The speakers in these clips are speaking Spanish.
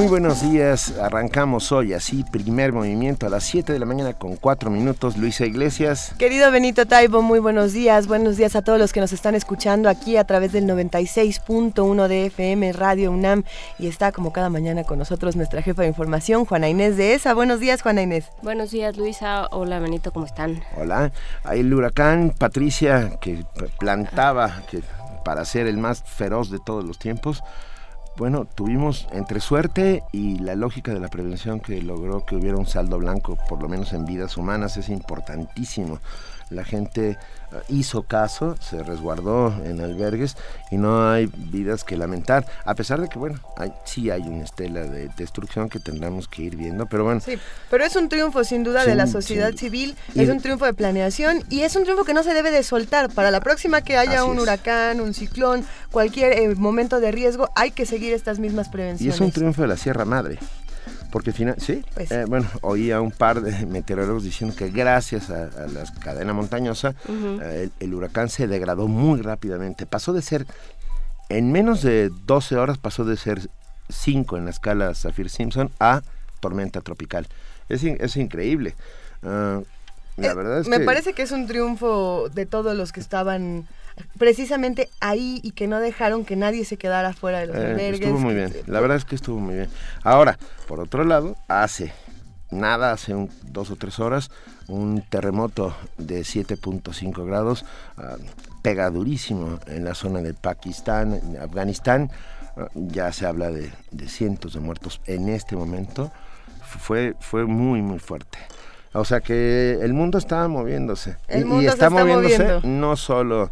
Muy buenos días, arrancamos hoy así, primer movimiento a las 7 de la mañana con 4 minutos, Luisa Iglesias. Querido Benito Taibo, muy buenos días, buenos días a todos los que nos están escuchando aquí a través del 96.1 de FM Radio UNAM y está como cada mañana con nosotros nuestra jefa de información, Juana Inés de ESA. Buenos días, Juana Inés. Buenos días, Luisa. Hola, Benito, ¿cómo están? Hola, ahí el huracán Patricia que plantaba que para ser el más feroz de todos los tiempos bueno, tuvimos entre suerte y la lógica de la prevención que logró que hubiera un saldo blanco, por lo menos en vidas humanas, es importantísimo. La gente hizo caso, se resguardó en albergues y no hay vidas que lamentar, a pesar de que, bueno, hay, sí hay una estela de destrucción que tendremos que ir viendo, pero bueno. Sí, pero es un triunfo sin duda de la sociedad civil, es un triunfo de planeación y es un triunfo que no se debe de soltar. Para la próxima que haya un huracán, un ciclón, cualquier eh, momento de riesgo, hay que seguir estas mismas prevenciones. Y es un triunfo de la Sierra Madre porque final, sí, pues eh, bueno, oí a un par de meteorólogos diciendo que gracias a, la cadena montañosa, eh, el, huracán se degradó muy rápidamente. Pasó de ser, en menos de 12 horas, pasó de ser 5 en la escala Saffir-Simpson a tormenta tropical. Es, es increíble. Ah, la eh, verdad es me parece que es un triunfo de todos los que estaban precisamente ahí y que no dejaron que nadie se quedara fuera de los eh, albergues. Estuvo muy bien, la verdad es que estuvo muy bien. Ahora, por otro lado, hace nada, hace dos o tres horas, un terremoto de 7.5 grados ah, pega durísimo en la zona de Pakistán, en Afganistán. Ah, ya se habla de, cientos de muertos en este momento. Fue, fue muy, muy fuerte. O sea que el mundo está moviéndose. El y, está, moviéndose no solo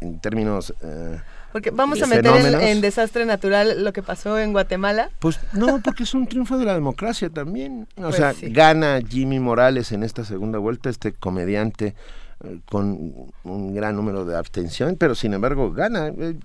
en términos... Eh, porque vamos a meter en, desastre natural lo que pasó en Guatemala. Pues no, porque es un triunfo de la democracia también. O pues sea, gana Jimmy Morales en esta segunda vuelta, este comediante eh, con un gran número de abstención, pero sin embargo gana. Eh,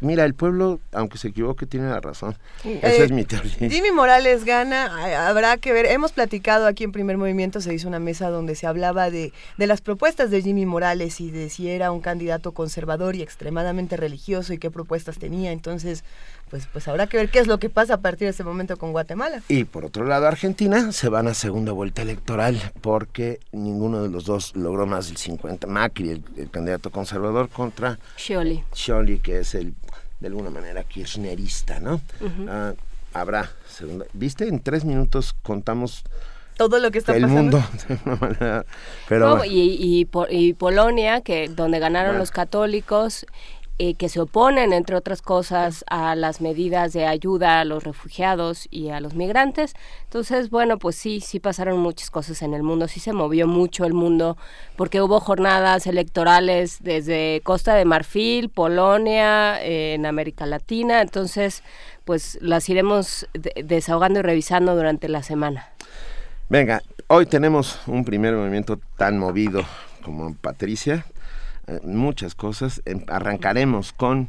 mira, el pueblo, aunque se equivoque, tiene la razón. Esa es mi teoría. Jimmy Morales gana, habrá que ver. Hemos platicado aquí en Primer Movimiento, se hizo una mesa donde se hablaba de, de las propuestas de Jimmy Morales y de si era un candidato conservador y extremadamente religioso y qué propuestas tenía. Entonces, pues, pues habrá que ver qué es lo que pasa a partir de ese momento con Guatemala. Y por otro lado, Argentina se van a segunda vuelta electoral porque ninguno de los dos logró más del 50. Macri, el, candidato conservador, contra Scioli. Scioli, que es el, de alguna manera, kirchnerista, ¿no? Ah, habrá segunda. ¿Viste? En tres minutos contamos todo lo que está el pasando. mundo pero y, y, Polonia que donde ganaron los católicos eh, que se oponen, entre otras cosas, a las medidas de ayuda a los refugiados y a los migrantes. Entonces, bueno, pues sí, sí pasaron muchas cosas en el mundo, sí se movió mucho el mundo, porque hubo jornadas electorales desde Costa de Marfil, Polonia, eh, en América Latina. Entonces, pues las iremos desahogando y revisando durante la semana. Venga, hoy tenemos un primer movimiento tan movido como Patricia muchas cosas. Em, arrancaremos con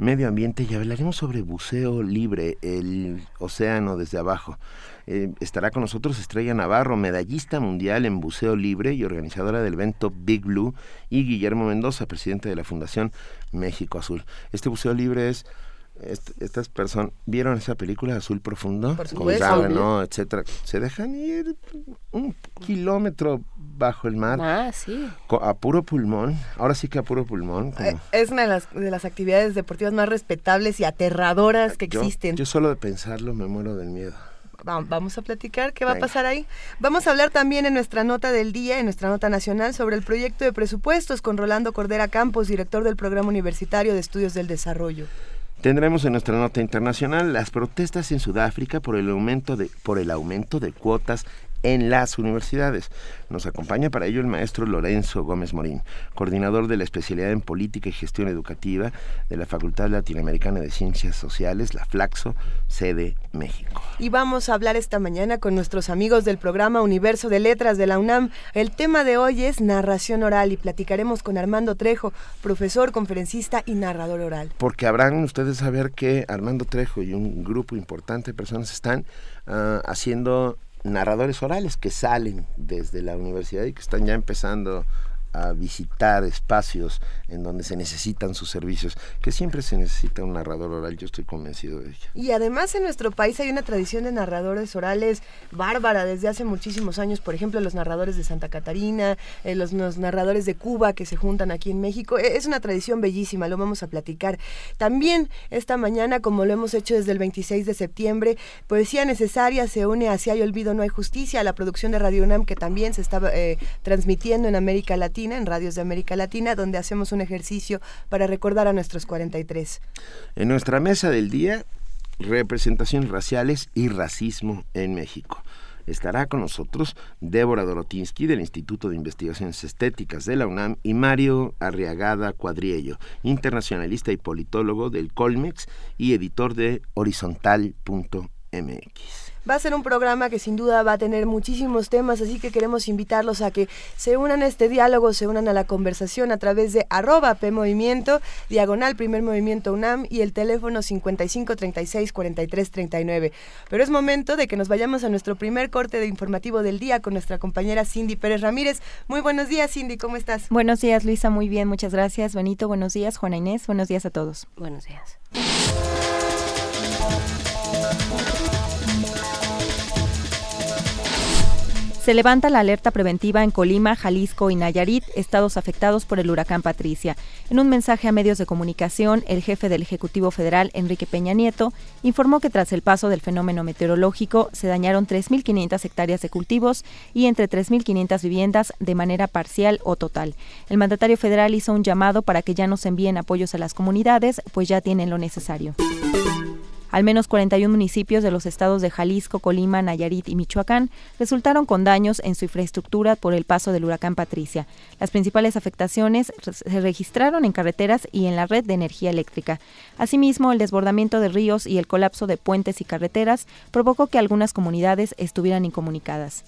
medio ambiente y hablaremos sobre buceo libre, el océano desde abajo. Eh, estará con nosotros Estrella Navarro, medallista mundial en buceo libre y organizadora del evento Big Blue, y Guillermo Mendoza, presidente de la Fundación México Azul. Este buceo libre es estas personas vieron esa película Azul Profundo con ¿no? etcétera. Se dejan ir un kilómetro bajo el mar. Ah sí. A puro pulmón. Ahora sí que a puro pulmón eh, es una de las, de las actividades deportivas más respetables y aterradoras que existen. yo solo de pensarlo me muero del miedo. Vamos a platicar qué va a pasar ahí. Vamos a hablar también en nuestra nota del día, en nuestra nota nacional, sobre el proyecto de presupuestos con Rolando Cordera Campos, director del Programa Universitario de Estudios del Desarrollo. Tendremos en nuestra nota internacional las protestas en Sudáfrica por el aumento de, por el aumento de cuotas en las universidades. Nos acompaña para ello el maestro Lorenzo Gómez Morín, coordinador de la especialidad en Política y Gestión Educativa de la Facultad Latinoamericana de Ciencias Sociales, la Flaxo, sede México. Y vamos a hablar esta mañana con nuestros amigos del programa Universo de Letras de la UNAM. El tema de hoy es narración oral y platicaremos con Armando Trejo, profesor, conferencista y narrador oral. Porque habrán ustedes saber que Armando Trejo y un grupo importante de personas están ah, haciendo narradores orales que salen desde la universidad y que están ya empezando a visitar espacios en donde se necesitan sus servicios, que siempre se necesita un narrador oral, yo estoy convencido de ello. Y además en nuestro país hay una tradición de narradores orales bárbara desde hace muchísimos años, por ejemplo los narradores de Santa Catarina, eh, los, narradores de Cuba que se juntan aquí en México, e, es una tradición bellísima, lo vamos a platicar. También esta mañana, como lo hemos hecho desde el 26 de septiembre, Poesía Necesaria se une a Si hay olvido no hay justicia, la producción de Radio UNAM que también se está eh, transmitiendo en América Latina en Radios de América Latina, donde hacemos un ejercicio para recordar a nuestros 43. En nuestra mesa del día, representaciones raciales y racismo en México. Estará con nosotros Débora Dorotinsky del Instituto de Investigaciones Estéticas de la UNAM y Mario Arriagada Cuadriello, internacionalista y politólogo del Colmex y editor de horizontal.mx. Va a ser un programa que sin duda va a tener muchísimos temas, así que queremos invitarlos a que se unan a este diálogo, se unan a la conversación a través de arroba PMovimiento, diagonal Primer Movimiento UNAM y el teléfono 55 36 43 39. Pero es momento de que nos vayamos a nuestro primer corte de informativo del día con nuestra compañera Cindy Pérez Ramírez. Muy buenos días, Cindy, ¿cómo estás? Buenos días, Luisa, muy bien, muchas gracias. Benito, buenos días. Juana Inés, buenos días a todos. Buenos días. Se levanta la alerta preventiva en Colima, Jalisco y Nayarit, estados afectados por el huracán Patricia. En un mensaje a medios de comunicación, el jefe del Ejecutivo Federal, Enrique Peña Nieto, informó que tras el paso del fenómeno meteorológico se dañaron 3.500 hectáreas de cultivos y entre 3.500 viviendas de manera parcial o total. El mandatario federal hizo un llamado para que ya no envíen apoyos a las comunidades, pues ya tienen lo necesario. Al menos 41 municipios de los estados de Jalisco, Colima, Nayarit y Michoacán resultaron con daños en su infraestructura por el paso del huracán Patricia. Las principales afectaciones se registraron en carreteras y en la red de energía eléctrica. Asimismo, el desbordamiento de ríos y el colapso de puentes y carreteras provocó que algunas comunidades estuvieran incomunicadas.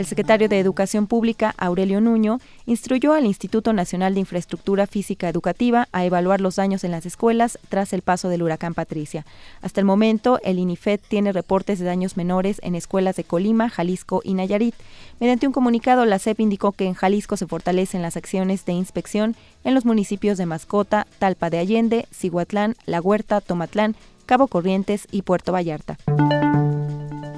El secretario de Educación Pública, Aurelio Nuño, instruyó al Instituto Nacional de Infraestructura Física Educativa a evaluar los daños en las escuelas tras el paso del huracán Patricia. Hasta el momento, el INIFED tiene reportes de daños menores en escuelas de Colima, Jalisco y Nayarit. Mediante un comunicado, la CEP indicó que en Jalisco se fortalecen las acciones de inspección en los municipios de Mascota, Talpa de Allende, Cihuatlán, La Huerta, Tomatlán, Cabo Corrientes y Puerto Vallarta.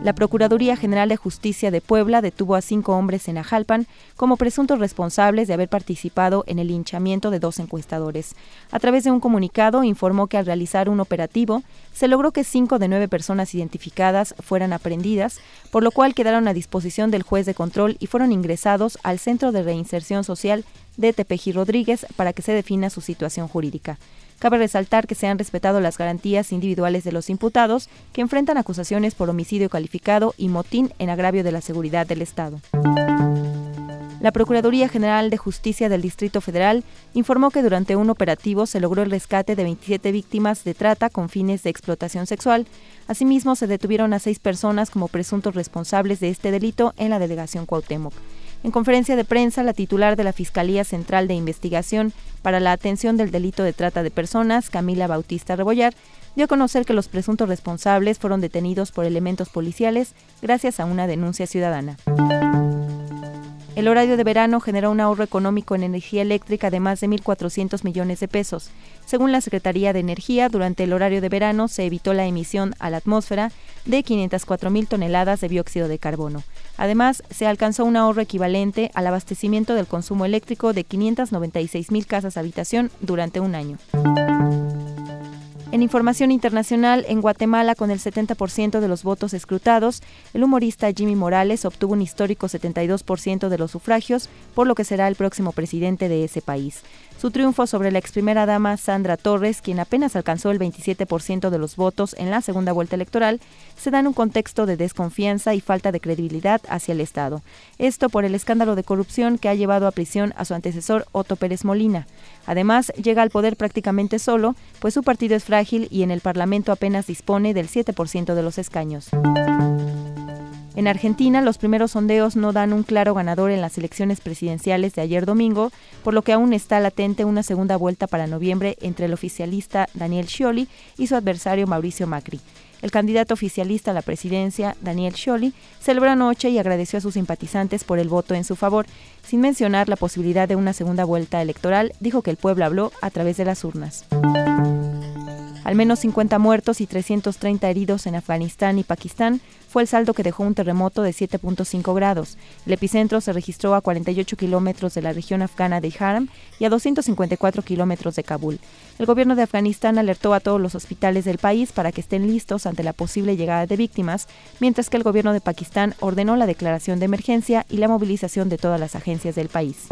La Procuraduría General de Justicia de Puebla detuvo a cinco hombres en Ajalpan como presuntos responsables de haber participado en el linchamiento de dos encuestadores. A través de un comunicado informó que al realizar un operativo se logró que cinco de nueve personas identificadas fueran aprendidas, por lo cual quedaron a disposición del juez de control y fueron ingresados al Centro de Reinserción Social de Tepeji Rodríguez para que se defina su situación jurídica. Cabe resaltar que se han respetado las garantías individuales de los imputados, que enfrentan acusaciones por homicidio calificado y motín en agravio de la seguridad del Estado. La Procuraduría General de Justicia del Distrito Federal informó que durante un operativo se logró el rescate de 27 víctimas de trata con fines de explotación sexual. Asimismo, se detuvieron a seis personas como presuntos responsables de este delito en la delegación Cuauhtémoc. En conferencia de prensa, la titular de la Fiscalía Central de Investigación para la Atención del Delito de Trata de Personas, Camila Bautista Rebollar, dio a conocer que los presuntos responsables fueron detenidos por elementos policiales gracias a una denuncia ciudadana. El horario de verano generó un ahorro económico en energía eléctrica de más de 1.400 millones de pesos. Según la Secretaría de Energía, durante el horario de verano se evitó la emisión a la atmósfera de 504.000 toneladas de dióxido de carbono. Además, se alcanzó un ahorro equivalente al abastecimiento del consumo eléctrico de 596.000 casas habitación durante un año. En información internacional, en Guatemala, con el 70% de los votos escrutados, el humorista Jimmy Morales obtuvo un histórico 72% de los sufragios, por lo que será el próximo presidente de ese país. Su triunfo sobre la ex primera dama Sandra Torres, quien apenas alcanzó el 27% de los votos en la segunda vuelta electoral, se da en un contexto de desconfianza y falta de credibilidad hacia el Estado. Esto por el escándalo de corrupción que ha llevado a prisión a su antecesor Otto Pérez Molina. Además, llega al poder prácticamente solo, pues su partido es frágil y en el Parlamento apenas dispone del 7% de los escaños. En En Argentina, los primeros sondeos no dan un claro ganador en las elecciones presidenciales de ayer domingo, por lo que aún está latente una segunda vuelta para noviembre entre el oficialista Daniel Scioli y su adversario Mauricio Macri. El candidato oficialista a la presidencia, Daniel Scioli, celebró anoche y agradeció a sus simpatizantes por el voto en su favor. Sin mencionar la posibilidad de una segunda vuelta electoral, dijo que el pueblo habló a través de las urnas. Al menos 50 muertos y 330 heridos en Afganistán y Pakistán fue el saldo que dejó un terremoto de 7.5 grados. El epicentro se registró a 48 kilómetros de la región afgana de Haram y a 254 kilómetros de Kabul. El gobierno de Afganistán alertó a todos los hospitales del país para que estén listos ante la posible llegada de víctimas, mientras que el gobierno de Pakistán ordenó la declaración de emergencia y la movilización de todas las agencias del país.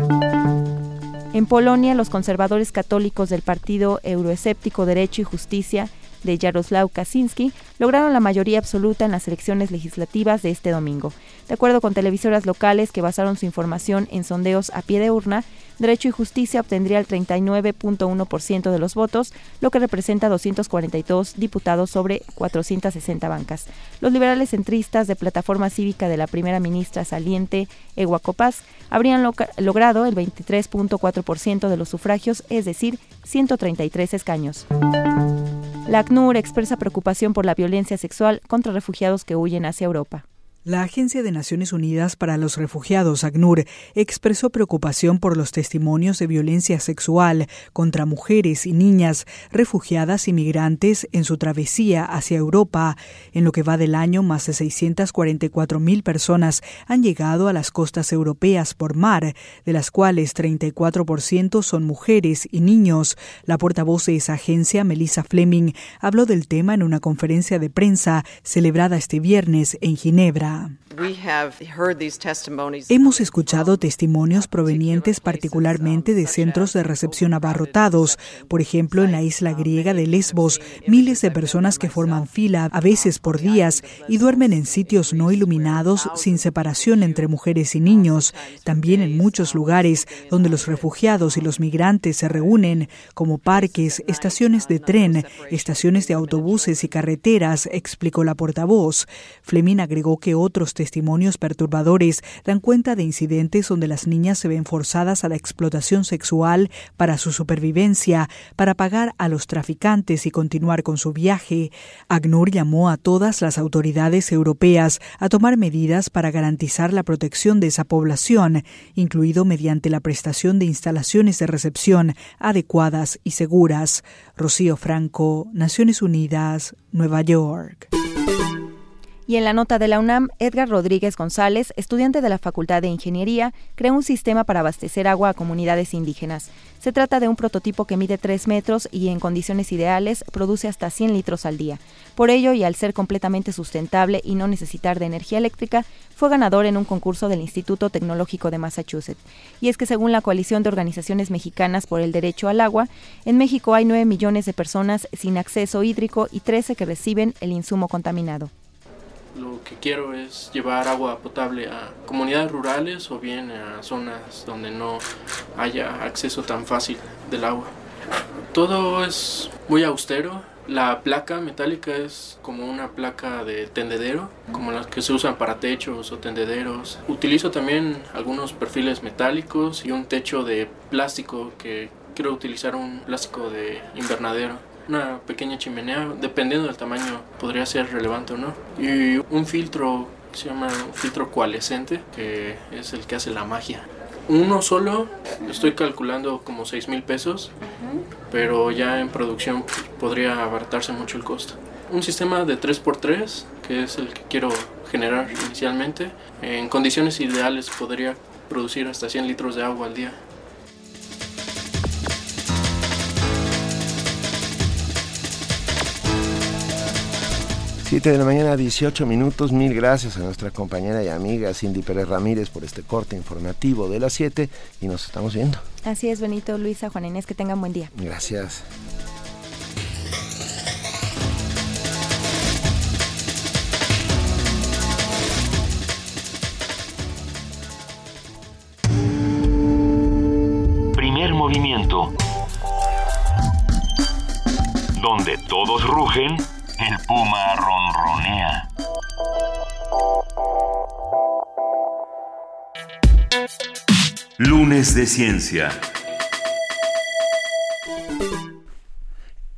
En Polonia, los conservadores católicos del Partido Euroescéptico Derecho y Justicia de Jaroslaw Kaczynski lograron la mayoría absoluta en las elecciones legislativas de este domingo. De acuerdo con televisoras locales que basaron su información en sondeos a pie de urna, Derecho y Justicia obtendría el 39.1% de los votos, lo que representa 242 diputados sobre 460 bancas. Los liberales centristas de Plataforma Cívica de la primera ministra saliente, Kopás, habrían logrado el 23.4% de los sufragios, es decir, 133 escaños. La ACNUR expresa preocupación por la violencia sexual contra refugiados que huyen hacia Europa. La Agencia de Naciones Unidas para los Refugiados, ACNUR, expresó preocupación por los testimonios de violencia sexual contra mujeres y niñas refugiadas y migrantes en su travesía hacia Europa. En lo que va del año, más de 644 mil personas han llegado a las costas europeas por mar, de las cuales 34% son mujeres y niños. La portavoz de esa agencia, Melissa Fleming, habló del tema en una conferencia de prensa celebrada este viernes en Ginebra. 것입니다. Hemos escuchado testimonios provenientes particularmente de centros de recepción abarrotados, por ejemplo en la isla griega de Lesbos, miles de personas que forman fila, a veces por días, y duermen en sitios no iluminados sin separación entre mujeres y niños. También en muchos lugares donde los refugiados y los migrantes se reúnen, como parques, estaciones de tren, estaciones de autobuses y carreteras, explicó la portavoz. Fleming agregó que otros testimonios perturbadores dan cuenta de incidentes donde las niñas se ven forzadas a la explotación sexual para su supervivencia, para pagar a los traficantes y continuar con su viaje. ACNUR llamó a todas las autoridades europeas a tomar medidas para garantizar la protección de esa población, incluido mediante la prestación de instalaciones de recepción adecuadas y seguras. Rocío Franco, Naciones Unidas, Nueva York. Y en la nota de la UNAM, Edgar Rodríguez González, estudiante de la Facultad de Ingeniería, creó un sistema para abastecer agua a comunidades indígenas. Se trata de un prototipo que mide 3 metros y en condiciones ideales produce hasta 100 litros al día. Por ello, y al ser completamente sustentable y no necesitar de energía eléctrica, fue ganador en un concurso del Instituto Tecnológico de Massachusetts. Y es que según la Coalición de Organizaciones Mexicanas por el Derecho al Agua, en México hay 9 millones de personas sin acceso hídrico y 13 que reciben el insumo contaminado lo que quiero es llevar agua potable a comunidades rurales o bien a zonas donde no haya acceso tan fácil del agua. Todo es muy austero. La placa metálica es como una placa de tendedero, como las que se usan para techos o tendederos. Utilizo también algunos perfiles metálicos y un techo de plástico que quiero utilizar un plástico de invernadero una pequeña chimenea, dependiendo del tamaño, podría ser relevante o no. Y un filtro que se llama un filtro coalescente, que es el que hace la magia. Uno solo, estoy calculando como 6 mil pesos, pero ya en producción podría abaratarse mucho el costo. Un sistema de 3x3, que es el que quiero generar inicialmente, en condiciones ideales podría producir hasta 100 litros de agua al día. 7 de la mañana, 18 minutos. Mil gracias a nuestra compañera y amiga Cindy Pérez Ramírez por este corte informativo de las 7 y nos estamos viendo. Así es, Benito, Luisa, Juan Inés, que tengan buen día. Gracias. Primer movimiento. Donde todos rugen el puma ronronea. Lunes de Ciencia.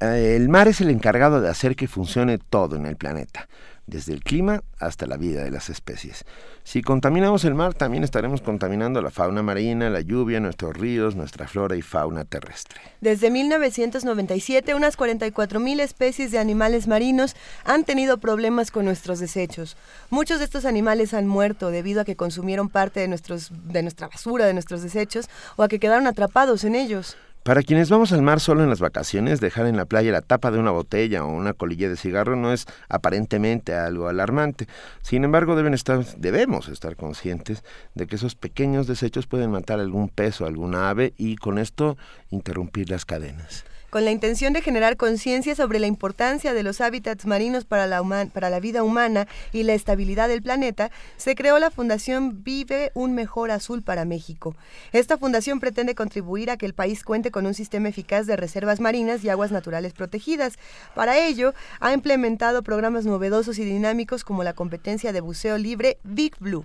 Eh, el mar es el encargado de hacer que funcione todo en el planeta desde el clima hasta la vida de las especies. Si contaminamos el mar, también estaremos contaminando la fauna marina, la lluvia, nuestros ríos, nuestra flora y fauna terrestre. Desde 1997, unas 44.000 especies de animales marinos han tenido problemas con nuestros desechos. Muchos de estos animales han muerto debido a que consumieron parte de, nuestra basura, de nuestros desechos, o a que quedaron atrapados en ellos. Para quienes vamos al mar solo en las vacaciones, dejar en la playa la tapa de una botella o una colilla de cigarro no es aparentemente algo alarmante. Sin embargo, deben estar, debemos estar conscientes de que esos pequeños desechos pueden matar algún pez o alguna ave y con esto interrumpir las cadenas con la intención de generar conciencia sobre la importancia de los hábitats marinos para la, para la vida humana y la estabilidad del planeta, se creó la Fundación Vive un Mejor Azul para México. Esta fundación pretende contribuir a que el país cuente con un sistema eficaz de reservas marinas y aguas naturales protegidas. Para ello, ha implementado programas novedosos y dinámicos como la competencia de buceo libre Big Blue.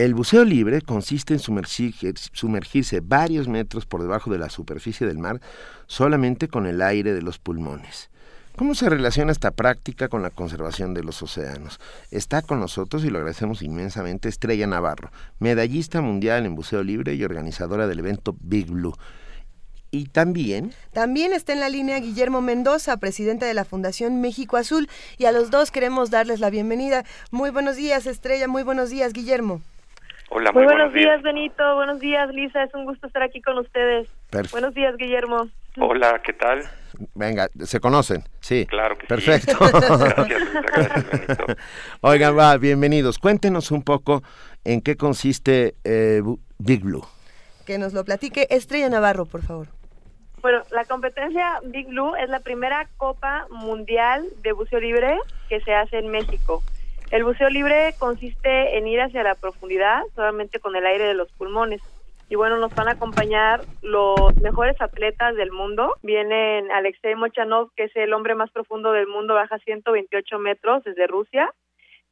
El buceo libre consiste en sumergirse varios metros por debajo de la superficie del mar solamente con el aire de los pulmones. ¿Cómo se relaciona esta práctica con la conservación de los océanos? Está con nosotros y lo agradecemos inmensamente Estrella Navarro, medallista mundial en buceo libre y organizadora del evento Big Blue. Y también... También está en la línea Guillermo Mendoza, presidente de la Fundación México Azul, y a los dos queremos darles la bienvenida. Muy buenos días, Estrella, muy buenos días, Guillermo. Hola, muy, buenos, días. Benito. Buenos días, Lisa. Es un gusto estar aquí con ustedes. Buenos días, Guillermo. Hola, ¿qué tal? Venga, ¿se conocen? Sí. Claro que Perfecto. sí. gracias, gracias, Benito. Oigan, va, bienvenidos. Cuéntenos un poco en qué consiste eh, Big Blue. Que nos lo platique Estrella Navarro, por favor. Bueno, la competencia Big Blue es la primera Copa Mundial de Buceo Libre que se hace en México. El buceo libre consiste en ir hacia la profundidad solamente con el aire de los pulmones. Y bueno, nos van a acompañar los mejores atletas del mundo. Vienen Alexei Mochanov, que es el hombre más profundo del mundo, baja 128 metros desde Rusia.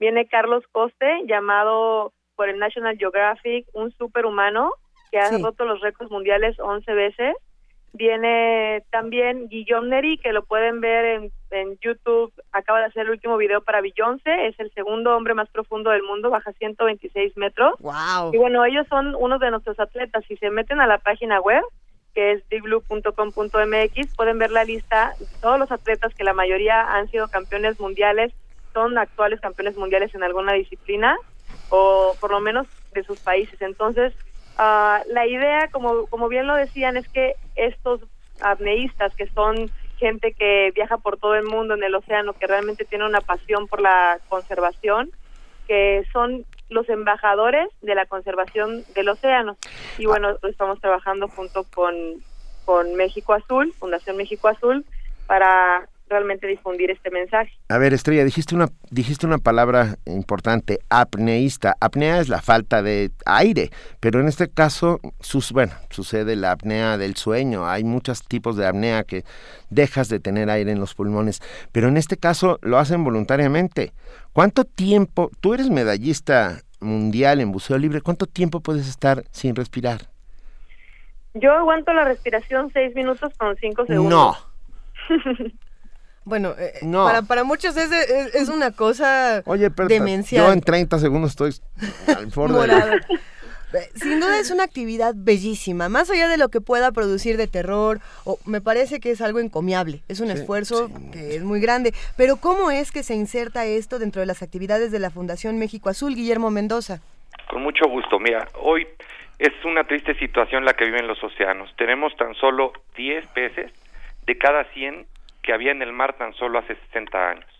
Viene Carlos Coste, llamado por el National Geographic un superhumano, que ha roto los récords mundiales 11 veces. Viene también Guillaume Neri, que lo pueden ver en, en, YouTube. Acaba de hacer el último video para Beyoncé. Es el segundo hombre más profundo del mundo, baja 126 metros. Wow. Y bueno, ellos son unos de nuestros atletas. Si se meten a la página web, que es bigblue.com.mx, pueden ver la lista de todos los atletas que la mayoría han sido campeones mundiales, son actuales campeones mundiales en alguna disciplina o por lo menos de sus países. Entonces, Uh, la idea, como, como bien lo decían, es que estos apneístas, que son gente que viaja por todo el mundo en el océano, que realmente tiene una pasión por la conservación, que son los embajadores de la conservación del océano. Y bueno, estamos trabajando junto con, con México Azul, Fundación México Azul, para realmente difundir este mensaje. A ver, Estrella, dijiste una, dijiste una palabra importante, apneísta. Apnea es la falta de aire, pero en este caso, sus, bueno, sucede la apnea del sueño. Hay muchos tipos de apnea que dejas de tener aire en los pulmones, pero en este caso lo hacen voluntariamente. ¿Cuánto tiempo, tú eres medallista mundial en buceo libre, cuánto tiempo puedes estar sin respirar? Yo aguanto la respiración seis minutos con cinco segundos. No. Bueno, eh, para, para muchos es, es, una cosa Oye, pero demencial. Yo en 30 segundos estoy al eh, Sin duda es una actividad bellísima, más allá de lo que pueda producir de terror, o me parece que es algo encomiable, es un esfuerzo que es muy grande. Pero ¿cómo es que se inserta esto dentro de las actividades de la Fundación México Azul, Guillermo Mendoza? Con mucho gusto. Mira, hoy es una triste situación la que viven los océanos. Tenemos tan solo 10 peces de cada 100 que había en el mar tan solo hace 60 años.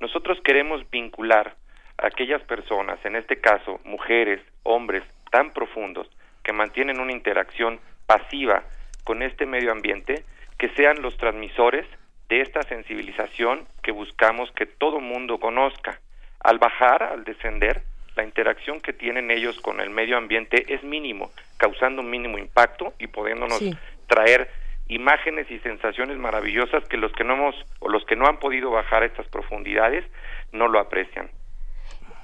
Nosotros queremos vincular a aquellas personas, en este caso mujeres, hombres, tan profundos, que mantienen una interacción pasiva con este medio ambiente, que sean los transmisores de esta sensibilización que buscamos que todo mundo conozca. Al bajar, al descender, la interacción que tienen ellos con el medio ambiente es mínimo, causando un mínimo impacto y pudiéndonos traer imágenes y sensaciones maravillosas que los que no hemos o los que no han podido bajar a estas profundidades no lo aprecian.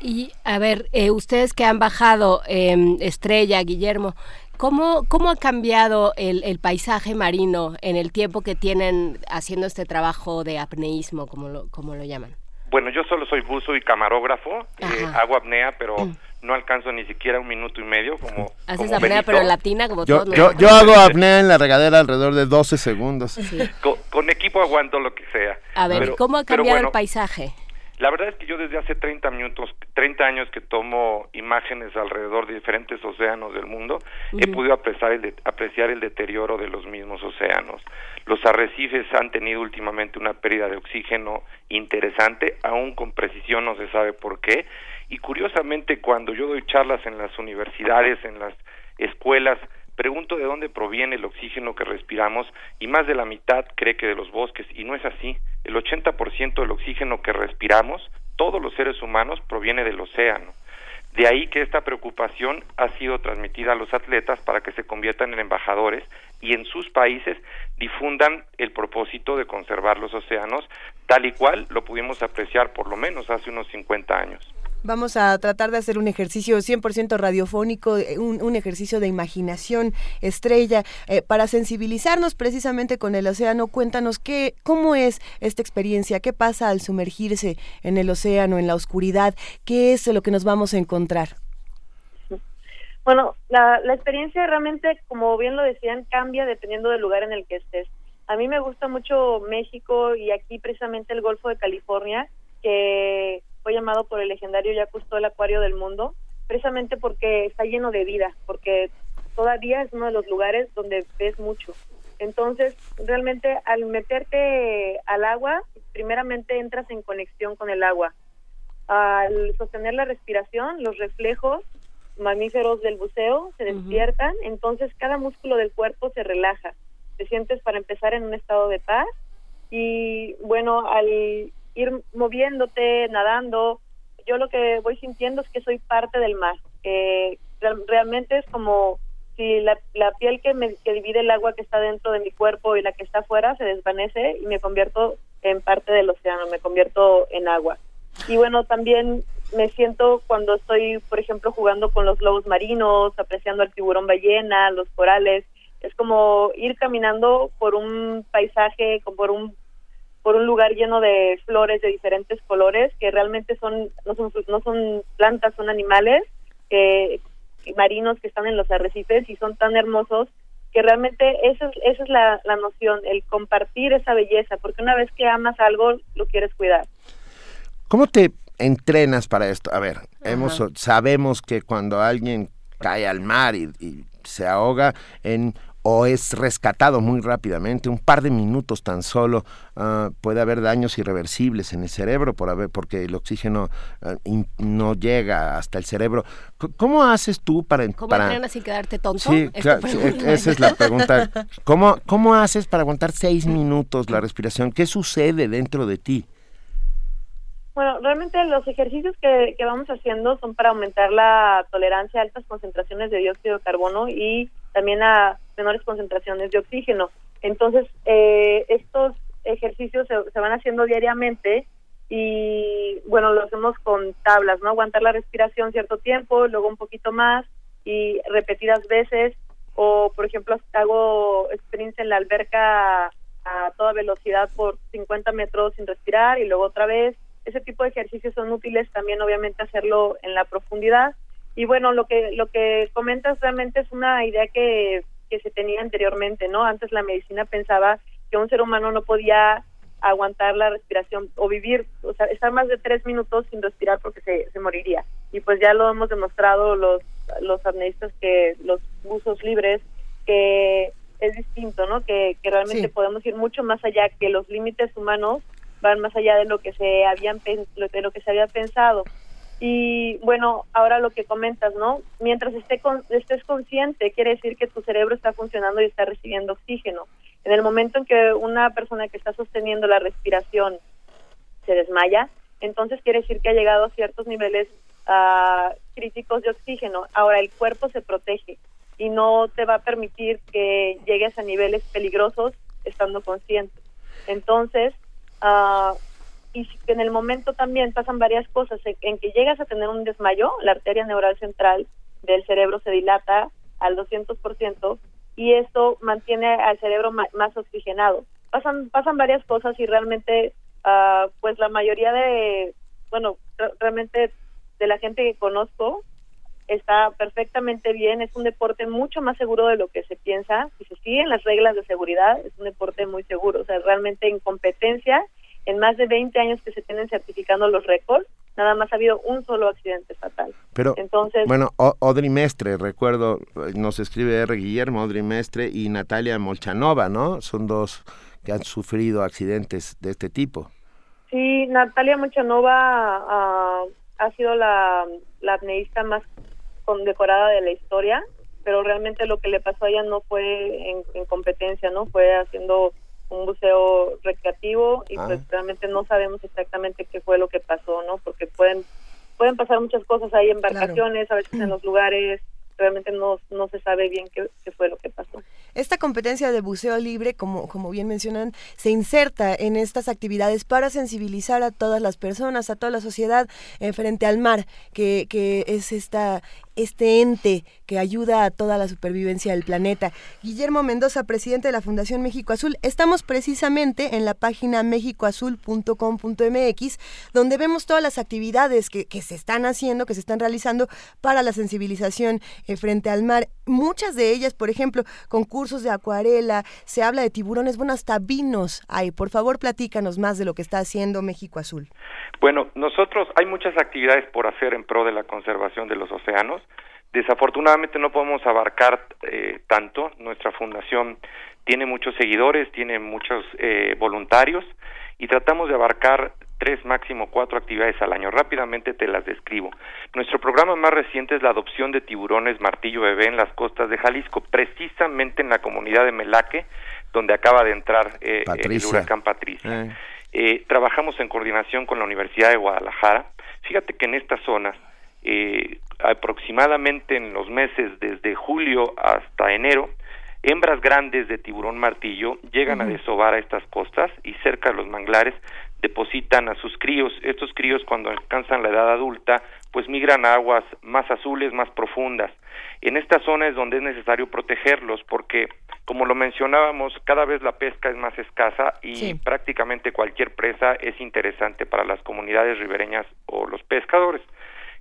Y a ver, eh, ustedes que han bajado, em, Estrella, Guillermo, ¿cómo, ¿cómo ha cambiado el, el, paisaje marino en el tiempo que tienen haciendo este trabajo de apneísmo, como lo, como lo llaman? Bueno, yo solo soy buzo y camarógrafo, eh, hago apnea, pero mm. No alcanzo ni siquiera un minuto y medio como Haces apnea pero latina como yo, todos. Yo, yo hago apnea en la regadera alrededor de 12 segundos. Con, equipo aguanto lo que sea. A ver, ¿cómo ha cambiado el paisaje? La verdad es que yo desde hace 30 minutos, 30 años que tomo imágenes alrededor de diferentes océanos del mundo, he podido apreciar el, apreciar el deterioro de los mismos océanos. Los arrecifes han tenido últimamente una pérdida de oxígeno interesante, aún con precisión no se sabe por qué. Y curiosamente, cuando yo doy charlas en las universidades, en las escuelas, pregunto de dónde proviene el oxígeno que respiramos y más de la mitad cree que de los bosques y no es así. El 80% del oxígeno que respiramos, todos los seres humanos, proviene del océano. De ahí que esta preocupación ha sido transmitida a los atletas para que se conviertan en embajadores y en sus países difundan el propósito de conservar los océanos, tal y cual lo pudimos apreciar por lo menos hace unos 50 años. Vamos a tratar de hacer un ejercicio 100% radiofónico, eh, un, ejercicio de imaginación estrella, eh, para sensibilizarnos precisamente con el océano. Cuéntanos qué, cómo es esta experiencia, qué pasa al sumergirse en el océano, en la oscuridad, qué es lo que nos vamos a encontrar. Bueno, la, la experiencia realmente, como bien lo decían, cambia dependiendo del lugar en el que estés. A mí me gusta mucho México y aquí precisamente el Golfo de California, que fue llamado por el legendario Jacques el Acuario del Mundo, precisamente porque está lleno de vida, porque todavía es uno de los lugares donde ves mucho. Entonces, realmente al meterte al agua, primeramente entras en conexión con el agua. Al sostener la respiración, los reflejos mamíferos del buceo se despiertan, entonces cada músculo del cuerpo se relaja. Te sientes para empezar en un estado de paz y bueno, al ir moviéndote, nadando. Yo lo que voy sintiendo es que soy parte del mar. que realmente es como si la, piel que, me, que divide el agua que está dentro de mi cuerpo y la que está afuera se desvanece y me convierto en parte del océano, me convierto en agua. Y bueno, también me siento cuando estoy, por ejemplo, jugando con los lobos marinos, apreciando al tiburón ballena, los corales. Es como ir caminando por un paisaje, por un por un lugar lleno de flores de diferentes colores que realmente son no son no son plantas son animales que marinos que están en los arrecifes y son tan hermosos que realmente esa es, esa es la, la noción el compartir esa belleza porque una vez que amas algo lo quieres cuidar. Cómo te entrenas para esto a ver hemos sabemos que cuando alguien cae al mar y, y se ahoga en o es rescatado muy rápidamente, un par de minutos tan solo, uh, puede haber daños irreversibles en el cerebro por haber, porque el oxígeno uh, in, no llega hasta el cerebro. ¿Cómo haces tú para... ¿Cómo para... entrenas sin quedarte tonto? Sí, claro, sí, esa es la pregunta. ¿Cómo, ¿Cómo haces para aguantar seis minutos la respiración? ¿Qué sucede dentro de ti? Bueno, realmente los ejercicios que, que vamos haciendo son para aumentar la tolerancia a altas concentraciones de dióxido de carbono y también a menores concentraciones de oxígeno. Entonces, eh, estos ejercicios se, van haciendo diariamente y, bueno, lo hacemos con tablas, ¿no? Aguantar la respiración cierto tiempo, luego un poquito más y repetidas veces. O, por ejemplo, hago sprints en la alberca a toda velocidad por 50 metros sin respirar y luego otra vez. Ese tipo de ejercicios son útiles también, obviamente, hacerlo en la profundidad y bueno, lo que lo que comentas realmente es una idea que, que se tenía anteriormente, ¿no? Antes la medicina pensaba que un ser humano no podía aguantar la respiración o vivir, o sea, estar más de tres minutos sin respirar porque se, se moriría. Y pues ya lo hemos demostrado los, los apneístas que los buzos libres, que es distinto, ¿no? Que, que realmente sí. podemos ir mucho más allá, que los límites humanos van más allá de lo que se habían de lo que se había pensado. Y bueno, ahora lo que comentas, ¿no? Mientras esté con, estés consciente, quiere decir que tu cerebro está funcionando y está recibiendo oxígeno. En el momento en que una persona que está sosteniendo la respiración se desmaya, entonces quiere decir que ha llegado a ciertos niveles uh, críticos de oxígeno. Ahora el cuerpo se protege y no te va a permitir que llegues a niveles peligrosos estando consciente. Entonces, uh, y en el momento también pasan varias cosas, en, que llegas a tener un desmayo, la arteria neural central del cerebro se dilata al 200% y esto mantiene al cerebro más oxigenado. Pasan, pasan varias cosas y realmente, uh, pues la mayoría de, bueno, realmente de la gente que conozco está perfectamente bien, es un deporte mucho más seguro de lo que se piensa, si se siguen las reglas de seguridad, es un deporte muy seguro, o sea, realmente en competencia, en más de 20 años que se tienen certificando los récords, nada más ha habido un solo accidente fatal. Pero, Entonces, bueno, Audrey Mestre, recuerdo, nos escribe R. Guillermo, Audrey Mestre y Natalia Molchanova, ¿no? Son dos que han sufrido accidentes de este tipo. Sí, Natalia Molchanova uh, ha sido la, la más condecorada de la historia, pero realmente lo que le pasó a ella no fue en, competencia, ¿no? Fue haciendo un buceo recreativo y pues ah. realmente no sabemos exactamente qué fue lo que pasó, ¿no? Porque pueden pueden pasar muchas cosas ahí en embarcaciones, a veces en los lugares realmente no, no se sabe bien qué, fue lo que pasó. Esta competencia de buceo libre, como, como bien mencionan, se inserta en estas actividades para sensibilizar a todas las personas, a toda la sociedad eh, frente al mar, que, que es esta este ente que ayuda a toda la supervivencia del planeta. Guillermo Mendoza, presidente de la Fundación México Azul, estamos precisamente en la página mexicoazul.com.mx, donde vemos todas las actividades que, se están haciendo, que se están realizando para la sensibilización eh, frente al mar. Muchas de ellas, por ejemplo, concursos de acuarela, se habla de tiburones, bueno, hasta vinos hay. Por favor, platícanos más de lo que está haciendo México Azul. Bueno, nosotros hay muchas actividades por hacer en pro de la conservación de los océanos. Desafortunadamente no podemos abarcar eh, tanto. Nuestra fundación tiene muchos seguidores, tiene muchos eh, voluntarios y tratamos de abarcar tres, máximo cuatro actividades al año. Rápidamente te las describo. Nuestro programa más reciente es la adopción de tiburones martillo bebé en las costas de Jalisco, precisamente en la comunidad de Melaque, donde acaba de entrar eh, el huracán Patricia. Eh, trabajamos en coordinación con la Universidad de Guadalajara. Fíjate que en estas zonas, eh, aproximadamente en los meses desde julio hasta enero, hembras grandes de tiburón martillo llegan a desovar a estas costas y cerca de los manglares depositan a sus críos. Estos críos cuando alcanzan la edad adulta pues migran a aguas más azules, más profundas. En esta zona es donde es necesario protegerlos porque, como lo mencionábamos, cada vez la pesca es más escasa y prácticamente cualquier presa es interesante para las comunidades ribereñas o los pescadores.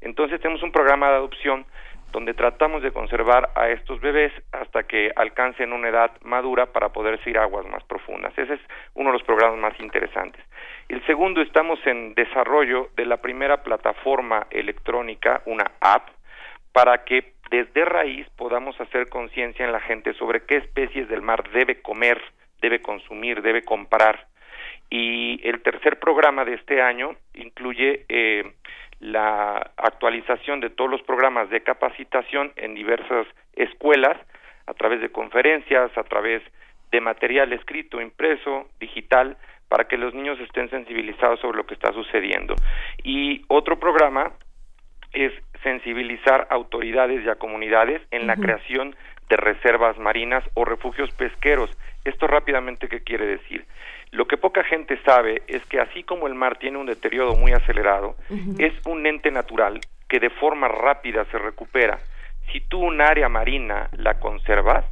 Entonces tenemos un programa de adopción donde tratamos de conservar a estos bebés hasta que alcancen una edad madura para poder ir a aguas más profundas. Ese es uno de los programas más interesantes. El segundo, estamos en desarrollo de la primera plataforma electrónica, una app, para que desde raíz podamos hacer conciencia en la gente sobre qué especies del mar debe comer, debe consumir, debe comprar. Y el tercer programa de este año incluye eh, la actualización de todos los programas de capacitación en diversas escuelas a través de conferencias, a través de material escrito, impreso, digital, para que los niños estén sensibilizados sobre lo que está sucediendo. Y otro programa es sensibilizar autoridades y a comunidades en la creación de reservas marinas o refugios pesqueros. Esto rápidamente, ¿qué quiere decir? Lo que poca gente sabe es que así como el mar tiene un deterioro muy acelerado, es un ente natural que de forma rápida se recupera. Si tú un área marina la conservas,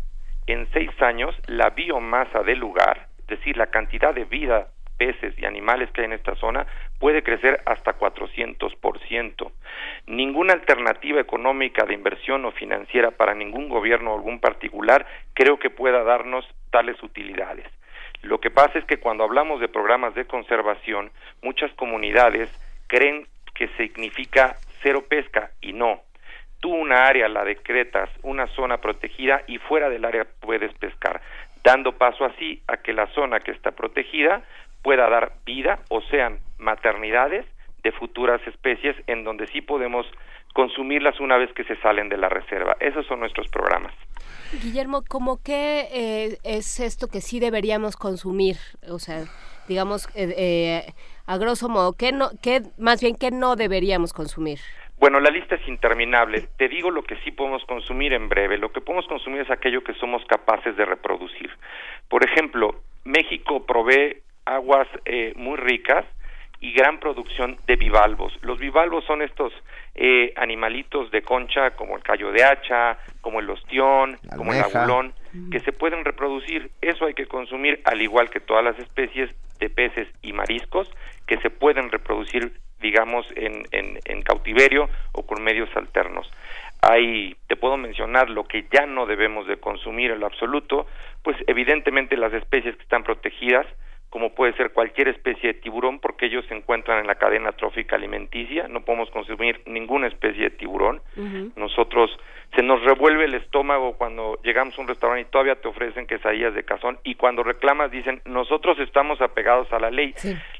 en seis años la biomasa del lugar, es decir, la cantidad de vida, peces y animales que hay en esta zona, puede crecer hasta 400%. Ninguna alternativa económica de inversión o financiera para ningún gobierno o algún particular creo que pueda darnos tales utilidades. Lo que pasa es que cuando hablamos de programas de conservación, muchas comunidades creen que significa cero pesca y no. Tú una área la decretas, una zona protegida y fuera del área puedes pescar, dando paso así a que la zona que está protegida pueda dar vida o sean maternidades de futuras especies en donde sí podemos consumirlas una vez que se salen de la reserva. Esos son nuestros programas. Guillermo, ¿cómo qué eh, es esto que sí deberíamos consumir? O sea, digamos, eh, eh, a grosso modo, ¿qué no, qué, más bien, ¿qué no deberíamos consumir? Bueno, la lista es interminable. Te digo lo que sí podemos consumir en breve. Lo que podemos consumir es aquello que somos capaces de reproducir. Por ejemplo, México provee aguas muy ricas y gran producción de bivalvos. Los bivalvos son estos eh, animalitos de concha como el callo de hacha, como el ostión, como el agulón, que se pueden reproducir. Eso hay que consumir al igual que todas las especies de peces y mariscos que se pueden reproducir, digamos, en, en, en cautiverio o con medios alternos hay, te puedo mencionar lo que ya no debemos de consumir en lo absoluto, pues evidentemente las especies que están protegidas, como puede ser cualquier especie de tiburón, porque ellos se encuentran en la cadena trófica alimenticia, no podemos consumir ninguna especie de tiburón. Nosotros se nos revuelve el estómago cuando llegamos a un restaurante y todavía te ofrecen quesadillas de cazón y cuando reclamas dicen nosotros estamos apegados a la ley.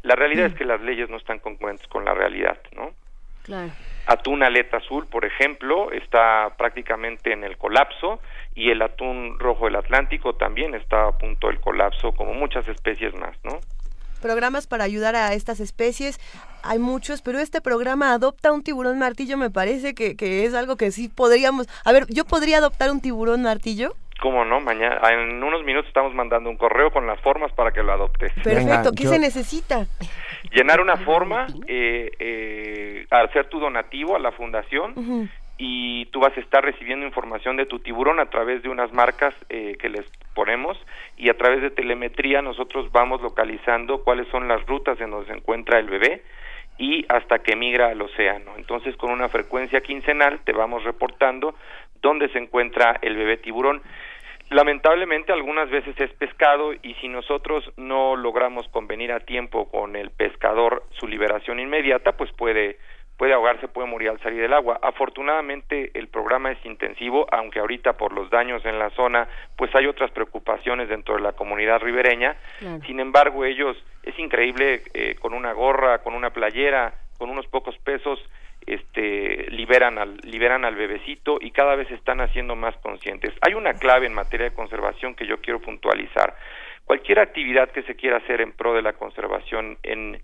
La realidad es que las leyes no están congruentes con la realidad, ¿no? Claro. Atún aleta azul, por ejemplo, está prácticamente en el colapso y el atún rojo del Atlántico también está a punto del colapso, como muchas especies más, ¿no? Programas para ayudar a estas especies, hay muchos, pero este programa adopta un tiburón martillo, me parece que, que es algo que sí podríamos... A ver, ¿yo podría adoptar un tiburón martillo? ¿Cómo no? Mañana, en unos minutos estamos mandando un correo con las formas para que lo adoptes. Perfecto. ¿Qué se necesita? Llenar una forma, eh, eh, hacer tu donativo a la fundación y tú vas a estar recibiendo información de tu tiburón a través de unas marcas eh, que les ponemos y a través de telemetría nosotros vamos localizando cuáles son las rutas en donde se encuentra el bebé y hasta que migra al océano. Entonces, con una frecuencia quincenal te vamos reportando dónde se encuentra el bebé tiburón. Lamentablemente algunas veces es pescado y si nosotros no logramos convenir a tiempo con el pescador su liberación inmediata, pues puede puede ahogarse, puede morir al salir del agua. Afortunadamente el programa es intensivo, aunque ahorita por los daños en la zona, pues hay otras preocupaciones dentro de la comunidad ribereña. Sin embargo, ellos es increíble eh, con una gorra, con una playera, con unos pocos pesos este, liberan al, liberan al bebecito y cada vez están haciendo más conscientes. Hay una clave en materia de conservación que yo quiero puntualizar. Cualquier actividad que se quiera hacer en pro de la conservación en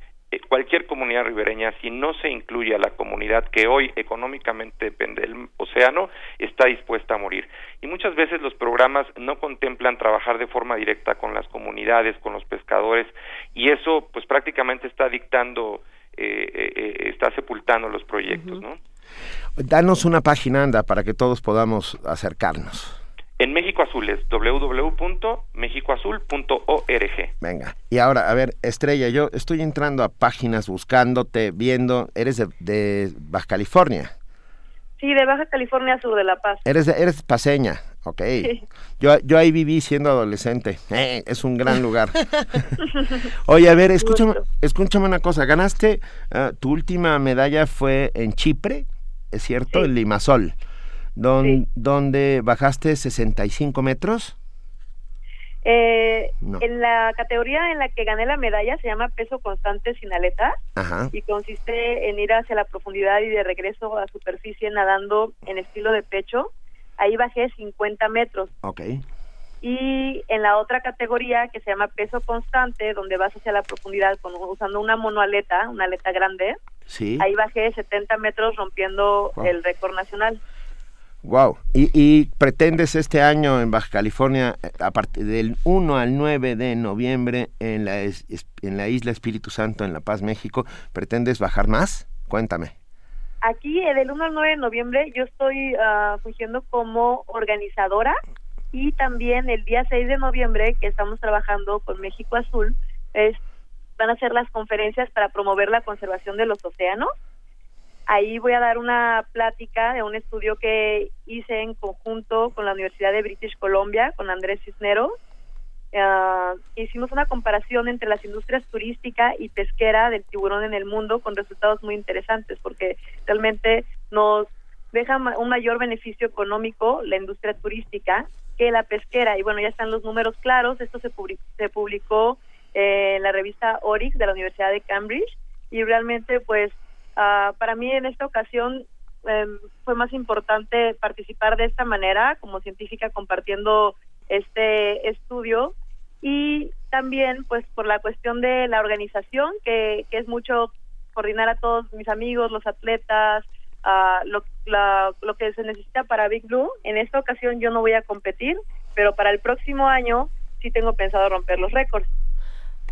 cualquier comunidad ribereña, si no se incluye a la comunidad que hoy económicamente depende del océano, está dispuesta a morir. Y muchas veces los programas no contemplan trabajar de forma directa con las comunidades, con los pescadores, y eso pues prácticamente está dictando eh, eh, eh, está sepultando los proyectos, ¿no? Danos una página, anda, para que todos podamos acercarnos. En México Azul es www.mexicoazul.org. Venga, y ahora, a ver, Estrella, yo estoy entrando a páginas buscándote, viendo, eres de Baja California. Sí, de Baja California Sur de La Paz. Eres, eres paseña, ok. Yo, yo ahí viví siendo adolescente. Eh, es un gran lugar. Oye, a ver, escúchame, escúchame una cosa. Ganaste, ah, tu última medalla fue en Chipre, ¿es cierto? En Limasol, don, donde bajaste 65 metros. Eh, En la categoría en la que gané la medalla se llama peso constante sin aleta y consiste en ir hacia la profundidad y de regreso a superficie nadando en estilo de pecho. Ahí bajé 50 metros. Ok. Y en la otra categoría que se llama peso constante, donde vas hacia la profundidad con, usando una monoaleta, una aleta grande, sí. ahí bajé 70 metros rompiendo el récord nacional. Wow. ¿Y, pretendes este año en Baja California, eh, a partir del 1 al 9 de noviembre en la, en la isla Espíritu Santo, en La Paz, México, pretendes bajar más? Cuéntame. Aquí, eh, del 1 al 9 de noviembre, yo estoy uh, fungiendo como organizadora y también el día 6 de noviembre, que estamos trabajando con México Azul, es, van a ser las conferencias para promover la conservación de los océanos Ahí voy a dar una plática de un estudio que hice en conjunto con la Universidad de British Columbia, con Andrés Cisneros. Ah, hicimos una comparación entre las industrias turística y pesquera del tiburón en el mundo con resultados muy interesantes porque realmente nos deja un mayor beneficio económico la industria turística que la pesquera. Y bueno ya están los números claros. Esto se publicó, se publicó en la revista Orix de la Universidad de Cambridge. Y realmente pues Ah, para mí en esta ocasión em, fue más importante participar de esta manera como científica compartiendo este estudio y también pues por la cuestión de la organización que, que es mucho coordinar a todos mis amigos, los atletas, uh, lo, lo que se necesita para Big Blue. En esta ocasión yo no voy a competir, pero para el próximo año sí tengo pensado romper los récords.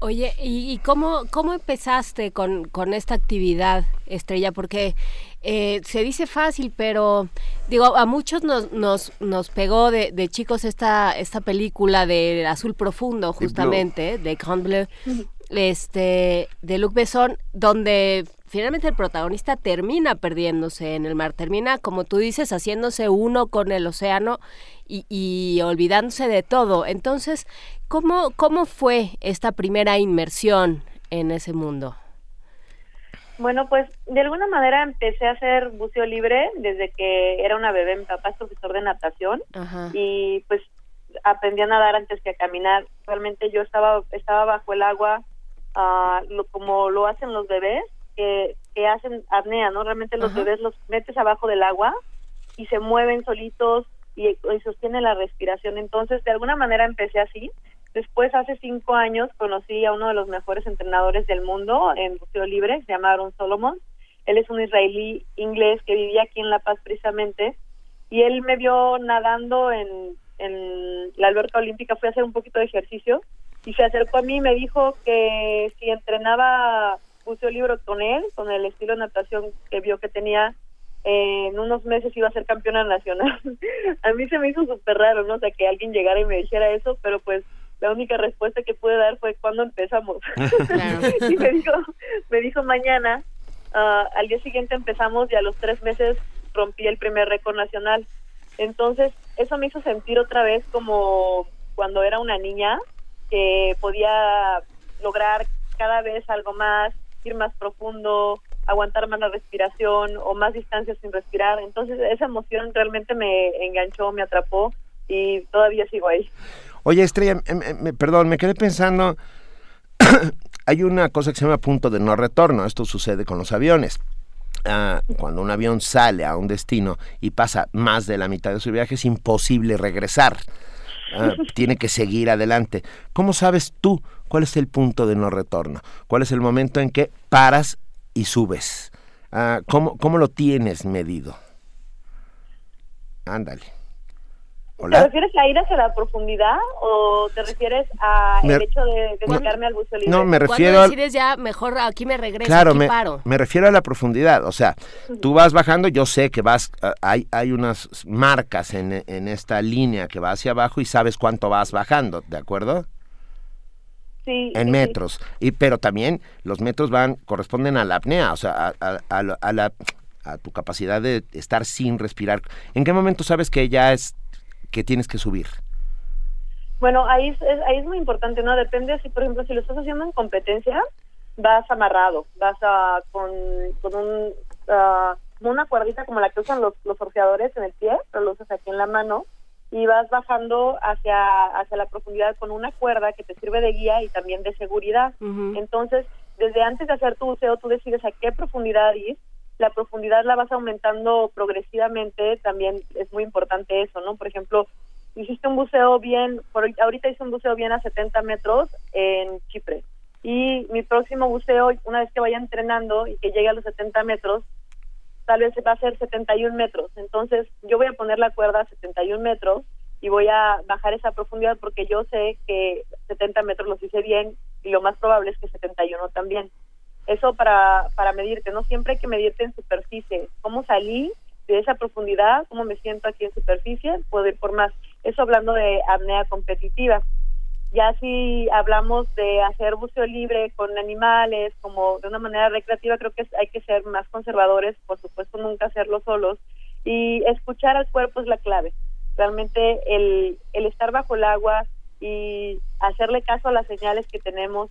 Oye, ¿y, cómo, cómo empezaste con, con esta actividad, Estrella? Porque eh, se dice fácil, pero digo, a muchos nos, nos, nos pegó de, de chicos esta, esta película de Azul Profundo, justamente, de Grand Bleu, este, de Luc Besson, donde finalmente el protagonista termina perdiéndose en el mar, termina, como tú dices, haciéndose uno con el océano y, y olvidándose de todo. Entonces, ¿Cómo, ¿Cómo fue esta primera inmersión en ese mundo? Bueno, pues de alguna manera empecé a hacer buceo libre desde que era una bebé. Mi papá es profesor de natación y pues aprendí a nadar antes que a caminar. Realmente yo estaba estaba bajo el agua uh, lo, como lo hacen los bebés que, que hacen apnea, ¿no? Realmente los bebés los metes abajo del agua y se mueven solitos y, y sostienen la respiración. Entonces, de alguna manera empecé así Después, hace cinco años, conocí a uno de los mejores entrenadores del mundo en buceo libre, se llama Aaron Solomon. Él es un israelí inglés que vivía aquí en La Paz precisamente, y él me vio nadando en, en la alberca olímpica, fui a hacer un poquito de ejercicio, y se acercó a mí y me dijo que si entrenaba buceo libre con él, con el estilo de natación que vio que tenía, en unos meses iba a ser campeona nacional. a mí se me hizo súper raro, ¿no? O sea, que alguien llegara y me dijera eso, pero pues la única respuesta que pude dar fue cuando empezamos. y me dijo, me dijo mañana, ah, al día siguiente empezamos y a los tres meses rompí el primer récord nacional. Entonces, eso me hizo sentir otra vez como cuando era una niña, que podía lograr cada vez algo más, ir más profundo, aguantar más la respiración o más distancia sin respirar. Entonces, esa emoción realmente me enganchó, me atrapó y todavía sigo ahí. Oye, Estrella, em, em, perdón, me quedé pensando, hay una cosa que se llama punto de no retorno, esto sucede con los aviones. Ah, cuando un avión sale a un destino y pasa más de la mitad de su viaje, es imposible regresar. Ah, tiene que seguir adelante. ¿Cómo sabes tú cuál es el punto de no retorno? ¿Cuál es el momento en que paras y subes? Ah, ¿cómo, ¿Cómo lo tienes medido? Ándale. ¿Te refieres a ir hacia la profundidad o te refieres al hecho de dedicarme al buceo libre? No, me refiero a... decides ya, mejor aquí me regreso, claro, aquí me, paro. me refiero a la profundidad. O sea, tú vas bajando, yo sé que vas, ah, hay, hay unas marcas en, en esta línea que va hacia abajo y sabes cuánto vas bajando, ¿de acuerdo? Sí, en metros y pero también los metros van corresponden a la apnea o sea a, a, a, la, a tu capacidad de estar sin respirar en qué momento sabes que ya es que tienes que subir? Bueno, ahí es, ahí es muy importante, ¿no? Depende si, por ejemplo, si lo estás haciendo en competencia, vas amarrado, vas a, con, con un, uh, una cuerdita como la que usan los, los surfeadores en el pie, pero lo usas aquí en la mano, y vas bajando hacia, hacia la profundidad con una cuerda que te sirve de guía y también de seguridad. Entonces, desde antes de hacer tu buceo, tú decides a qué profundidad ir la profundidad la vas aumentando progresivamente, también es muy importante eso, ¿no? Por ejemplo, hiciste un buceo bien, por, ahorita hice un buceo bien a 70 metros en Chipre. Y mi próximo buceo, una vez que vaya entrenando y que llegue a los 70 metros, tal vez va a ser 71 metros. Entonces, yo voy a poner la cuerda a 71 metros y voy a bajar esa profundidad porque yo sé que 70 metros los hice bien y lo más probable es que 71 también. Eso para, para medirte, ¿no? Siempre hay que medirte en superficie. ¿Cómo salí de esa profundidad? ¿Cómo me siento aquí en superficie? Puedo ir por más. Eso hablando de apnea competitiva. Ya si hablamos de hacer buceo libre con animales, como de una manera recreativa, creo que hay que ser más conservadores, por supuesto nunca hacerlo solos, y escuchar al cuerpo es la clave. Realmente el, el estar bajo el agua y hacerle caso a las señales que tenemos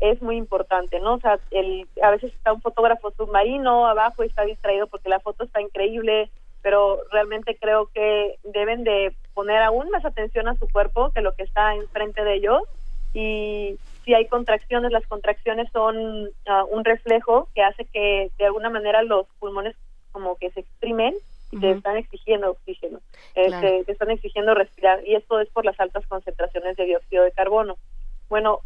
es muy importante, ¿no? O sea, el, a veces está un fotógrafo submarino abajo y está distraído porque la foto está increíble, pero realmente creo que deben de poner aún más atención a su cuerpo que lo que está enfrente de ellos y si hay contracciones, las contracciones son ah, un reflejo que hace que de alguna manera los pulmones como que se exprimen y te están exigiendo oxígeno, este, te están exigiendo respirar y esto es por las altas concentraciones de dióxido de carbono. Bueno,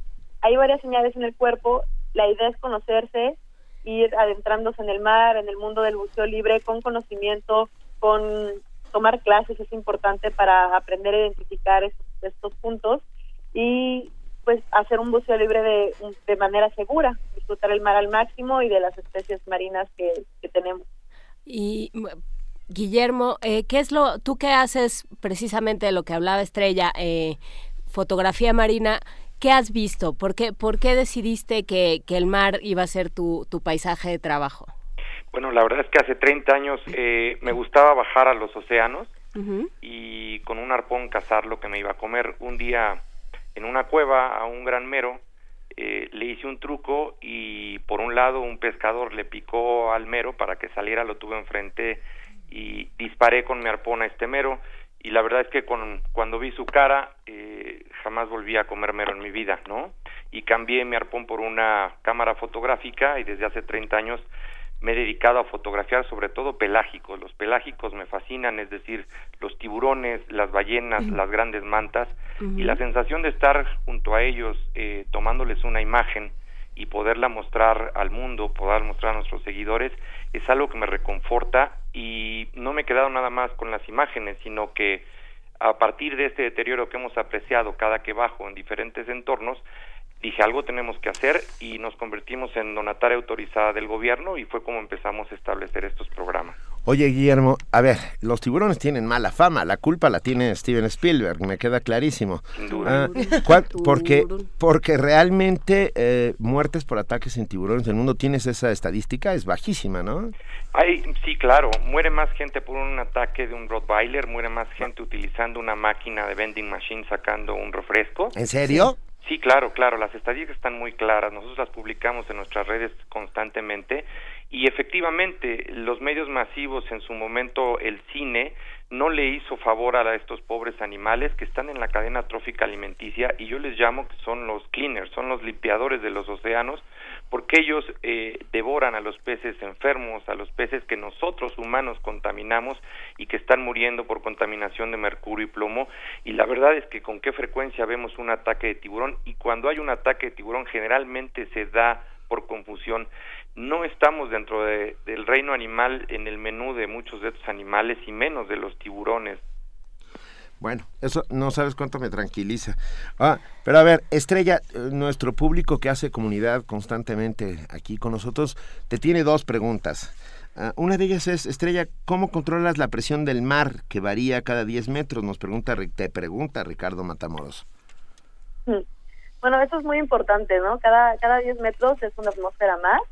hay varias señales en el cuerpo, la idea es conocerse, ir adentrándose en el mar, en el mundo del buceo libre, con conocimiento, con tomar clases es importante para aprender a identificar estos, puntos y pues hacer un buceo libre de, de manera segura, disfrutar el mar al máximo y de las especies marinas que, que tenemos. Y Guillermo, eh, ¿qué es lo, tú qué haces precisamente de lo que hablaba Estrella, eh, fotografía marina? ¿Qué has visto? ¿Por qué, por qué decidiste que, que, el mar iba a ser tu, tu paisaje de trabajo? Bueno, la verdad es que hace 30 años eh, me gustaba bajar a los océanos y con un arpón cazar lo que me iba a comer. Un día en una cueva a un gran mero eh, le hice un truco y por un lado un pescador le picó al mero para que saliera, lo tuve enfrente y disparé con mi arpón a este mero y la verdad es que con, cuando vi su cara eh, jamás volví a comer mero en mi vida, ¿no? Y cambié mi arpón por una cámara fotográfica y desde hace 30 años me he dedicado a fotografiar sobre todo pelágicos. Los pelágicos me fascinan, es decir, los tiburones, las ballenas, las grandes mantas, y la sensación de estar junto a ellos, eh, tomándoles una imagen y poderla mostrar al mundo, poder mostrar a nuestros seguidores, es algo que me reconforta y no me he quedado nada más con las imágenes, sino que a partir de este deterioro que hemos apreciado cada que bajo en diferentes entornos, dije algo tenemos que hacer y nos convertimos en donataria autorizada del gobierno y fue como empezamos a establecer estos programas. Oye Guillermo, a ver, los tiburones tienen mala fama, la culpa la tiene Steven Spielberg, me queda clarísimo. Sin duda. Ah, porque, porque realmente eh, muertes por ataques en tiburones del mundo, tienes esa estadística, es bajísima, ¿no? Ay, sí, claro, muere más gente por un ataque de un Rottweiler, muere más gente utilizando una máquina de vending machine sacando un refresco. ¿En serio? Sí, claro, claro, las estadísticas están muy claras, nosotros las publicamos en nuestras redes constantemente y efectivamente los medios masivos en su momento el cine no le hizo favor a estos pobres animales que están en la cadena trófica alimenticia y yo les llamo que son los cleaners, son los limpiadores de los océanos porque ellos eh, devoran a los peces enfermos, a los peces que nosotros humanos contaminamos y que están muriendo por contaminación de mercurio y plomo. Y la verdad es que con qué frecuencia vemos un ataque de tiburón y cuando hay un ataque de tiburón generalmente se da por confusión no estamos dentro de, del reino animal en el menú de muchos de estos animales y menos de los tiburones. Bueno, eso no sabes cuánto me tranquiliza. Ah, pero a ver, Estrella, eh, nuestro público que hace comunidad constantemente aquí con nosotros, te tiene dos preguntas. Ah, una de ellas es, Estrella, ¿cómo controlas la presión del mar que varía cada 10 metros? Nos pregunta, te pregunta Ricardo Matamoros. Mm. Bueno, eso es muy importante, ¿no? Cada, cada 10 metros es una atmósfera más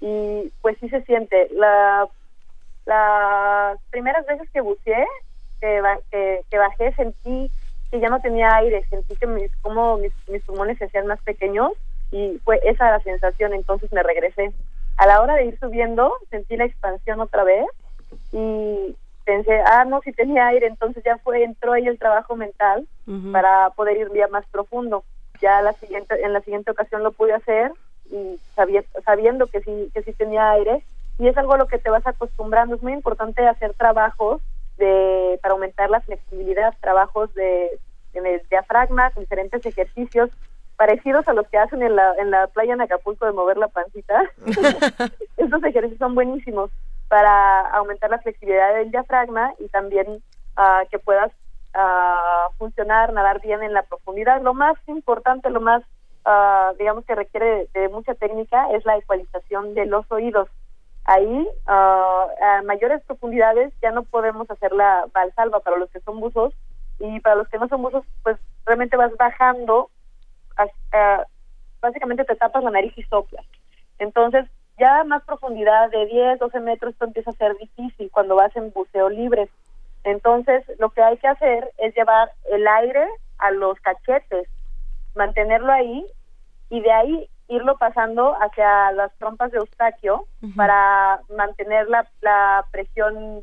y pues sí se siente. La, las primeras veces que buceé, que, que, bajé, sentí que ya no tenía aire, sentí que mis, como mis, mis pulmones se hacían más pequeños y fue esa la sensación, entonces me regresé. A la hora de ir subiendo, sentí la expansión otra vez y pensé, ah, no, si tenía aire, entonces ya fue, entró ahí el trabajo mental para poder ir ya más profundo. Ya la siguiente, en la siguiente ocasión lo pude hacer y sabiendo que sí, que sí tenía aire, y es algo a lo que te vas acostumbrando. Es muy importante hacer trabajos de, para aumentar la flexibilidad, trabajos de, en el diafragma, diferentes ejercicios parecidos a los que hacen en la, en la playa en Acapulco de mover la pancita. Estos ejercicios son buenísimos para aumentar la flexibilidad del diafragma y también uh, que puedas uh, funcionar, nadar bien en la profundidad. Lo más importante, lo más uh, digamos que requiere de, mucha técnica es la ecualización de los oídos. Ahí, uh, a mayores profundidades, ya no podemos hacer la valsalva para los que son buzos y para los que no son buzos, pues realmente vas bajando, hasta, básicamente te tapas la nariz y soplas. Entonces, ya más profundidad de 10, 12 metros, esto empieza a ser difícil cuando vas en buceo libre. Entonces, lo que hay que hacer es llevar el aire a los cachetes mantenerlo ahí y de ahí irlo pasando hacia las trompas de Eustaquio para mantener la, la presión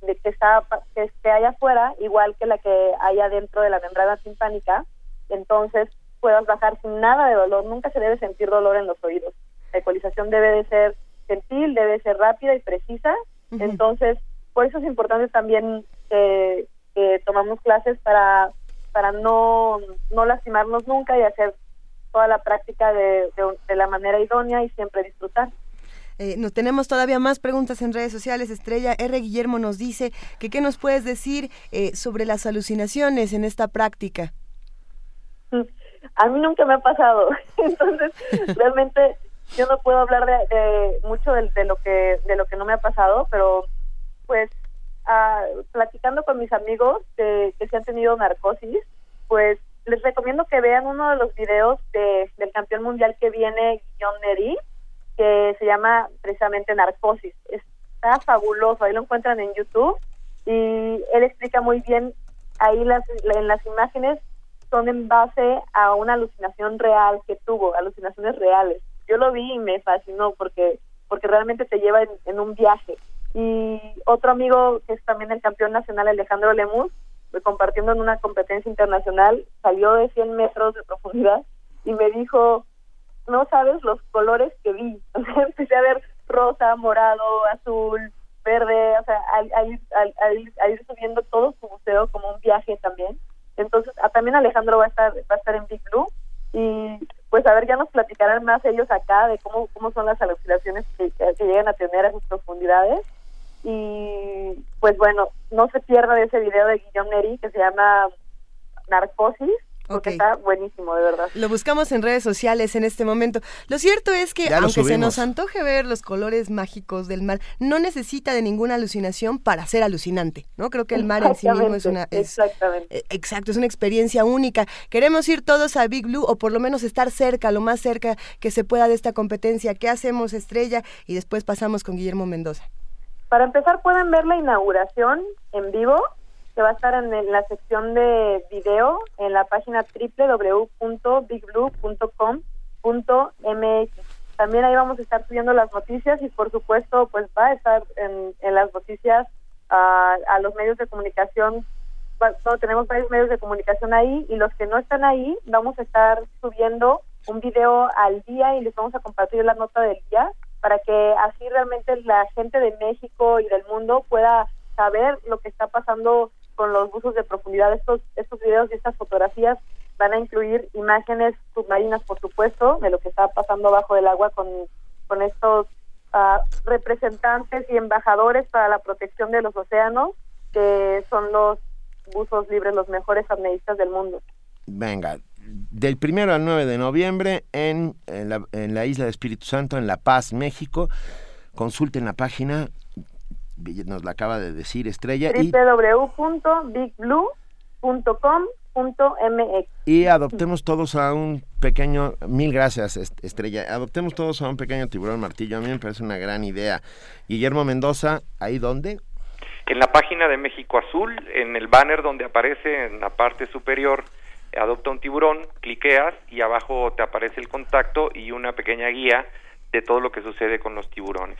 de que está que esté allá afuera igual que la que hay adentro de la membrana timpánica entonces puedas bajar sin nada de dolor. Nunca se debe sentir dolor en los oídos. La ecualización debe de ser gentil debe ser rápida y precisa. Entonces por eso es importante también que tomamos clases para para no, no lastimarnos nunca y hacer toda la práctica de, de, la manera idónea y siempre disfrutar. Eh, nos tenemos todavía más preguntas en redes sociales. Estrella R. Guillermo nos dice que qué nos puedes decir eh, sobre las alucinaciones en esta práctica. A mí nunca me ha pasado. Entonces, realmente yo no puedo hablar de, mucho de, lo que de lo que no me ha pasado, pero pues ah, platicando con mis amigos que, que se han tenido narcosis, pues les recomiendo que vean uno de los videos de, del campeón mundial que viene, John Neri, que se llama precisamente Narcosis. Está fabuloso, ahí lo encuentran en YouTube y él explica muy bien ahí las, en las imágenes son en base a una alucinación real que tuvo, alucinaciones reales. Yo lo vi y me fascinó porque porque realmente te lleva en, un viaje. Y otro amigo que es también el campeón nacional, Alejandro Lemus, compartiendo en una competencia internacional, salió de 100 metros de profundidad y me dijo, no sabes los colores que vi. empecé a ver rosa, morado, azul, verde, o sea, a, ir, subiendo todo su museo como un viaje también. Entonces, también Alejandro va a estar va a estar en Big Blue y pues a ver, ya nos platicarán más ellos acá de cómo, cómo son las alucinaciones que, llegan a tener a sus profundidades. Y pues bueno, no se pierda de ese video de Guillaume Neri que se llama Narcosis, porque está buenísimo, de verdad. Lo buscamos en redes sociales en este momento. Lo cierto es que, aunque se nos antoje ver los colores mágicos del mar, no necesita de ninguna alucinación para ser alucinante, ¿no? Creo que el mar en sí mismo es una... exactamente. Eh, exacto, es una experiencia única. Queremos ir todos a Big Blue o por lo menos estar cerca, lo más cerca que se pueda de esta competencia. ¿Qué hacemos, Estrella? Y después pasamos con Guillermo Mendoza. Para empezar, pueden ver la inauguración en vivo que va a estar en la sección de video en la página www.bigblue.com.mx. También ahí vamos a estar subiendo las noticias y por supuesto pues va a estar en, las noticias a, los medios de comunicación. tenemos varios medios de comunicación ahí y los que no están ahí vamos a estar subiendo un video al día y les vamos a compartir la nota del día para que así realmente la gente de México y del mundo pueda saber lo que está pasando con los buzos de profundidad. Estos, estos videos y estas fotografías van a incluir imágenes submarinas, por supuesto, de lo que está pasando bajo el agua con, con estos ah, representantes y embajadores para la protección de los océanos, que son los buzos libres, los mejores apneístas del mundo. Venga, del primero al 9 de noviembre en, en, la, en la isla de Espíritu Santo, en La Paz, México. Consulten la página nos la acaba de decir Estrella. www.bigblue.com.mx y adoptemos todos a un pequeño, mil gracias Estrella, adoptemos todos a un pequeño tiburón martillo, a mí me parece una gran idea. Guillermo Mendoza, ¿ahí dónde? En la página de México Azul, en el banner donde aparece en la parte superior, adopta un tiburón, cliqueas y abajo te aparece el contacto y una pequeña guía de todo lo que sucede con los tiburones.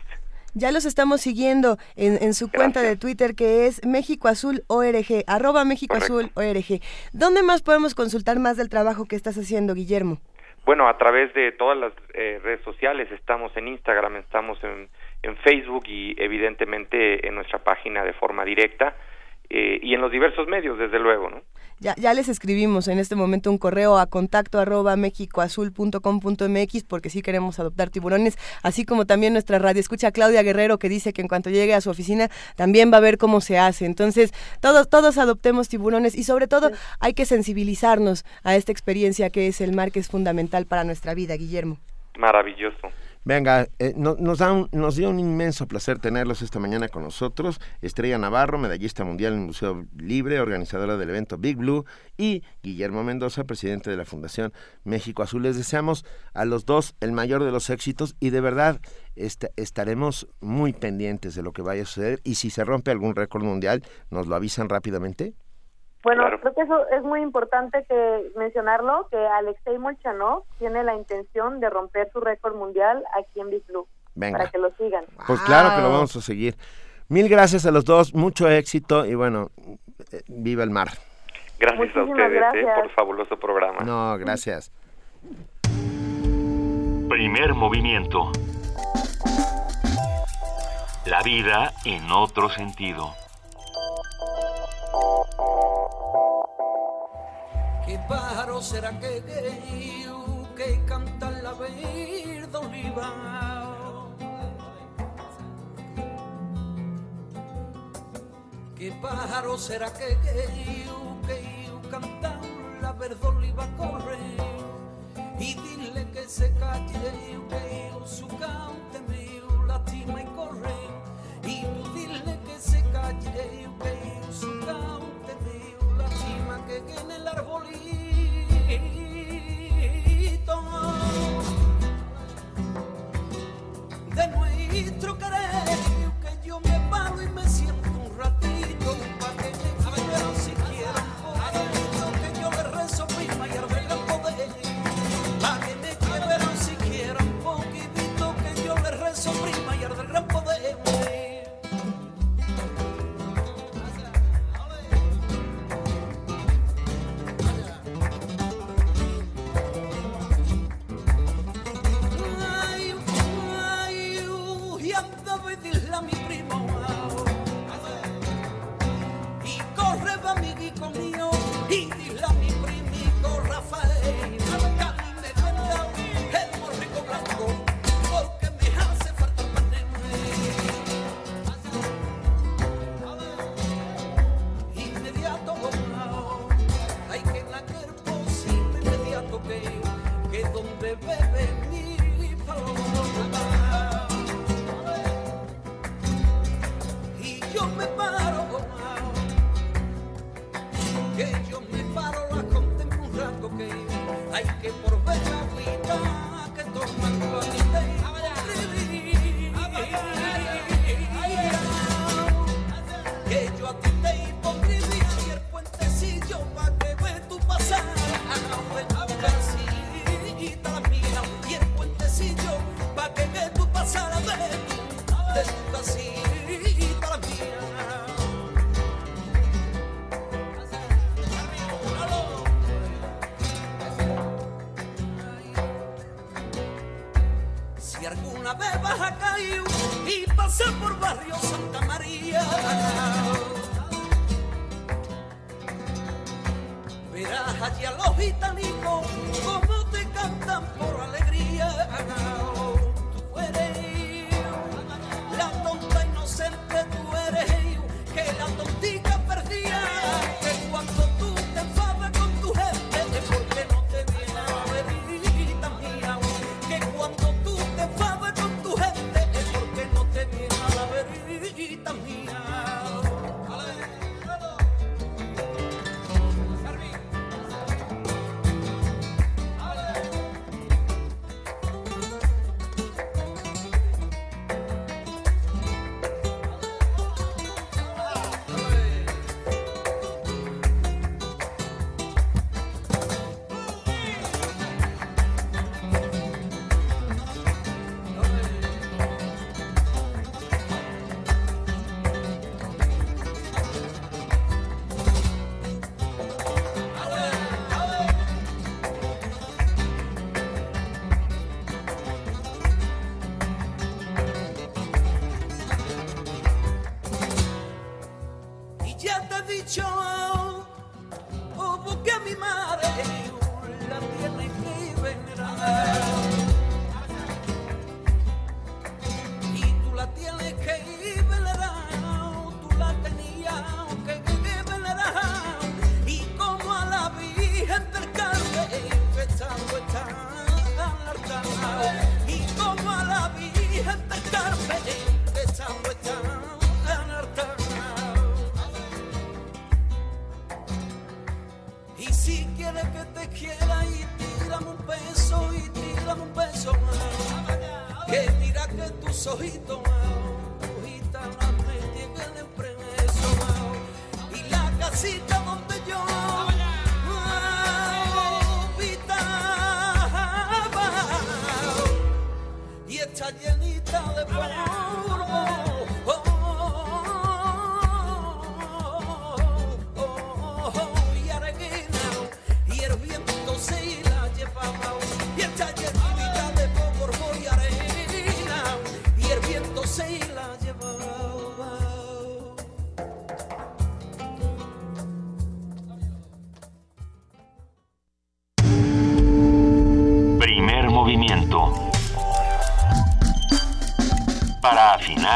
Ya los estamos siguiendo en, su cuenta de Twitter que es México Azul ORG, arroba México Azul ORG. ¿Dónde más podemos consultar más del trabajo que estás haciendo, Guillermo? Bueno, a través de todas las eh, redes sociales, estamos en Instagram, estamos en, en, Facebook y evidentemente en nuestra página de forma directa eh, y en los diversos medios, desde luego, ¿no? Ya, ya les escribimos en este momento un correo a contacto arroba mexicoazul.com.mx porque sí queremos adoptar tiburones, así como también nuestra radio escucha Claudia Guerrero que dice que en cuanto llegue a su oficina también va a ver cómo se hace. Entonces, todos, todos adoptemos tiburones y sobre todo hay que sensibilizarnos a esta experiencia que es el mar, que es fundamental para nuestra vida, Guillermo. Maravilloso. Venga, eh, nos, da nos dio un inmenso placer tenerlos esta mañana con nosotros. Estrella Navarro, medallista mundial en el Museo Libre, organizadora del evento Big Blue, y Guillermo Mendoza, presidente de la Fundación México Azul. Les deseamos a los dos el mayor de los éxitos y de verdad estaremos muy pendientes de lo que vaya a suceder. Y si se rompe algún récord mundial, ¿nos lo avisan rápidamente? Bueno, creo que eso es muy importante que mencionarlo, que Alexei Molchanov tiene la intención de romper su récord mundial aquí en Big Blue. Para que lo sigan. Pues claro que lo vamos a seguir. Mil gracias a los dos, mucho éxito y bueno, eh, viva el mar. Gracias a ustedes eh, por el fabuloso programa. No, gracias. Primer movimiento. La vida en otro sentido. ¿Qué pájaro será que que canta la verde oliva? ¿Qué pájaro será que que canta la verde oliva corre? Y dile que se calle que su cante me lastima y corre. Y tú dile seca el peiro, su caute, la cima que en el arbolí.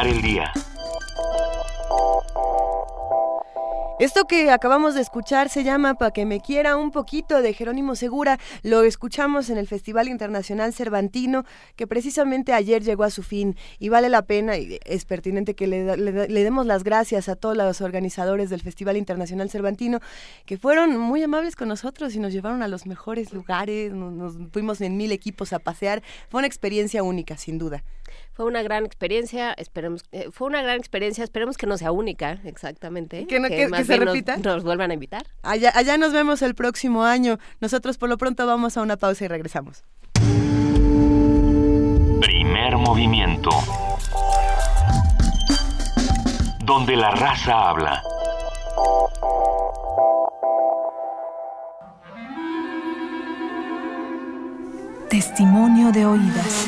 El día. Esto que acabamos de escuchar se llama Pa' que me quiera un poquito de Jerónimo Segura. Lo escuchamos en el Festival Internacional Cervantino, que precisamente ayer llegó a su fin. Y vale la pena, y es pertinente que le, demos las gracias a todos los organizadores del Festival Internacional Cervantino, que fueron muy amables con nosotros y nos llevaron a los mejores lugares. Nos fuimos en mil equipos a pasear. Fue una experiencia única, sin duda. Fue una gran experiencia, esperemos, eh, fue una gran experiencia, esperemos que no sea única, exactamente. Que no- que- más que se bien nos- repita. Nos, vuelvan a invitar. Allá, allá nos vemos el próximo año. Nosotros por lo pronto vamos a una pausa y regresamos. Primer movimiento. Donde la raza habla. Testimonio de oídas.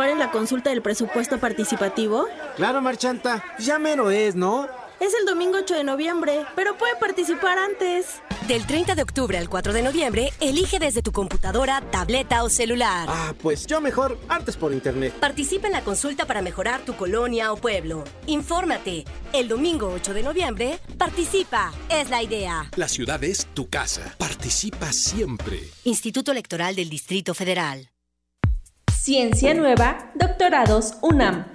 participar en la consulta del presupuesto participativo? Claro, Marchanta, ya mero es, ¿no? Es el domingo 8 de noviembre, pero puede participar antes. Del 30 de octubre al 4 de noviembre, elige desde tu computadora, tableta o celular. Ah, pues yo mejor antes por internet. Participa en la consulta para mejorar tu colonia o pueblo. Infórmate. El domingo 8 de noviembre, participa. Es la idea. La ciudad es tu casa. Participa siempre. Instituto Electoral del Distrito Federal. Ciencia Nueva, Doctorados UNAM.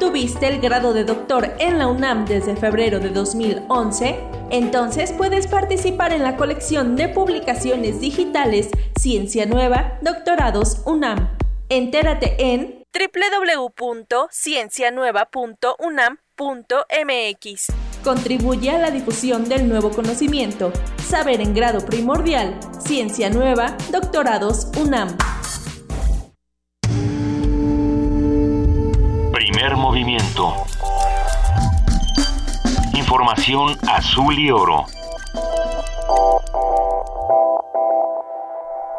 ¿Tuviste el grado de doctor en la UNAM desde febrero de 2011? Entonces puedes participar en la colección de publicaciones digitales Ciencia Nueva, Doctorados UNAM. Entérate en www.ciencianueva.unam.mx. Contribuye a la difusión del nuevo conocimiento. Saber en grado primordial. Ciencia Nueva, Doctorados UNAM. Primer movimiento. Información azul y oro.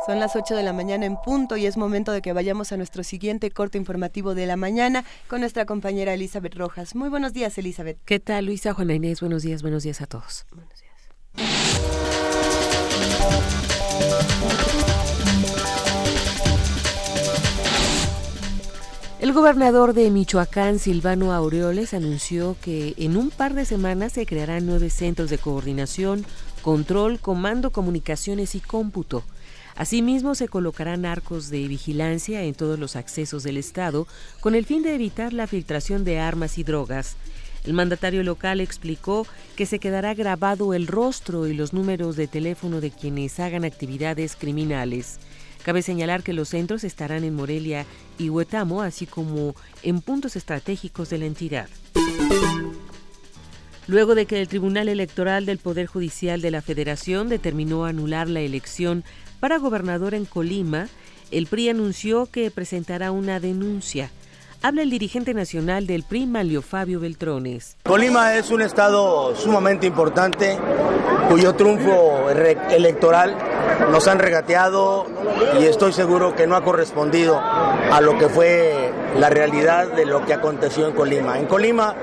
Son las 8 de la mañana en punto y es momento de que vayamos a nuestro siguiente corte informativo de la mañana con nuestra compañera Elizabeth Rojas. Muy buenos días, Elizabeth. ¿Qué tal, Luisa, Juana Inés? Buenos días, buenos días a todos. El gobernador de Michoacán, Silvano Aureoles, anunció que en un par de semanas se crearán nueve centros de coordinación, control, comando, comunicaciones y cómputo. Asimismo, se colocarán arcos de vigilancia en todos los accesos del Estado con el fin de evitar la filtración de armas y drogas. El mandatario local explicó que se quedará grabado el rostro y los números de teléfono de quienes hagan actividades criminales. Cabe señalar que los centros estarán en Morelia y Huetamo, así como en puntos estratégicos de la entidad. Luego de que el Tribunal Electoral del Poder Judicial de la Federación determinó anular la elección para gobernador en Colima, el PRI anunció que presentará una denuncia. Habla el dirigente nacional del PRI, Manlio Fabio Beltrones. Colima es un estado sumamente importante cuyo triunfo electoral nos han regateado y estoy seguro que no ha correspondido a lo que fue la realidad de lo que aconteció en Colima. En Colima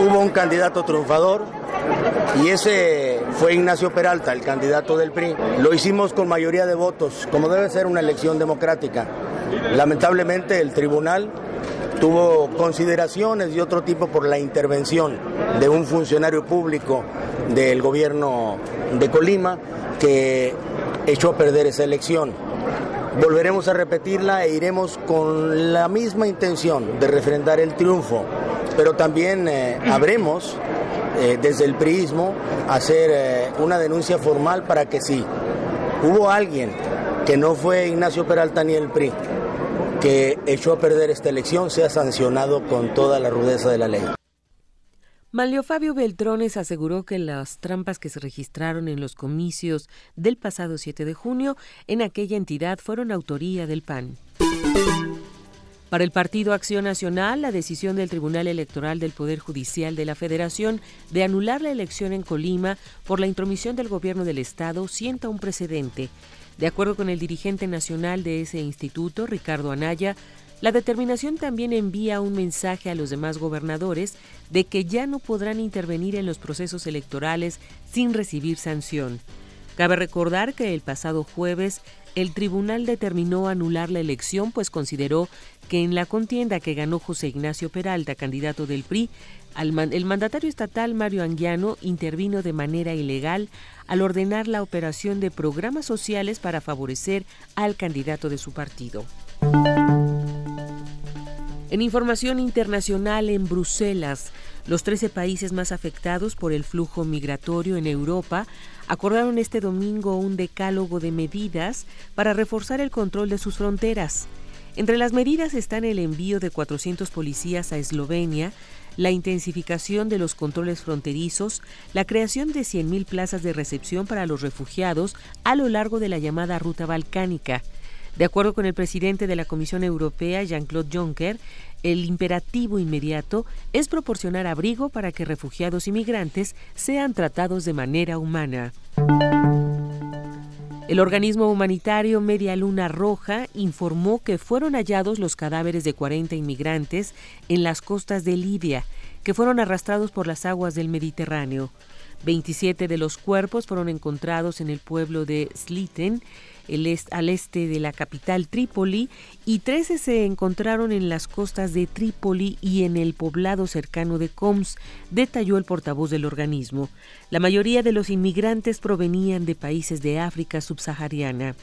hubo un candidato triunfador y ese fue Ignacio Peralta, el candidato del PRI. Lo hicimos con mayoría de votos, como debe ser una elección democrática. Lamentablemente el tribunal tuvo consideraciones de otro tipo por la intervención de un funcionario público del gobierno de Colima que echó a perder esa elección. Volveremos a repetirla e iremos con la misma intención de refrendar el triunfo, pero también eh, habremos eh, desde el priismo hacer eh, una denuncia formal para que si hubo alguien que no fue Ignacio Peralta ni el PRI, que echó a perder esta elección sea sancionado con toda la rudeza de la ley. Manlio Fabio Beltrones aseguró que las trampas que se registraron en los comicios del pasado 7 de junio en aquella entidad fueron autoría del PAN. Para el Partido Acción Nacional, la decisión del Tribunal Electoral del Poder Judicial de la Federación de anular la elección en Colima por la intromisión del gobierno del Estado sienta un precedente. De acuerdo con el dirigente nacional de ese instituto, Ricardo Anaya, la determinación también envía un mensaje a los demás gobernadores de que ya no podrán intervenir en los procesos electorales sin recibir sanción. Cabe recordar que el pasado jueves el tribunal determinó anular la elección pues consideró que en la contienda que ganó José Ignacio Peralta, candidato del PRI, el mandatario estatal Mario Anguiano intervino de manera ilegal al ordenar la operación de programas sociales para favorecer al candidato de su partido. En información internacional en Bruselas, los 13 países más afectados por el flujo migratorio en Europa acordaron este domingo un decálogo de medidas para reforzar el control de sus fronteras. Entre las medidas están el envío de 400 policías a Eslovenia, la intensificación de los controles fronterizos, la creación de 100.000 plazas de recepción para los refugiados a lo largo de la llamada ruta balcánica. De acuerdo con el presidente de la Comisión Europea, Jean-Claude Juncker, el imperativo inmediato es proporcionar abrigo para que refugiados y migrantes sean tratados de manera humana. El organismo humanitario Media Luna Roja informó que fueron hallados los cadáveres de 40 inmigrantes en las costas de Libia, que fueron arrastrados por las aguas del Mediterráneo. 27 de los cuerpos fueron encontrados en el pueblo de Sliten al este de la capital Trípoli y 13 se encontraron en las costas de Trípoli y en el poblado cercano de Coms, detalló el portavoz del organismo. La mayoría de los inmigrantes provenían de países de África subsahariana.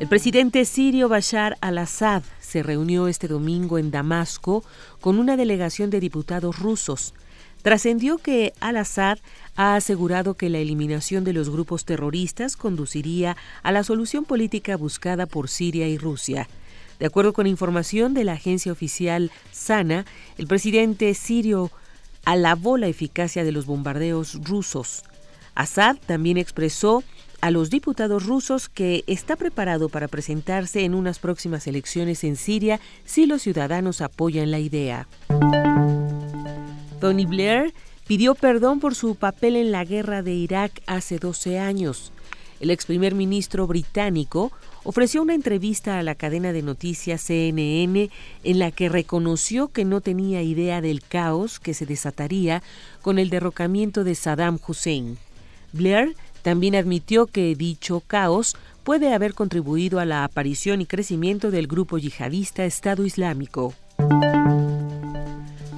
El presidente sirio Bashar al-Assad se reunió este domingo en Damasco con una delegación de diputados rusos. Trascendió que al-Assad ha asegurado que la eliminación de los grupos terroristas conduciría a la solución política buscada por Siria y Rusia. De acuerdo con información de la agencia oficial SANA, el presidente sirio alabó la eficacia de los bombardeos rusos. Assad también expresó a los diputados rusos que está preparado para presentarse en unas próximas elecciones en Siria si los ciudadanos apoyan la idea. Tony Blair pidió perdón por su papel en la guerra de Irak hace 12 años. El ex primer ministro británico ofreció una entrevista a la cadena de noticias CNN en la que reconoció que no tenía idea del caos que se desataría con el derrocamiento de Saddam Hussein. Blair también admitió que dicho caos puede haber contribuido a la aparición y crecimiento del grupo yihadista Estado Islámico.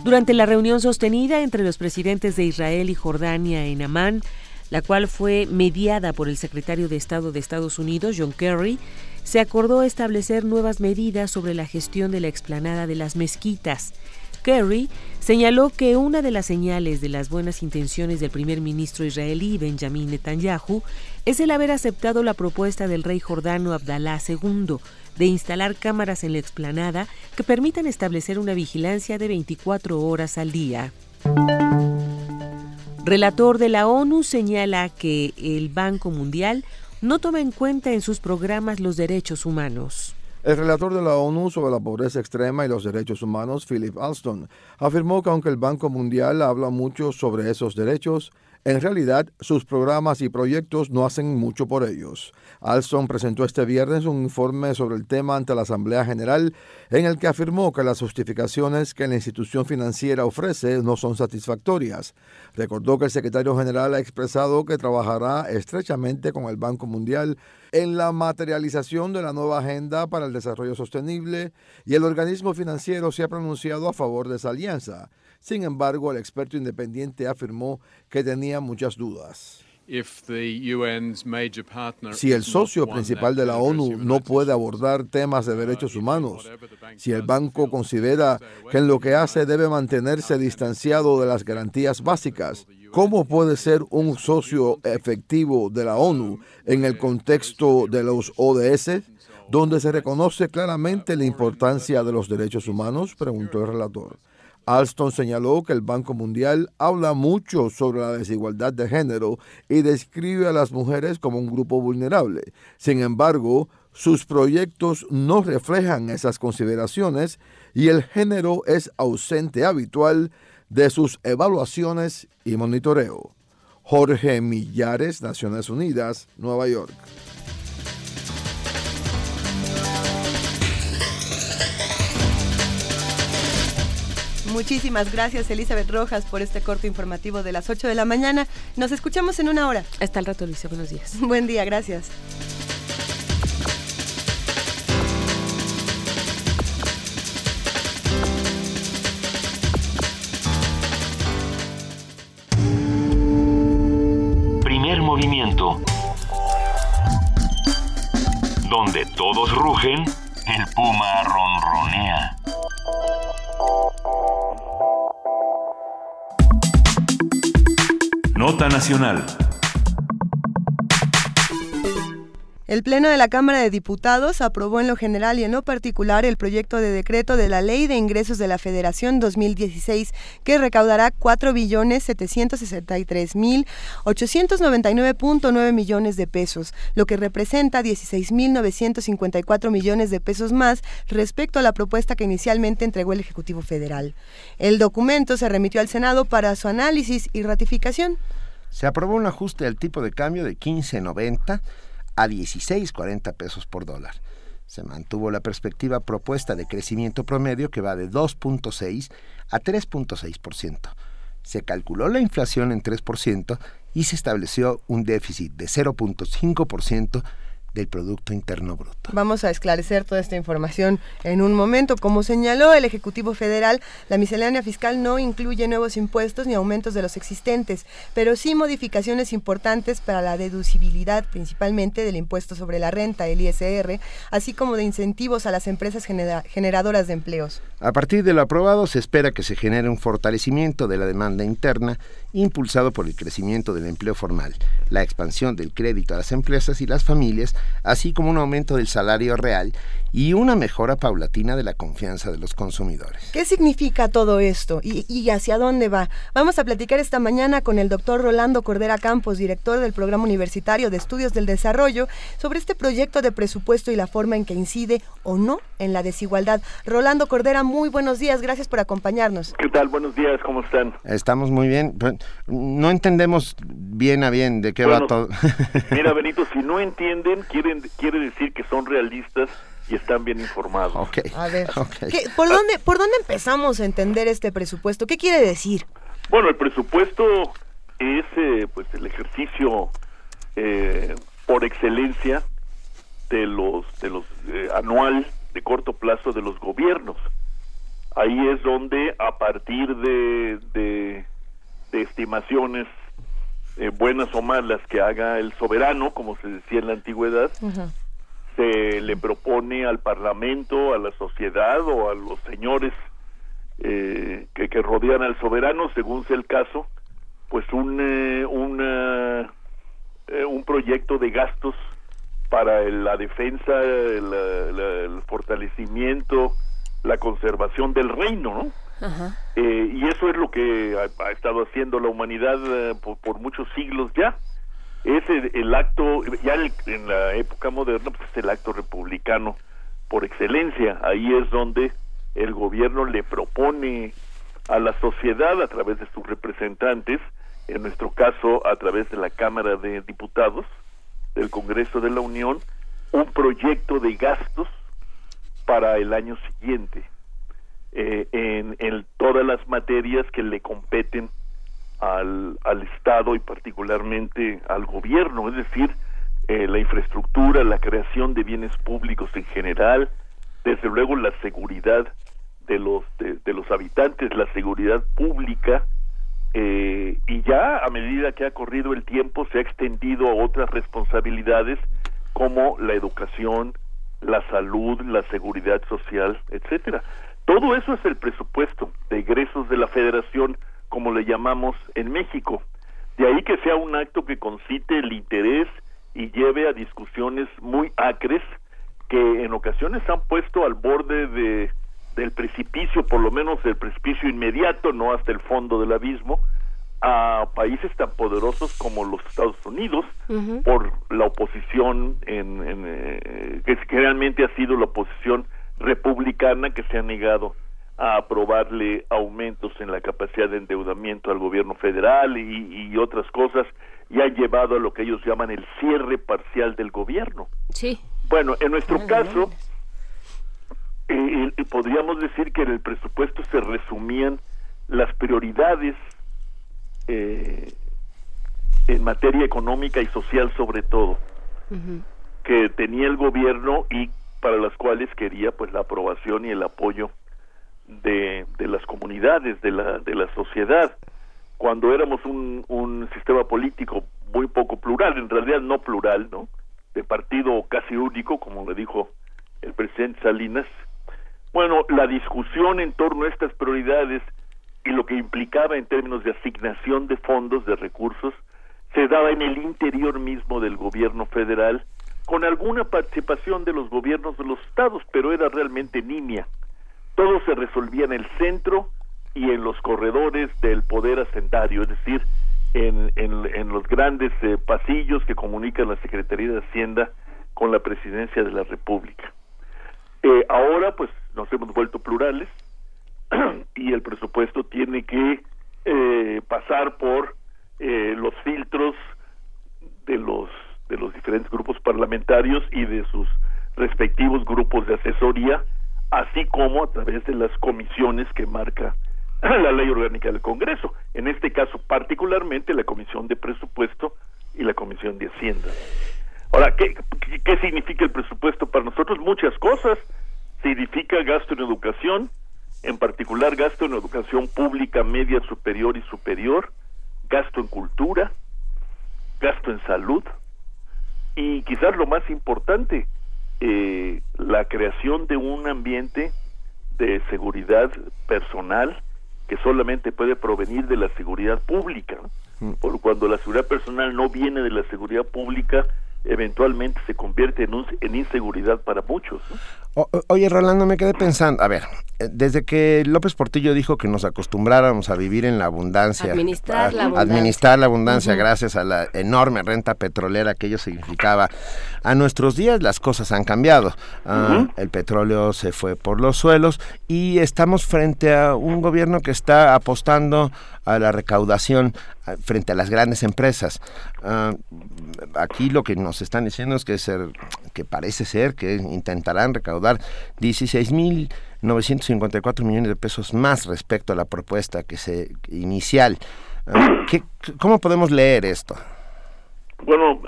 Durante la reunión sostenida entre los presidentes de Israel y Jordania en Amán, la cual fue mediada por el secretario de Estado de Estados Unidos, John Kerry, se acordó establecer nuevas medidas sobre la gestión de la explanada de las mezquitas. Kerry señaló que una de las señales de las buenas intenciones del primer ministro israelí Benjamin Netanyahu es el haber aceptado la propuesta del rey jordano Abdalá II de instalar cámaras en la explanada que permitan establecer una vigilancia de 24 horas al día. Relator de la ONU señala que el Banco Mundial no toma en cuenta en sus programas los derechos humanos. El relator de la ONU sobre la pobreza extrema y los derechos humanos, Philip Alston, afirmó que aunque el Banco Mundial habla mucho sobre esos derechos, en realidad, sus programas y proyectos no hacen mucho por ellos. Alston presentó este viernes un informe sobre el tema ante la Asamblea General en el que afirmó que las justificaciones que la institución financiera ofrece no son satisfactorias. Recordó que el secretario general ha expresado que trabajará estrechamente con el Banco Mundial en la materialización de la nueva agenda para el desarrollo sostenible y el organismo financiero se ha pronunciado a favor de esa alianza. Sin embargo, el experto independiente afirmó que tenía muchas dudas. Si el socio principal de la ONU no puede abordar temas de derechos humanos, si el banco considera que en lo que hace debe mantenerse distanciado de las garantías básicas, ¿cómo puede ser un socio efectivo de la ONU en el contexto de los ODS, donde se reconoce claramente la importancia de los derechos humanos? preguntó el relator. Alston señaló que el Banco Mundial habla mucho sobre la desigualdad de género y describe a las mujeres como un grupo vulnerable. Sin embargo, sus proyectos no reflejan esas consideraciones y el género es ausente habitual de sus evaluaciones y monitoreo. Jorge Millares, Naciones Unidas, Nueva York. Muchísimas gracias Elizabeth Rojas por este corto informativo de las 8 de la mañana. Nos escuchamos en una hora. Hasta el rato, Luisa. Buenos días. Buen día, gracias. Primer movimiento. Donde todos rugen, el puma ronronea. Nota Nacional. El Pleno de la Cámara de Diputados aprobó en lo general y en lo particular el proyecto de decreto de la Ley de Ingresos de la Federación 2016 que recaudará 4.763.899.9 millones de pesos, lo que representa 16.954 millones de pesos más respecto a la propuesta que inicialmente entregó el Ejecutivo Federal. El documento se remitió al Senado para su análisis y ratificación. Se aprobó un ajuste del tipo de cambio de 15.90 a 16.40 pesos por dólar. Se mantuvo la perspectiva propuesta de crecimiento promedio que va de 2.6 a 3.6%. Se calculó la inflación en 3% y se estableció un déficit de 0.5% del Producto Interno Bruto. Vamos a esclarecer toda esta información en un momento. Como señaló el Ejecutivo Federal, la miscelánea fiscal no incluye nuevos impuestos ni aumentos de los existentes, pero sí modificaciones importantes para la deducibilidad, principalmente del impuesto sobre la renta, el ISR, así como de incentivos a las empresas genera generadoras de empleos. A partir de lo aprobado, se espera que se genere un fortalecimiento de la demanda interna impulsado por el crecimiento del empleo formal, la expansión del crédito a las empresas y las familias, así como un aumento del salario real y una mejora paulatina de la confianza de los consumidores. ¿Qué significa todo esto y, y, hacia dónde va? Vamos a platicar esta mañana con el doctor Rolando Cordera Campos, director del Programa Universitario de Estudios del Desarrollo, sobre este proyecto de presupuesto y la forma en que incide o no en la desigualdad. Rolando Cordera, muy buenos días, gracias por acompañarnos. ¿Qué tal? Buenos días, ¿cómo están? Estamos muy bien. No entendemos bien a bien de qué bueno, va todo. mira, Benito, si no entienden, quieren, quiere decir que son realistas y están bien informados. Okay. A ver, okay. ¿qué, ¿por, dónde, ¿por dónde empezamos a entender este presupuesto? ¿Qué quiere decir? Bueno, el presupuesto es eh, pues el ejercicio eh, por excelencia de los de los eh, anual de corto plazo de los gobiernos. Ahí es donde a partir de, de, de estimaciones eh, buenas o malas que haga el soberano, como se decía en la antigüedad, uh -huh. se le propone al Parlamento, a la sociedad o a los señores eh, que, que, rodean al soberano, según sea el caso, pues un, eh, una, un proyecto de gastos para la defensa, el, el, el fortalecimiento, la conservación del reino, ¿no? Eh, y eso es lo que ha, estado haciendo la humanidad eh, por, por, muchos siglos ya. Es el, acto, ya en la época moderna, pues es el acto republicano por excelencia. Ahí es donde el gobierno le propone a la sociedad a través de sus representantes, en nuestro caso a través de la Cámara de Diputados del Congreso de la Unión, un proyecto de gastos para el año siguiente eh, en, todas las materias que le competen al, al Estado y particularmente al gobierno, es decir, eh, la infraestructura, la creación de bienes públicos en general, desde luego la seguridad de los de, de los habitantes, la seguridad pública eh, y ya a medida que ha corrido el tiempo se ha extendido a otras responsabilidades como la educación, la salud, la seguridad social, etcétera. Todo eso es el presupuesto de egresos de la federación, como le llamamos en México. De ahí que sea un acto que concite el interés y lleve a discusiones muy acres que en ocasiones han puesto al borde de, del precipicio, por lo menos el precipicio inmediato, no hasta el fondo del abismo, a países tan poderosos como los Estados Unidos uh -huh. por la oposición en, en, eh, que generalmente ha sido la oposición republicana que se ha negado a aprobarle aumentos en la capacidad de endeudamiento al gobierno federal y, y otras cosas y ha llevado a lo que ellos llaman el cierre parcial del gobierno. Sí. Bueno, en nuestro caso, eh, eh, podríamos decir que en el presupuesto se resumían las prioridades eh, en materia económica y social sobre todo que tenía el gobierno y para las cuales quería pues la aprobación y el apoyo de, de las comunidades de la de la sociedad. Cuando éramos un, un sistema político muy poco plural en realidad no plural no de partido casi único como le dijo el presidente Salinas. Bueno la discusión en torno a estas prioridades y lo que implicaba en términos de asignación de fondos de recursos se daba en el interior mismo del gobierno federal con alguna participación de los gobiernos de los estados, pero era realmente nimia. Todo se resolvía en el centro y en los corredores del poder hacendario, es decir, en, en, los grandes eh, pasillos que comunican la Secretaría de Hacienda con la Presidencia de la República. Eh, ahora, pues, nos hemos vuelto plurales y el presupuesto tiene que eh, pasar por los filtros de los de los diferentes grupos parlamentarios y de sus respectivos grupos de asesoría, así como a través de las comisiones que marca la ley orgánica del Congreso, en este caso particularmente la Comisión de Presupuesto y la Comisión de Hacienda. Ahora, ¿qué, qué significa el presupuesto para nosotros? Muchas cosas. Significa gasto en educación, en particular gasto en educación pública, media, superior y superior, gasto en cultura, gasto en salud, y quizás lo más importante, eh, la creación de un ambiente de seguridad personal que solamente puede provenir de la seguridad pública. Mm. Por cuando la seguridad personal no viene de la seguridad pública, eventualmente se convierte en, un, en inseguridad para muchos. Oye, Rolando, me quedé pensando, a ver, eh, desde que López Portillo dijo que nos acostumbráramos a vivir en la abundancia, administrar la abundancia, administrar la abundancia gracias a la enorme renta petrolera que ello significaba, a nuestros días las cosas han cambiado. Ah, el petróleo se fue por los suelos y estamos frente a un gobierno que está apostando a la recaudación frente a las grandes empresas. Ah, aquí lo que nos están diciendo es que, ser, que parece ser que intentarán recaudar 16.954 millones de pesos más respecto a la propuesta que se inicial. Ah, ¿qué, ¿Cómo podemos leer esto? Bueno,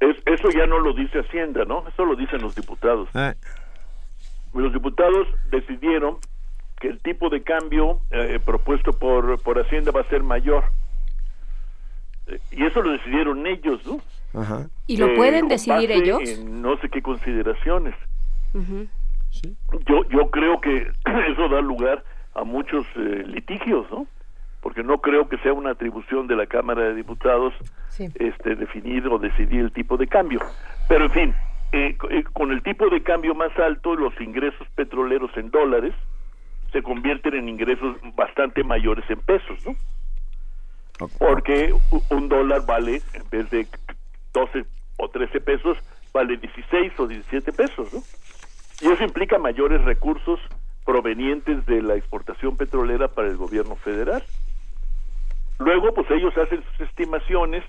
eso ya no lo dice Hacienda, ¿no? Eso lo dicen los diputados. Ah. Los diputados decidieron que el tipo de cambio eh, propuesto por, por Hacienda va a ser mayor. Eh, y eso lo decidieron ellos, ¿no? ¿Y lo pueden eh, decidir ellos? no sé qué consideraciones. Yo, yo creo que eso da lugar a muchos litigios, ¿no? Porque no creo que sea una atribución de la Cámara de Diputados este, definir o decidir el tipo de cambio. Pero en fin, con el tipo de cambio más alto, los ingresos petroleros en dólares, se convierten en ingresos bastante mayores en pesos, ¿no? Porque un dólar vale, en vez de 12 o 13 pesos, vale 16 o 17 pesos, ¿no? Y eso implica mayores recursos provenientes de la exportación petrolera para el gobierno federal. Luego, pues ellos hacen sus estimaciones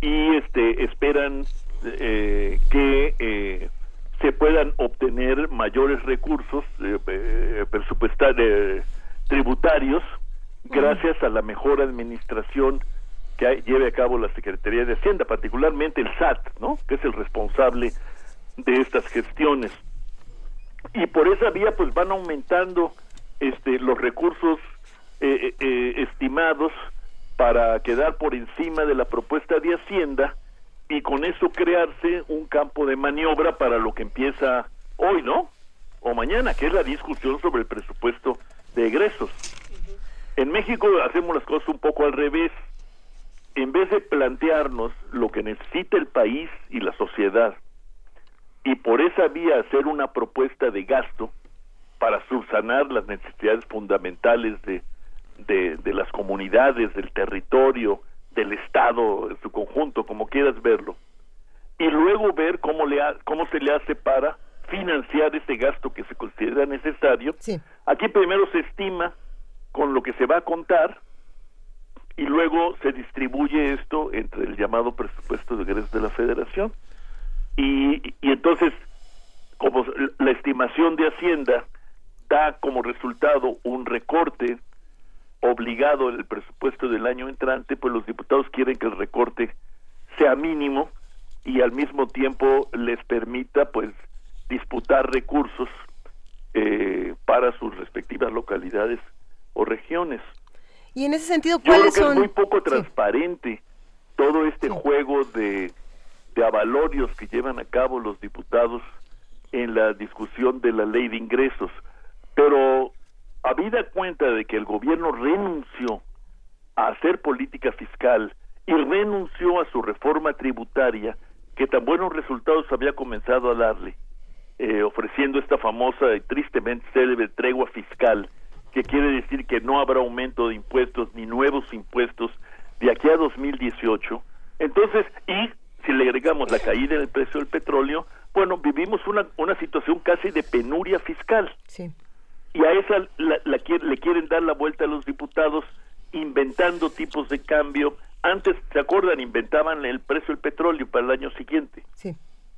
y este esperan eh, que eh, se puedan obtener mayores recursos eh, eh presupuestarios tributarios gracias a la mejor administración que lleve a cabo la Secretaría de Hacienda, particularmente el SAT, ¿no? Que es el responsable de estas gestiones. Y por esa vía pues van aumentando este los recursos eh, eh, estimados para quedar por encima de la propuesta de Hacienda y con eso crearse un campo de maniobra para lo que empieza hoy, ¿no? O mañana, que es la discusión sobre el presupuesto de egresos. En México hacemos las cosas un poco al revés. En vez de plantearnos lo que necesita el país y la sociedad, y por esa vía hacer una propuesta de gasto para subsanar las necesidades fundamentales de, de, de las comunidades, del territorio, del Estado en su conjunto, como quieras verlo, y luego ver cómo le ha- cómo se le hace para financiar ese gasto que se considera necesario. Aquí primero se estima con lo que se va a contar y luego se distribuye esto entre el llamado presupuesto de egresos de la Federación. Y, y entonces, como la estimación de Hacienda da como resultado un recorte obligado en el presupuesto del año entrante, pues los diputados quieren que el recorte sea mínimo y al mismo tiempo les permita pues disputar recursos eh, para sus respectivas localidades o regiones. Y en ese sentido, Yo creo ¿cuáles que es muy poco transparente todo este juego de, de avalorios que llevan a cabo los diputados en la discusión de la ley de ingresos. Pero habida cuenta de que el gobierno renunció a hacer política fiscal y renunció a su reforma tributaria, que tan buenos resultados había comenzado a darle, eh, ofreciendo esta famosa y tristemente célebre tregua fiscal, que quiere decir que no habrá aumento de impuestos ni nuevos impuestos de aquí a 2018. Entonces, y si le agregamos la caída en el precio del petróleo, bueno, vivimos una, una situación casi de penuria fiscal. Sí. Y a esa la, la le quieren dar la vuelta a los diputados inventando tipos de cambio. Antes, ¿se acuerdan? Inventaban el precio del petróleo para el año siguiente. Sí.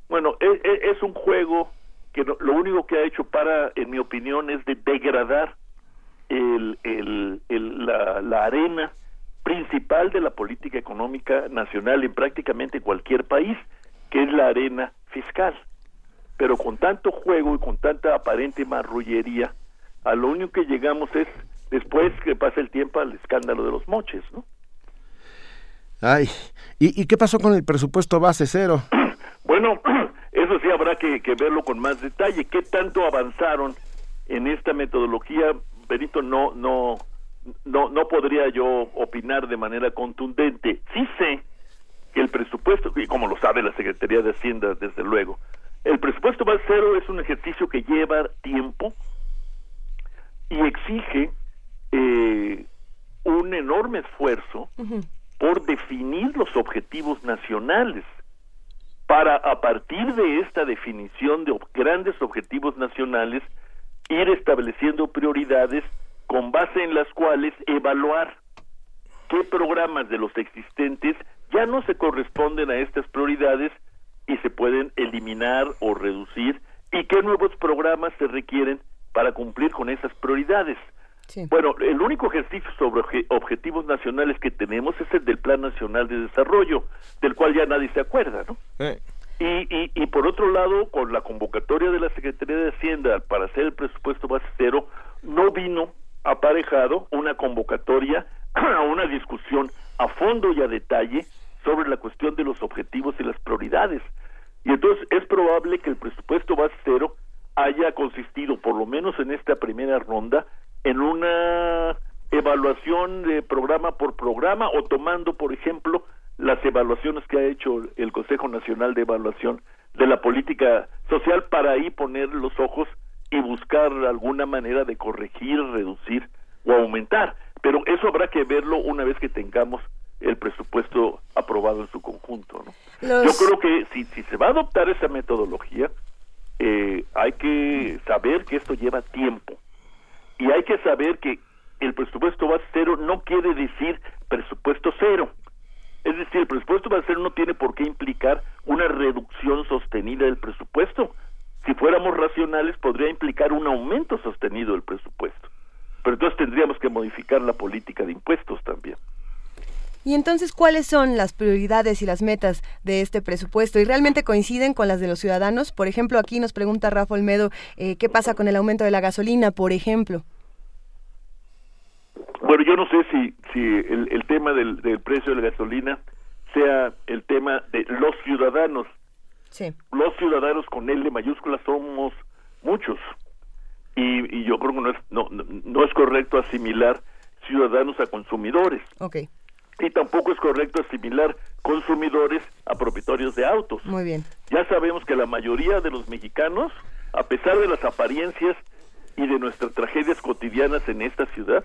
Bueno, e- e- es, un juego que no- lo único que ha hecho para, en mi opinión, es de degradar el, el- el- la, la arena principal de la política económica nacional en prácticamente cualquier país, que es la arena fiscal. Pero con tanto juego y con tanta aparente marrullería, a lo único que llegamos es, después que pasa el tiempo, al escándalo de los moches, ¿no? Ay, ¿y, y qué pasó con el presupuesto base cero? Bueno, eso sí habrá que, que verlo con más detalle. ¿Qué tanto avanzaron en esta metodología? Benito, no, no, no, no podría yo opinar de manera contundente. Sí sé que el presupuesto, y como lo sabe la Secretaría de Hacienda, desde luego, el presupuesto base cero es un ejercicio que lleva tiempo y exige eh, un enorme esfuerzo por definir los objetivos nacionales para a partir de esta definición de grandes objetivos nacionales ir estableciendo prioridades con base en las cuales evaluar qué programas de los existentes ya no se corresponden a estas prioridades y se pueden eliminar o reducir y qué nuevos programas se requieren para cumplir con esas prioridades. Bueno, el único ejercicio sobre obje- objetivos nacionales que tenemos es el del Plan Nacional de Desarrollo, del cual ya nadie se acuerda, ¿no? Y, y, y por otro lado, con la convocatoria de la Secretaría de Hacienda para hacer el presupuesto base cero, no vino aparejado una convocatoria a una discusión a fondo y a detalle sobre la cuestión de los objetivos y las prioridades. Y entonces es probable que el presupuesto base haya consistido, por lo menos en esta primera ronda, en una evaluación de programa por programa o tomando, por ejemplo, las evaluaciones que ha hecho el Consejo Nacional de Evaluación de la Política Social para ahí poner los ojos y buscar alguna manera de corregir, reducir o aumentar. Pero eso habrá que verlo una vez que tengamos el presupuesto aprobado en su conjunto. ¿no? Los- Yo creo que si, si se va a adoptar esa metodología, eh, hay que saber que esto lleva tiempo y hay que saber que el presupuesto base cero no quiere decir presupuesto cero. Es decir, el presupuesto base cero no tiene por qué implicar una reducción sostenida del presupuesto. Si fuéramos racionales, podría implicar un aumento sostenido del presupuesto. Pero entonces tendríamos que modificar la política de impuestos también. Y entonces, ¿cuáles son las prioridades y las metas de este presupuesto? ¿Y realmente coinciden con las de los ciudadanos? Por ejemplo, aquí nos pregunta Rafa Olmedo, eh, ¿qué pasa con el aumento de la gasolina, por ejemplo? Bueno, yo no sé si, si el, el tema del, del precio de la gasolina sea el tema de los ciudadanos. Sí. Los ciudadanos con L mayúscula somos muchos. Y, y yo creo que no es, no, es correcto asimilar ciudadanos a consumidores. Ok, Y tampoco es correcto asimilar consumidores a propietarios de autos. muy bien. Ya sabemos que la mayoría de los mexicanos, a pesar de las apariencias y de nuestras tragedias cotidianas en esta ciudad,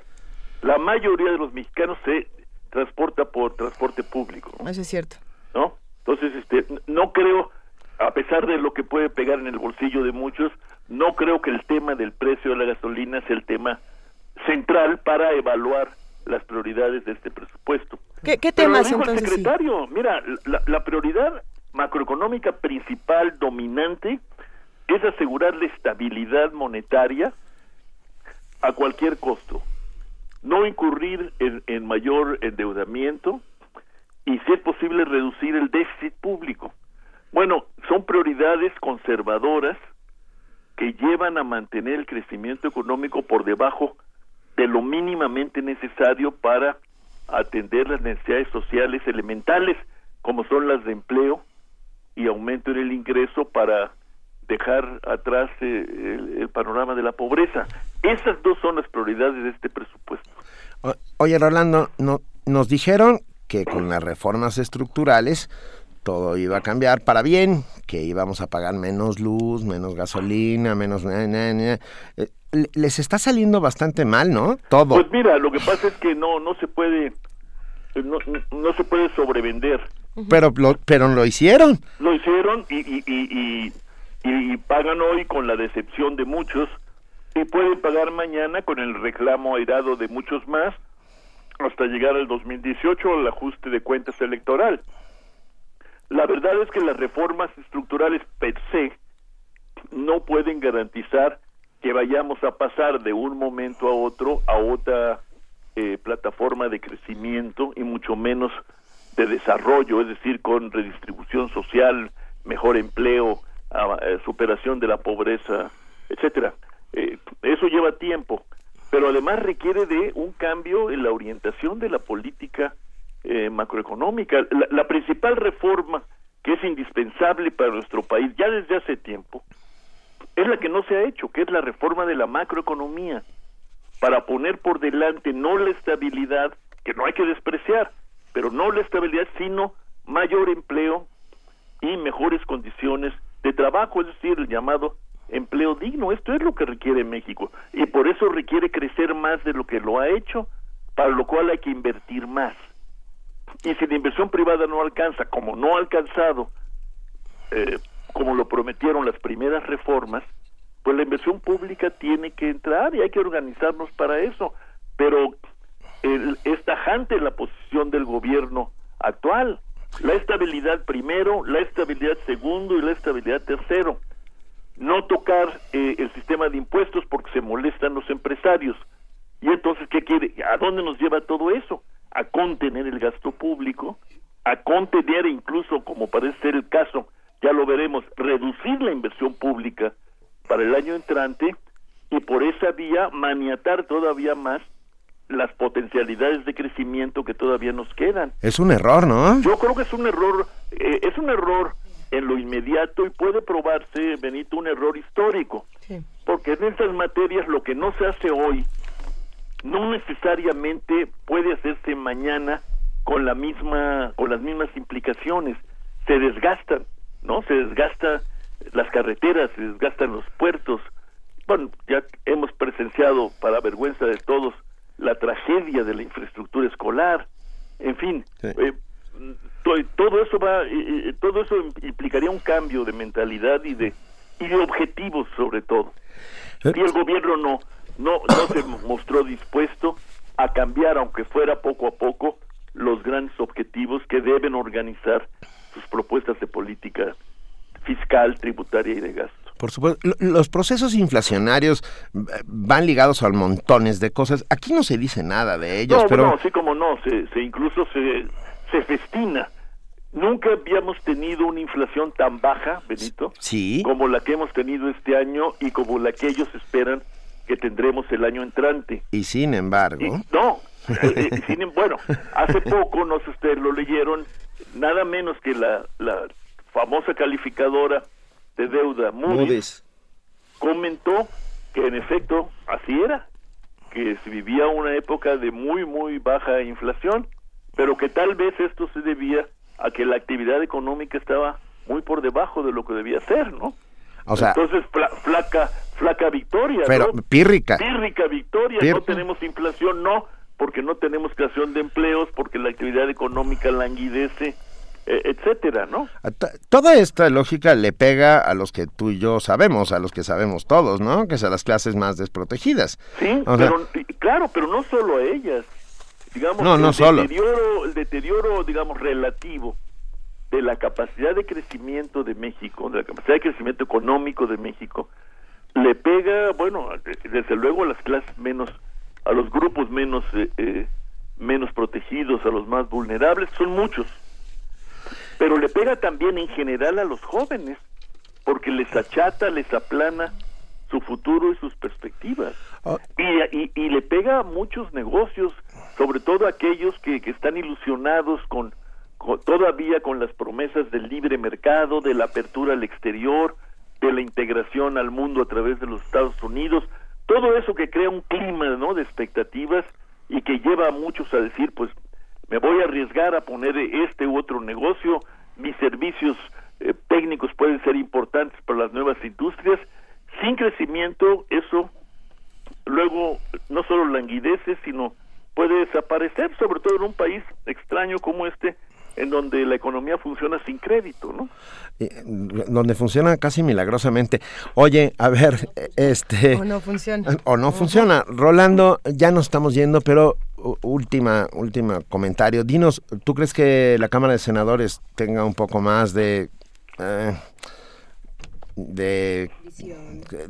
la mayoría de los mexicanos se transporta por transporte público, Eso es cierto. ¿no? Entonces, este, no creo, a pesar de lo que puede pegar en el bolsillo de muchos, no creo que el tema del precio de la gasolina sea el tema central para evaluar las prioridades de este presupuesto. ¿Qué, qué Pero lo temas el entonces? sí? secretario, mira, la, la prioridad macroeconómica principal dominante es asegurar la estabilidad monetaria a cualquier costo, no incurrir en, en mayor endeudamiento y si es posible reducir el déficit público. Bueno, son prioridades conservadoras que llevan a mantener el crecimiento económico por debajo de lo mínimamente necesario para atender las necesidades sociales elementales, como son las de empleo y aumento en el ingreso para dejar atrás eh, el, panorama de la pobreza. Esas dos son las prioridades de este presupuesto. Oye, Rolando, no, nos dijeron que con las reformas estructurales todo iba a cambiar para bien, que íbamos a pagar menos luz, menos gasolina, menos... Eh, le- Les está saliendo bastante mal, ¿no? Todo. Pues mira, lo que pasa es que no no se puede eh, no, no se puede sobrevender. Pero lo, pero lo hicieron. Lo hicieron y, y, y, y- y pagan hoy con la decepción de muchos y pueden pagar mañana con el reclamo airado de muchos más hasta llegar al 2018 al ajuste de cuentas electoral. La verdad es que las reformas estructurales per se no pueden garantizar que vayamos a pasar de un momento a otro a otra eh, plataforma de crecimiento y mucho menos de desarrollo, es decir, con redistribución social, mejor empleo, eh, superación de la pobreza, etcétera. Eh, eso lleva tiempo, pero además requiere de un cambio en la orientación de la política eh, macroeconómica. La, la principal reforma que es indispensable para nuestro país ya desde hace tiempo es la que no se ha hecho, que es la reforma de la macroeconomía, para poner por delante no la estabilidad, que no hay que despreciar, pero no la estabilidad, sino mayor empleo y mejores condiciones de trabajo, es decir, el llamado empleo digno. Esto es lo que requiere México y por eso requiere crecer más de lo que lo ha hecho, para lo cual hay que invertir más. Y si la inversión privada no alcanza, como no ha alcanzado, eh, como lo prometieron las primeras reformas, pues la inversión pública tiene que entrar y hay que organizarnos para eso. Pero el- es tajante la posición del gobierno actual. La estabilidad primero, la estabilidad segundo y la estabilidad tercero. No tocar eh, el sistema de impuestos porque se molestan los empresarios. Y entonces, ¿qué quiere? ¿A dónde nos lleva todo eso? A contener el gasto público, a contener incluso, como parece ser el caso, ya lo veremos, reducir la inversión pública para el año entrante y por esa vía maniatar todavía más las potencialidades de crecimiento que todavía nos quedan. Es un error, ¿no? Yo creo que es un error, eh, es un error en lo inmediato y puede probarse, Benito, un error histórico. Porque en estas materias lo que no se hace hoy no necesariamente puede hacerse mañana con la misma con las mismas implicaciones. Se desgastan, ¿no? Se desgastan las carreteras, se desgastan los puertos. Bueno, ya hemos presenciado para vergüenza de todos la tragedia de la infraestructura escolar. En fin, eh, to- todo eso va eh, eh, todo eso implicaría un cambio de mentalidad y de y de objetivos sobre todo y el gobierno no no no se mostró dispuesto a cambiar aunque fuera poco a poco los grandes objetivos que deben organizar sus propuestas de política fiscal tributaria y de gasto Por supuesto, lo- los procesos inflacionarios eh, van ligados a montones de cosas. Aquí no se dice nada de ellos, no, pero no, sí como no, se, se incluso se, se festina. Nunca habíamos tenido una inflación tan baja, Benito, sí. como la que hemos tenido este año y como la que ellos esperan que tendremos el año entrante. Y sin embargo, No, eh, eh, sin em- bueno, hace poco, no sé si ustedes lo leyeron, nada menos que la, la famosa calificadora de deuda Moody's, Moody's. comentó que en efecto así era, que se vivía una época de muy, muy baja inflación, pero que tal vez esto se debía a que la actividad económica estaba muy por debajo de lo que debía ser, ¿no? O sea, Entonces, fla- flaca, flaca victoria, pero ¿no? pírrica. Pírrica victoria, no tenemos inflación, no, porque no tenemos creación de empleos, porque la actividad económica languidece, eh, etcétera, ¿no? Toda esta lógica le pega a los que tú y yo sabemos, a los que sabemos todos, ¿no? Que a las clases más desprotegidas. Sí, O pero claro, pero no solo a ellas. Digamos, No, no el solo. deterioro, el deterioro, digamos, relativo de la capacidad de crecimiento de México, de la capacidad de crecimiento económico de México, le pega, bueno, de- desde luego a las clases menos, a los grupos menos, eh, eh, menos protegidos, a los más vulnerables, son muchos. Pero le pega también en general a los jóvenes, porque les achata, les aplana su futuro y sus perspectivas. Y, y- y le pega a muchos negocios, sobre todo aquellos que, que están ilusionados con- todavía con las promesas del libre mercado, de la apertura al exterior, de la integración al mundo a través de los Estados Unidos, todo eso que crea un clima ¿no? de expectativas y que lleva a muchos a decir, pues me voy a arriesgar a poner este u otro negocio, mis servicios eh, técnicos pueden ser importantes para las nuevas industrias, sin crecimiento eso luego no solo languidece, sino puede desaparecer, sobre todo en un país extraño como este, en donde la economía funciona sin crédito, ¿no? eh, donde funciona casi milagrosamente. Oye, a ver, eh, este... O no funciona. O no funciona. Rolando, ya nos estamos yendo, pero última, última comentario. Dinos, ¿tú crees que la Cámara de Senadores tenga un poco más de... eh, de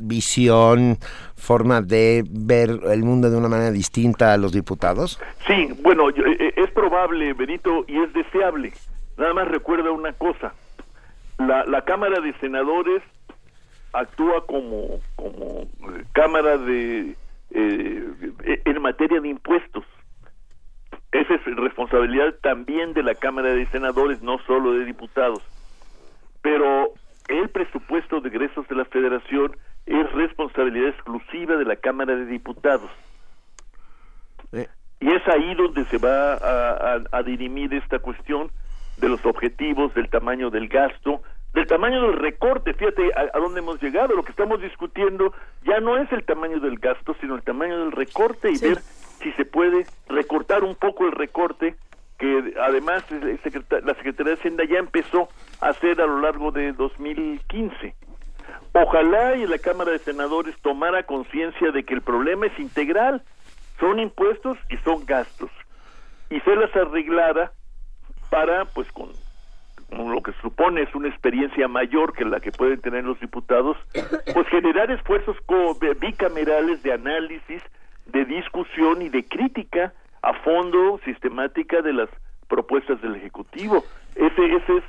visión, forma de ver el mundo de una manera distinta a los diputados? Sí, bueno, yo- eh, eh, es probable, Benito, y es deseable. Nada más recuerda una cosa. La, la Cámara de Senadores actúa como, como eh, Cámara de... eh, en materia de impuestos. Esa es responsabilidad también de la Cámara de Senadores, no solo de diputados. Pero el presupuesto de egresos de la Federación es responsabilidad exclusiva de la Cámara de Diputados. Y es ahí donde se va a, a- a dirimir esta cuestión de los objetivos, del tamaño del gasto, del tamaño del recorte. Fíjate a, a dónde hemos llegado. Lo que estamos discutiendo ya no es el tamaño del gasto, sino el tamaño del recorte y ver si se puede recortar un poco el recorte que además la Secretaría de Hacienda ya empezó a hacer a lo largo de 2015. Ojalá y la Cámara de Senadores tomara conciencia de que el problema es integral, son impuestos y son gastos, y se las arreglara para, pues con, lo que supone es una experiencia mayor que la que pueden tener los diputados, pues generar esfuerzos bicamerales de análisis, de discusión y de crítica a fondo sistemática de las propuestas del Ejecutivo. Ese, ese es,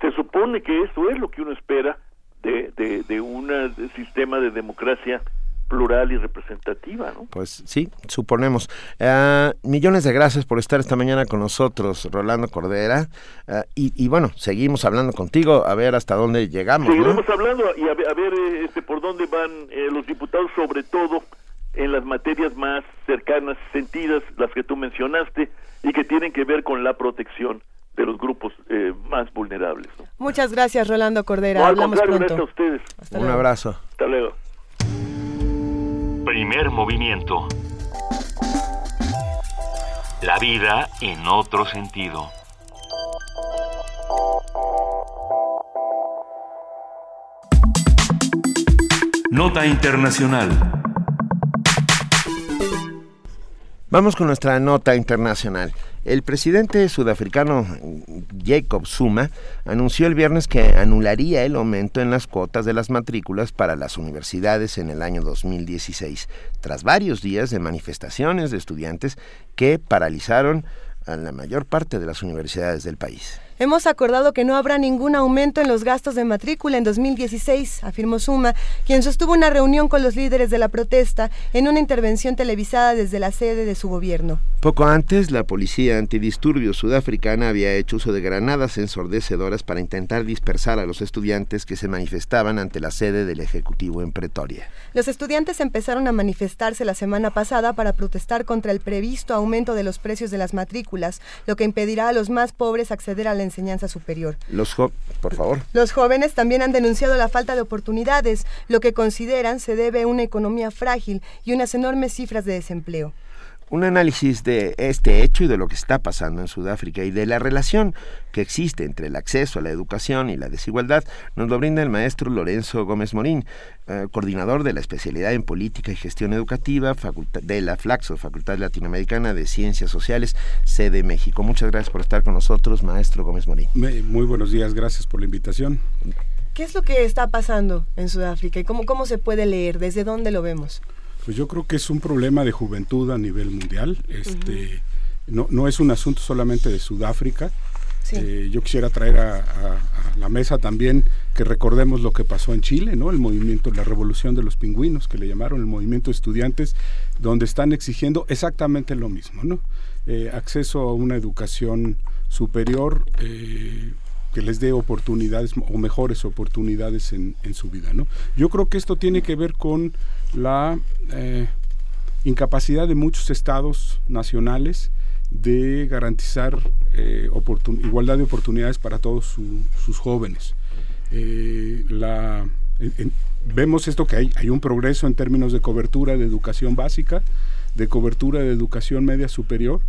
se supone que eso es lo que uno espera de, de, de un sistema de democracia plural y representativa, ¿no? Pues sí, suponemos. Ah, millones de gracias por estar esta mañana con nosotros, Rolando Cordera. Ah, y, y bueno, seguimos hablando contigo a ver hasta dónde llegamos. ¿no? Seguiremos hablando y a ver, a ver, eh, este, por dónde van eh, los diputados, sobre todo en las materias más cercanas, sentidas, las que tú mencionaste, y que tienen que ver con la protección de los grupos eh, más vulnerables. ¿no? Muchas gracias, Rolando Cordera. No, al Hablamos contrario, pronto. gracias a ustedes. Un abrazo. Hasta luego. Primer movimiento. La vida en otro sentido. Nota Internacional. Vamos con nuestra nota internacional. El presidente sudafricano Jacob Zuma anunció el viernes que anularía el aumento en las cuotas de las matrículas para las universidades en el año 2016, tras varios días de manifestaciones de estudiantes que paralizaron a la mayor parte de las universidades del país. Hemos acordado que no habrá ningún aumento en los gastos de matrícula en 2016, afirmó Suma, quien sostuvo una reunión con los líderes de la protesta en una intervención televisada desde la sede de su gobierno. Poco antes, la policía antidisturbios sudafricana había hecho uso de granadas ensordecedoras para intentar dispersar a los estudiantes que se manifestaban ante la sede del Ejecutivo en Pretoria. Los estudiantes empezaron a manifestarse la semana pasada para protestar contra el previsto aumento de los precios de las matrículas, lo que impedirá a los más pobres acceder a la enseñanza superior. Los jo- por favor. Los jóvenes también han denunciado la falta de oportunidades, lo que consideran se debe a una economía frágil y unas enormes cifras de desempleo. Un análisis de este hecho y de lo que está pasando en Sudáfrica y de la relación que existe entre el acceso a la educación y la desigualdad nos lo brinda el maestro Lorenzo Gómez Morín, eh, coordinador de la especialidad en política y gestión educativa de la Flaxo, Facultad Latinoamericana de Ciencias Sociales, sede México. Muchas gracias por estar con nosotros, maestro Gómez Morín. Muy buenos días, gracias por la invitación. ¿Qué es lo que está pasando en Sudáfrica y cómo, cómo se puede leer? ¿Desde dónde lo vemos? Pues yo creo que es un problema de juventud a nivel mundial. Este, no, no es un asunto solamente de Sudáfrica. Eh, yo quisiera traer a, la mesa también que recordemos lo que pasó en Chile, ¿no? El movimiento, la revolución de los pingüinos, que le llamaron el movimiento de estudiantes, donde están exigiendo exactamente lo mismo, ¿no? Eh, acceso a una educación superior, eh, que les dé oportunidades o mejores oportunidades en, su vida. ¿no? Yo creo que esto tiene que ver con la eh, incapacidad de muchos estados nacionales de garantizar eh, igualdad de oportunidades para todos sus jóvenes. Eh, vemos esto que hay, hay un progreso en términos de cobertura de educación básica, de cobertura de educación media superior,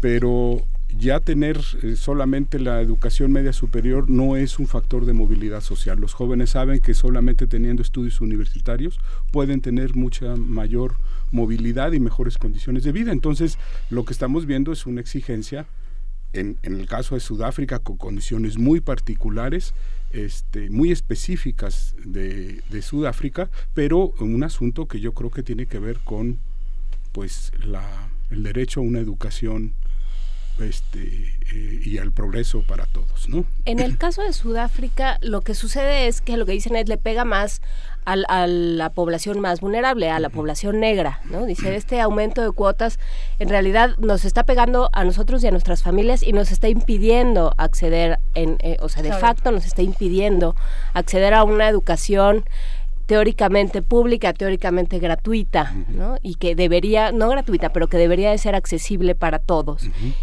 pero ya tener eh, solamente la educación media superior no es un factor de movilidad social. Los jóvenes saben que solamente teniendo estudios universitarios pueden tener mucha mayor movilidad y mejores condiciones de vida. Entonces, lo que estamos viendo es una exigencia, en, el caso de Sudáfrica, con condiciones muy particulares, este, muy específicas de, de Sudáfrica, pero un asunto que yo creo que tiene que ver con pues la, el derecho a una educación este, eh, y al progreso para todos, ¿no? En el caso de Sudáfrica, lo que sucede es que lo que dicen es le pega más a la población más vulnerable, a la población negra, ¿no? Dice, este aumento de cuotas en realidad nos está pegando a nosotros y a nuestras familias y nos está impidiendo acceder, en, eh, o sea, de facto nos está impidiendo acceder a una educación teóricamente pública, teóricamente gratuita, ¿no? Y que debería, no gratuita, pero que debería de ser accesible para todos.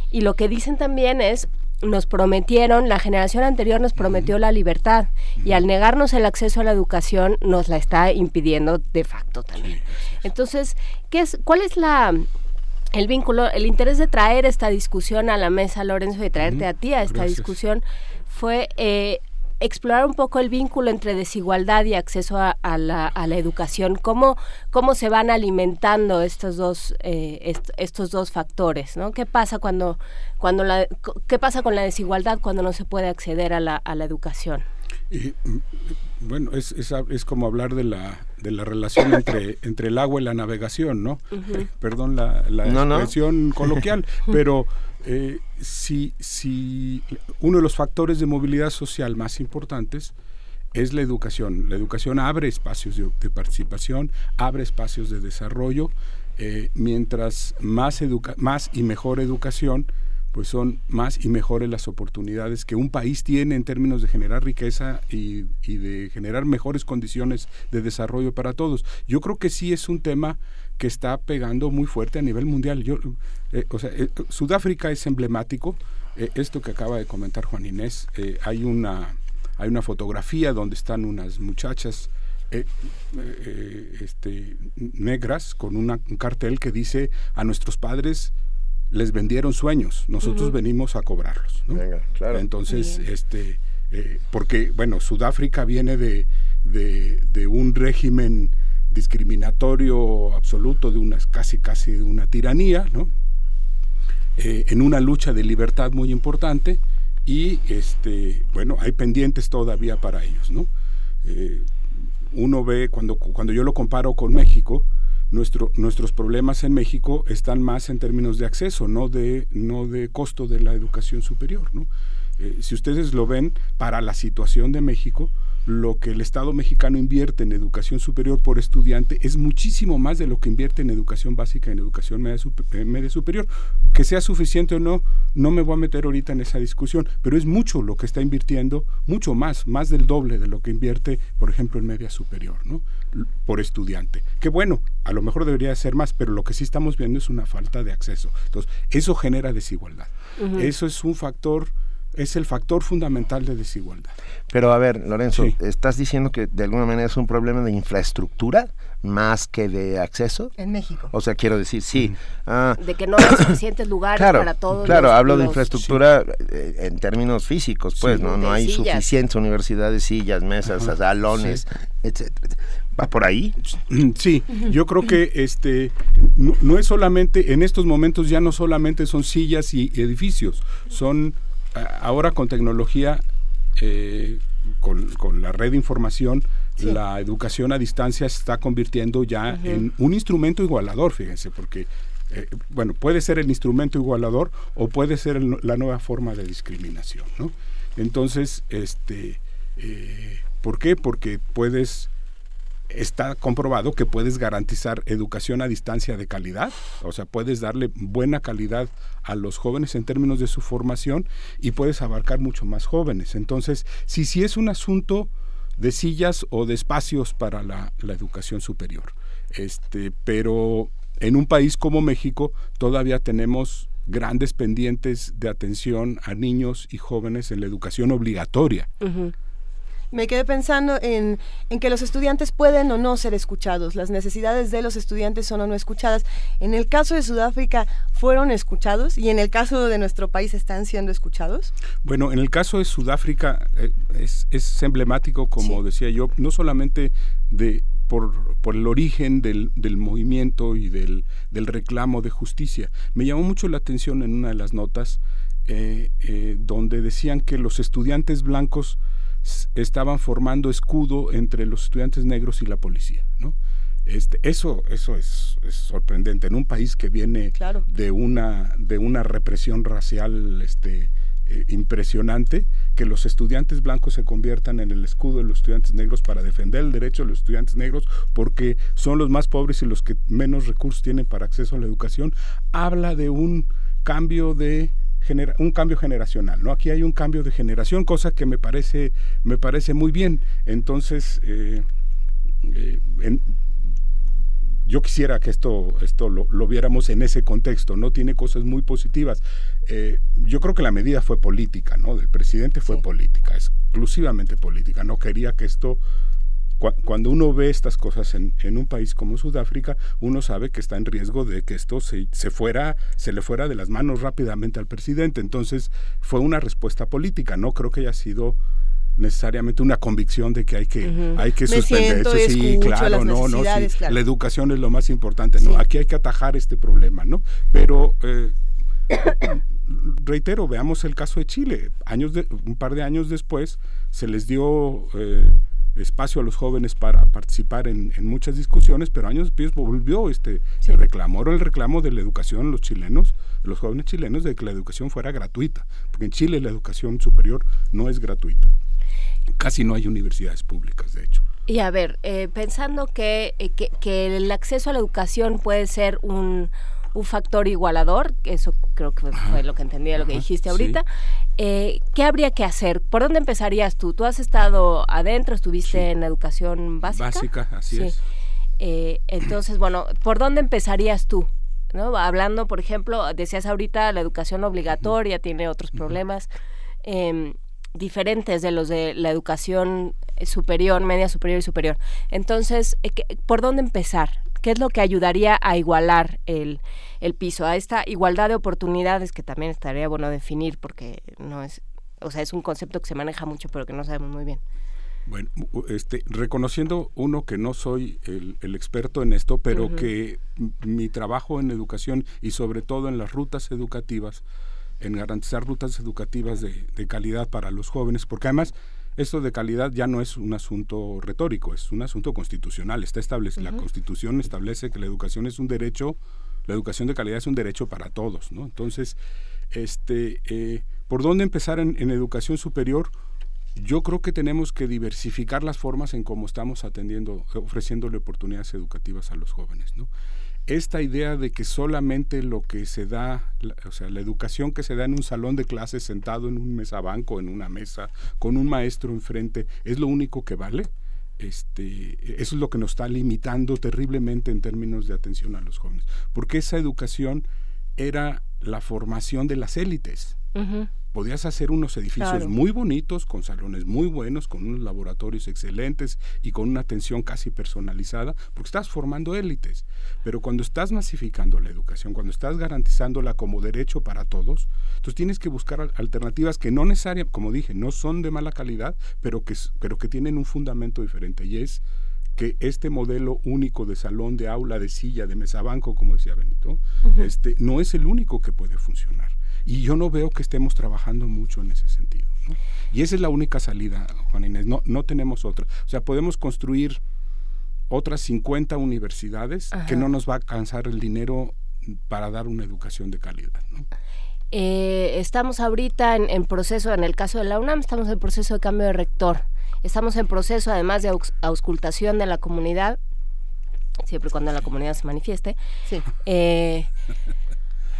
Y lo que dicen también es, nos prometieron, la generación anterior nos prometió la libertad y al negarnos el acceso a la educación nos la está impidiendo de facto también. Entonces, ¿qué es, ¿cuál es la, el vínculo, el interés de traer esta discusión a la mesa, Lorenzo, de traerte a ti a esta discusión fue eh, explorar un poco el vínculo entre desigualdad y acceso a, la, a la, educación, cómo, cómo se van alimentando estos dos, eh, estos dos factores, ¿no? ¿Qué pasa cuando, cuando la, qué pasa con la desigualdad cuando no se puede acceder a la, a la educación? Y, bueno, es, es, es, como hablar de la, de la relación entre, entre el agua y la navegación, ¿no? Perdón la, la expresión coloquial, pero eh, si, si uno de los factores de movilidad social más importantes es la educación. La educación abre espacios de, participación, abre espacios de desarrollo, eh, mientras más, más y mejor educación, pues son más y mejores las oportunidades que un país tiene en términos de generar riqueza y, y, de generar mejores condiciones de desarrollo para todos. Yo creo que sí es un tema que está pegando muy fuerte a nivel mundial. Yo, eh, o sea, eh, Sudáfrica es emblemático. Eh, esto que acaba de comentar Juan Inés, hay una hay una fotografía donde están unas muchachas este, negras con un cartel que dice a nuestros padres les vendieron sueños, nosotros venimos a cobrarlos. Entonces, este, porque, bueno, Sudáfrica viene de, de, un régimen discriminatorio absoluto, de unas casi casi de una tiranía, ¿no? Eh, en una lucha de libertad muy importante y este bueno hay pendientes todavía para ellos, ¿no? Eh, uno ve cuando cuando yo lo comparo con México, nuestro, nuestros problemas en México están más en términos de acceso, no de, no de costo de la educación superior. ¿no? Eh, si ustedes lo ven, para la situación de México, lo que el Estado mexicano invierte en educación superior por estudiante es muchísimo más de lo que invierte en educación básica, en educación media, eh, media, superior. Que sea suficiente o no, no me voy a meter ahorita en esa discusión, pero es mucho lo que está invirtiendo, mucho más, más del doble de lo que invierte, por ejemplo, en media superior, ¿no? Por estudiante. Que bueno, a lo mejor debería ser más, pero lo que sí estamos viendo es una falta de acceso. Entonces, eso genera desigualdad. Eso es un factor es el factor fundamental de desigualdad. Pero a ver, Lorenzo, ¿estás diciendo que de alguna manera es un problema de infraestructura más que de acceso? En México. O sea, quiero decir, sí. Ah, de que no hay suficientes lugares para todos. Claro, hablo de infraestructura eh, en términos físicos, pues, ¿no? No hay suficientes universidades, sillas, mesas, salones, etcétera. ¿Va por ahí? Sí, yo creo que este no, es solamente, en estos momentos ya no solamente son sillas y edificios, son ahora con tecnología, eh, con, la red de información, la educación a distancia se está convirtiendo ya en un instrumento igualador, fíjense, porque eh, bueno, puede ser el instrumento igualador o puede ser la nueva forma de discriminación, ¿no? Entonces, este, eh, ¿por qué? Porque puedes está comprobado que puedes garantizar educación a distancia de calidad, o sea, puedes darle buena calidad a los jóvenes en términos de su formación y puedes abarcar mucho más jóvenes. Entonces, si sí si es un asunto de sillas o de espacios para la, educación superior, este, pero en un país como México todavía tenemos grandes pendientes de atención a niños y jóvenes en la educación obligatoria me quedé pensando en, en, que los estudiantes pueden o no ser escuchados, las necesidades de los estudiantes son o no escuchadas. En el caso de Sudáfrica, ¿fueron escuchados? ¿Y en el caso de nuestro país están siendo escuchados? Bueno, en el caso de Sudáfrica eh, es, es, emblemático, como decía yo, no solamente de, por, por el origen del, del movimiento y del, del, reclamo de justicia. Me llamó mucho la atención en una de las notas eh, eh, donde decían que los estudiantes blancos estaban formando escudo entre los estudiantes negros y la policía, ¿no? Este, eso eso es, sorprendente en un país que viene de una de una represión racial este eh, impresionante que los estudiantes blancos se conviertan en el escudo de los estudiantes negros para defender el derecho de los estudiantes negros porque son los más pobres y los que menos recursos tienen para acceso a la educación habla de un cambio de un cambio generacional, ¿no? Aquí hay un cambio de generación, cosa que me parece, me parece muy bien. Entonces, eh, eh, yo quisiera que esto, esto lo, viéramos en ese contexto, ¿no? Tiene cosas muy positivas. Eh, yo creo que la medida fue política, ¿no? Del presidente fue política, exclusivamente política. No quería que esto cuando uno ve estas cosas en, un país como Sudáfrica, uno sabe que está en riesgo de que esto se, se, fuera, se le fuera de las manos rápidamente al presidente. Entonces fue una respuesta política, no creo que haya sido necesariamente una convicción de que hay que hay que suspender eso sí claro no no sí. la educación es lo más importante. No aquí hay que atajar este problema no pero eh, reitero veamos el caso de Chile. Años de, un par de años después se les dio eh, espacio a los jóvenes para participar en, muchas discusiones, pero años después volvió este reclamo, el reclamo de la educación los chilenos, los jóvenes chilenos, de que la educación fuera gratuita, porque en Chile la educación superior no es gratuita. Casi no hay universidades públicas, de hecho. Y a ver, eh, pensando que, eh, que, que el acceso a la educación puede ser un un factor igualador, eso creo que fue lo que entendí de lo que dijiste ahorita. Eh, ¿Qué habría que hacer? ¿Por dónde empezarías tú? Tú has estado adentro, estuviste en educación básica. Básica, así es. Eh, entonces, bueno, ¿por dónde empezarías tú? ¿No? Hablando, por ejemplo, decías ahorita la educación obligatoria tiene otros problemas em, diferentes de los de la educación superior, media superior y superior. Entonces, eh, ¿por dónde empezar? ¿Qué es lo que ayudaría a igualar el, el piso, a esta igualdad de oportunidades que también estaría bueno definir porque no es, o sea, es un concepto que se maneja mucho pero que no sabemos muy bien. Bueno, este, reconociendo uno que no soy el, experto en esto, pero que mi trabajo en educación y sobre todo en las rutas educativas, en garantizar rutas educativas de, de calidad para los jóvenes, porque además esto de calidad ya no es un asunto retórico, es un asunto constitucional. Está establecido, La Constitución establece que la educación es un derecho, la educación de calidad es un derecho para todos, ¿no? Entonces, este, eh, ¿por dónde empezar en, en, educación superior? Yo creo que tenemos que diversificar las formas en cómo estamos atendiendo, ofreciéndole oportunidades educativas a los jóvenes, ¿no? Esta idea de que solamente lo que se da, o sea, la educación que se da en un salón de clases sentado en un mesabanco, en una mesa, con un maestro enfrente, es lo único que vale. Este, eso es lo que nos está limitando terriblemente en términos de atención a los jóvenes, porque esa educación era la formación de las élites. Podías hacer unos edificios Claro. muy bonitos, con salones muy buenos, con unos laboratorios excelentes y con una atención casi personalizada, porque estás formando élites. Pero cuando estás masificando la educación, cuando estás garantizándola como derecho para todos, entonces tienes que buscar al- alternativas que no necesariamente, como dije, no son de mala calidad, pero que, s- pero que tienen un fundamento diferente y es que este modelo único de salón, de aula, de silla, de mesa banco, como decía Benito, este, no es el único que puede funcionar. Y yo no veo que estemos trabajando mucho en ese sentido. ¿no? Y esa es la única salida, Juan Inés, no, no tenemos otra. O sea, podemos construir otras 50 universidades Ajá. que no nos va a alcanzar el dinero para dar una educación de calidad. ¿no? Eh, estamos ahorita en, en proceso, en el caso de la UNAM, estamos en proceso de cambio de rector. Estamos en proceso, además de auscultación de la comunidad, siempre y cuando la comunidad se manifieste. Eh,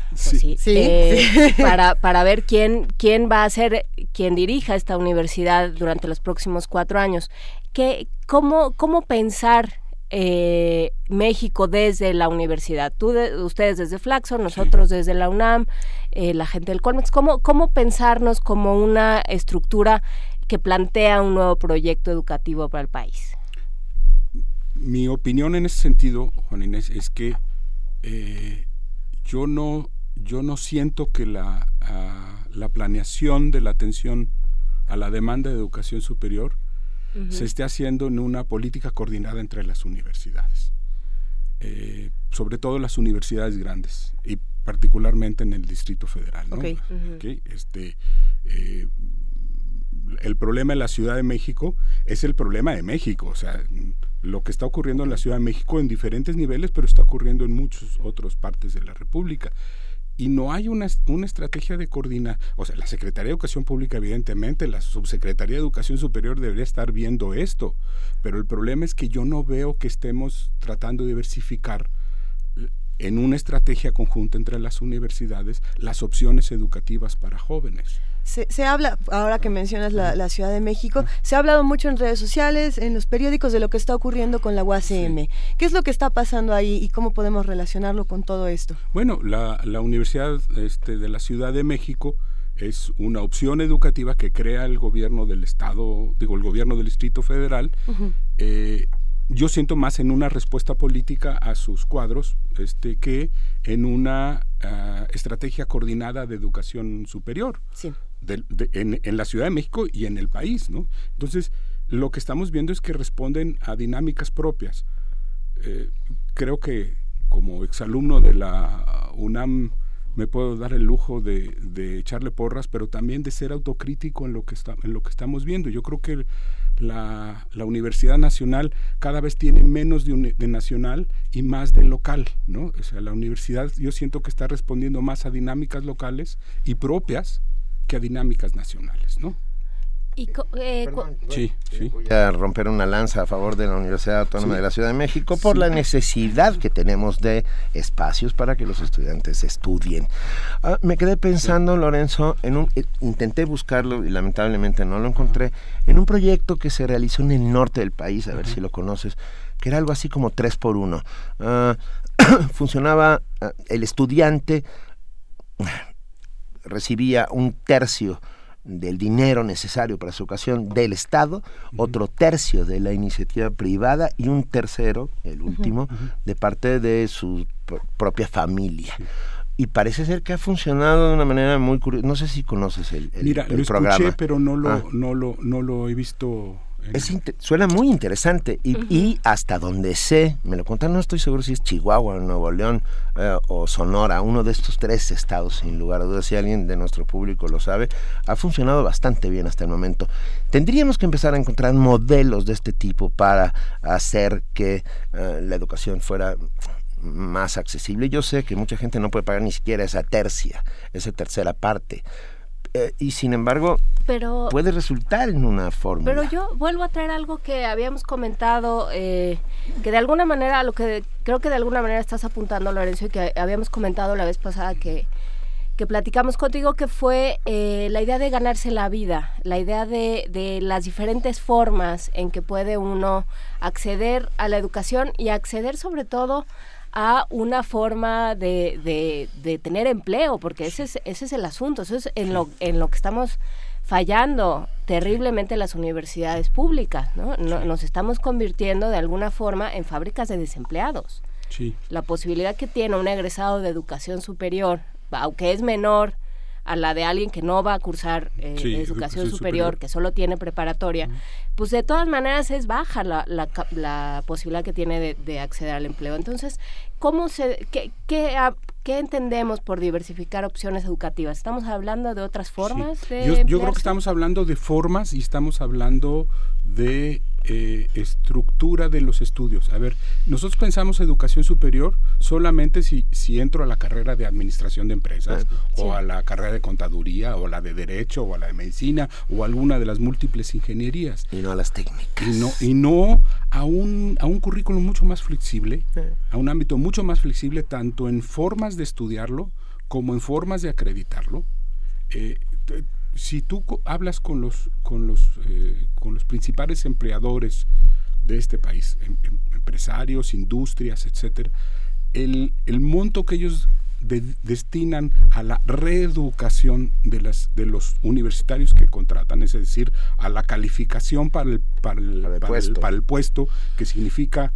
pues sí, Sí, eh. Para, para ver quién, quién va a ser quien dirija esta universidad durante los próximos cuatro años. ¿Qué, cómo, ¿Cómo pensar eh, México desde la universidad? Tú de- ustedes desde Flaxo, nosotros desde la UNAM, eh, la gente del Colmex. ¿Cómo, ¿Cómo pensarnos como una estructura que plantea un nuevo proyecto educativo para el país? Mi opinión en ese sentido, Juan Inés, es que eh, yo no yo no siento que la, ah, la planeación de la atención a la demanda de educación superior se esté haciendo en una política coordinada entre las universidades, Eh, sobre todo las universidades grandes y particularmente en el Distrito Federal. Este, eh, el problema en la Ciudad de México es el problema de México, o sea, lo que está ocurriendo en la Ciudad de México en diferentes niveles, pero está ocurriendo en muchas otras partes de la República. Y no hay una, una estrategia de coordinar, o sea, la Secretaría de Educación Pública, evidentemente, la Subsecretaría de Educación Superior debería estar viendo esto, pero el problema es que yo no veo que estemos tratando de diversificar en una estrategia conjunta entre las universidades las opciones educativas para jóvenes. Se, se habla, ahora que mencionas la, la Ciudad de México, se ha hablado mucho en redes sociales, en los periódicos de lo que está ocurriendo con la UACM. ¿Qué es lo que está pasando ahí y cómo podemos relacionarlo con todo esto? Bueno, la, la Universidad este, de la Ciudad de México es una opción educativa que crea el gobierno del Estado, digo, el gobierno del Distrito Federal. Eh, yo siento más en una respuesta política a sus cuadros este, que en una ah, estrategia coordinada de educación superior Sí. Del- de- en, la Ciudad de México y en el país. ¿no? Entonces, lo que estamos viendo es que responden a dinámicas propias. Eh, creo que como exalumno de la UNAM me puedo dar el lujo de, de echarle porras, pero también de ser autocrítico en lo que, está, en lo que estamos viendo. Yo creo que la, Universidad Nacional cada vez tiene menos de, de nacional y más de local, ¿no? O sea, la universidad yo siento que está respondiendo más a dinámicas locales y propias que a dinámicas nacionales, ¿no? Y co- eh, Sí, sí. Voy a romper una lanza a favor de la Universidad Autónoma Sí. de la Ciudad de México por Sí. la necesidad que tenemos de espacios para que los estudiantes estudien. Ah, me quedé pensando, Lorenzo, en un eh, intenté buscarlo y lamentablemente no lo encontré, en un proyecto que se realizó en el norte del país, a ver si lo conoces, que era algo así como tres por uno. Ah, funcionaba ah, el estudiante recibía un tercio del dinero necesario para su ocasión del Estado, otro tercio de la iniciativa privada y un tercero, el último, de parte de su pr- propia familia. Y parece ser que ha funcionado de una manera muy curiosa. No sé si conoces el, el- Mira, el lo programa. escuché, pero no lo, Ah. no lo, no lo he visto. Es suena muy interesante y, y hasta donde sé, me lo contaron, no estoy seguro si es Chihuahua, Nuevo León eh, o Sonora, uno de estos tres estados, sin lugar a dudas, si alguien de nuestro público lo sabe, ha funcionado bastante bien hasta el momento. Tendríamos que empezar a encontrar modelos de este tipo para hacer que eh, la educación fuera más accesible. Yo sé que mucha gente no puede pagar ni siquiera esa tercia, esa tercera parte. Eh, y sin embargo, pero puede resultar en una fórmula. Pero yo vuelvo a traer algo que habíamos comentado, eh, que de alguna manera, a lo que creo que de alguna manera estás apuntando, Lorenzo, y que habíamos comentado la vez pasada que, que platicamos contigo, que fue eh, la idea de ganarse la vida, la idea de, de, las diferentes formas en que puede uno acceder a la educación y acceder sobre todo a una forma de, de, de tener empleo, porque ese es, ese es el asunto, eso es en lo, en lo que estamos fallando terriblemente las universidades públicas, ¿no? Nos estamos convirtiendo de alguna forma en fábricas de desempleados. Sí. La posibilidad que tiene un egresado de educación superior, aunque es menor a la de alguien que no va a cursar eh, Sí, educación, educación superior, superior. que solo tiene preparatoria, pues de todas maneras es baja la, la, la posibilidad que tiene de, de acceder al empleo. Entonces, ¿cómo se, qué, qué, qué entendemos por diversificar opciones educativas? ¿Estamos hablando de otras formas de Yo, yo creo que estamos hablando de formas y estamos hablando de eh, estructura de los estudios. A ver, nosotros pensamos educación superior solamente si, si entro a la carrera de administración de empresas o a la carrera de contaduría o la de derecho o a la de medicina o alguna de las múltiples ingenierías. Y no a las técnicas. Y no, y no a, un, a un currículum mucho más flexible, a un ámbito mucho más flexible tanto en formas de estudiarlo como en formas de acreditarlo. Eh, si tú co- hablas con los, con, los, eh, con los principales empleadores de este país, em- em- empresarios, industrias, etcétera, el, el monto que ellos de- destinan a la reeducación de, las, de los universitarios que contratan, es decir, a la calificación para el, para el, para el- puesto. para el puesto, que significa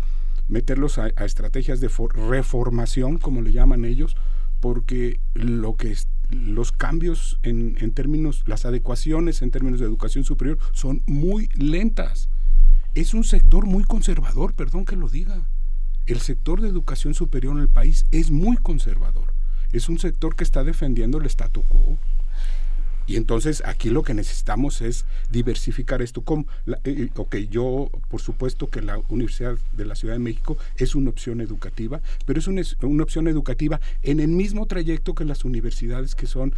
meterlos a, a estrategias de for- reformación, como le llaman ellos, porque lo que los cambios en, en términos, las adecuaciones en términos de educación superior son muy lentas. Es un sector muy conservador, perdón que lo diga. El sector de educación superior en el país es muy conservador. Es un sector que está defendiendo el statu quo. Y entonces aquí lo que necesitamos es diversificar esto. Como la- eh, eh, ok, yo por supuesto que la Universidad de la Ciudad de México es una opción educativa, pero es una, una opción educativa en el mismo trayecto que las universidades que son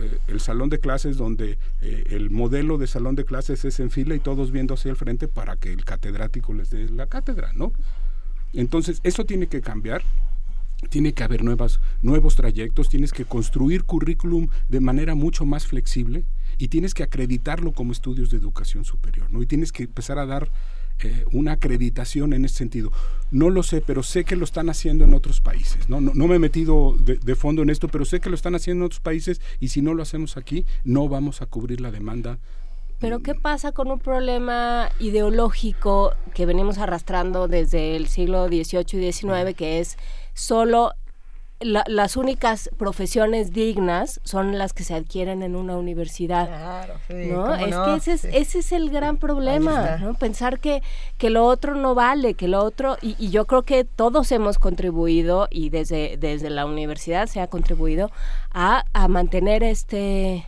eh, el salón de clases donde eh, el modelo de salón de clases es en fila y todos viendo hacia el frente para que el catedrático les dé la cátedra, ¿no? Entonces, eso tiene que cambiar tiene que haber nuevas, nuevos trayectos, tienes que construir currículum de manera mucho más flexible y tienes que acreditarlo como estudios de educación superior, ¿no? Y tienes que empezar a dar eh, una acreditación en ese sentido. No lo sé, pero sé que lo están haciendo en otros países, ¿no? No, no me he metido de, de fondo en esto, pero sé que lo están haciendo en otros países y si no lo hacemos aquí, no vamos a cubrir la demanda Pero ¿qué pasa con un problema ideológico que venimos arrastrando desde el siglo XVIII y XIX, que es solo la- las únicas profesiones dignas son las que se adquieren en una universidad. Claro, sí, ¿no? cómo Es no, que ese es, sí. ese es el gran problema. Pensar que, que lo otro no vale, que lo otro, y, y yo creo que todos hemos contribuido, y desde, desde la universidad se ha contribuido a, a mantener este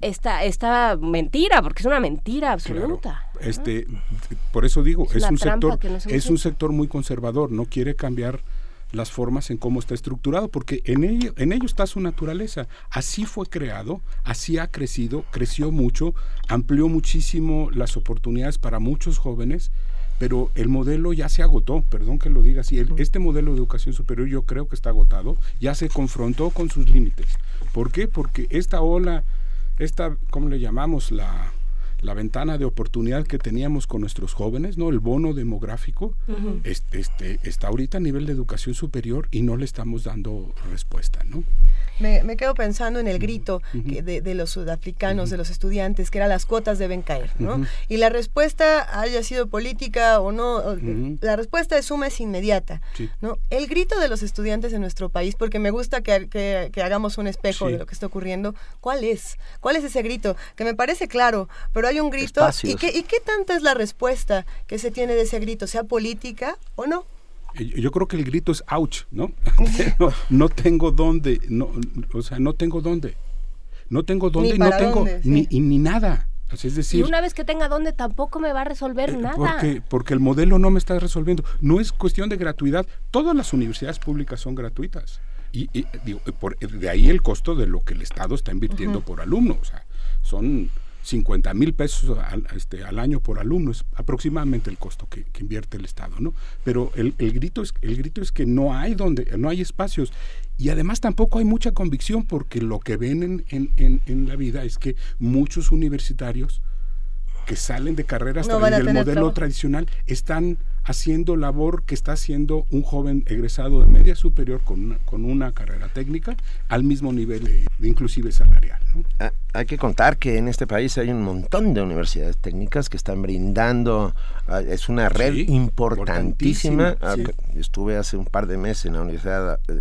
esta, esta mentira, porque es una mentira absoluta. Este, por eso digo, Es un sector, es un sector muy conservador, no quiere cambiar las formas en cómo está estructurado, porque en ello, en ello está su naturaleza. Así fue creado, así ha crecido, creció mucho, amplió muchísimo las oportunidades para muchos jóvenes, pero el modelo ya se agotó, perdón que lo diga así, el- este modelo de educación superior yo creo que está agotado, ya se confrontó con sus límites. ¿Por qué? Porque esta ola, esta, ¿cómo le llamamos? La, la ventana de oportunidad que teníamos con nuestros jóvenes, ¿no? El bono demográfico, Ujú. este, este, está ahorita a nivel de educación superior y no le estamos dando respuesta, ¿no? Me, me quedo pensando en el grito que de, de los sudafricanos, de los estudiantes, que era las cuotas deben caer, ¿no? Y la respuesta, haya sido política o no, la respuesta de suma es inmediata, Sí. ¿no? El grito de los estudiantes en nuestro país, porque me gusta que, que- que hagamos un espejo Sí. de lo que está ocurriendo, ¿cuál es? ¿Cuál es ese grito? Que me parece claro, pero hay un grito, ¿y qué, ¿y qué tanta es la respuesta que se tiene de ese grito, sea política o no? Eh, Yo creo que el grito es ouch, ¿no? no, no tengo dónde, no, o sea, no tengo dónde. No tengo dónde, no para tengo dónde, sí. ni, y ni nada. Sea, es Y decir, una vez que tenga donde tampoco me va a resolver nada. porque, porque el modelo no me está resolviendo. No es cuestión de gratuidad. Todas las universidades públicas son gratuitas. Y, y, digo, por- de ahí el costo de lo que el Estado está invirtiendo por alumno. O sea, son 50 mil pesos al, este, al año por alumno, es aproximadamente el costo que, invierte el Estado, ¿no? Pero el, el, grito es, el grito es que no hay donde, no hay espacios y además tampoco hay mucha convicción porque lo que ven en, en, en la vida es que muchos universitarios que salen de carreras del modelo tradicional están haciendo labor que está haciendo un joven egresado de media superior con una, con una carrera técnica al mismo nivel de, inclusive salarial. Ah, hay que contar que en este país hay un montón de universidades técnicas que están brindando, ah, es una red importantísima. Ah, estuve hace un par de meses en la Universidad eh,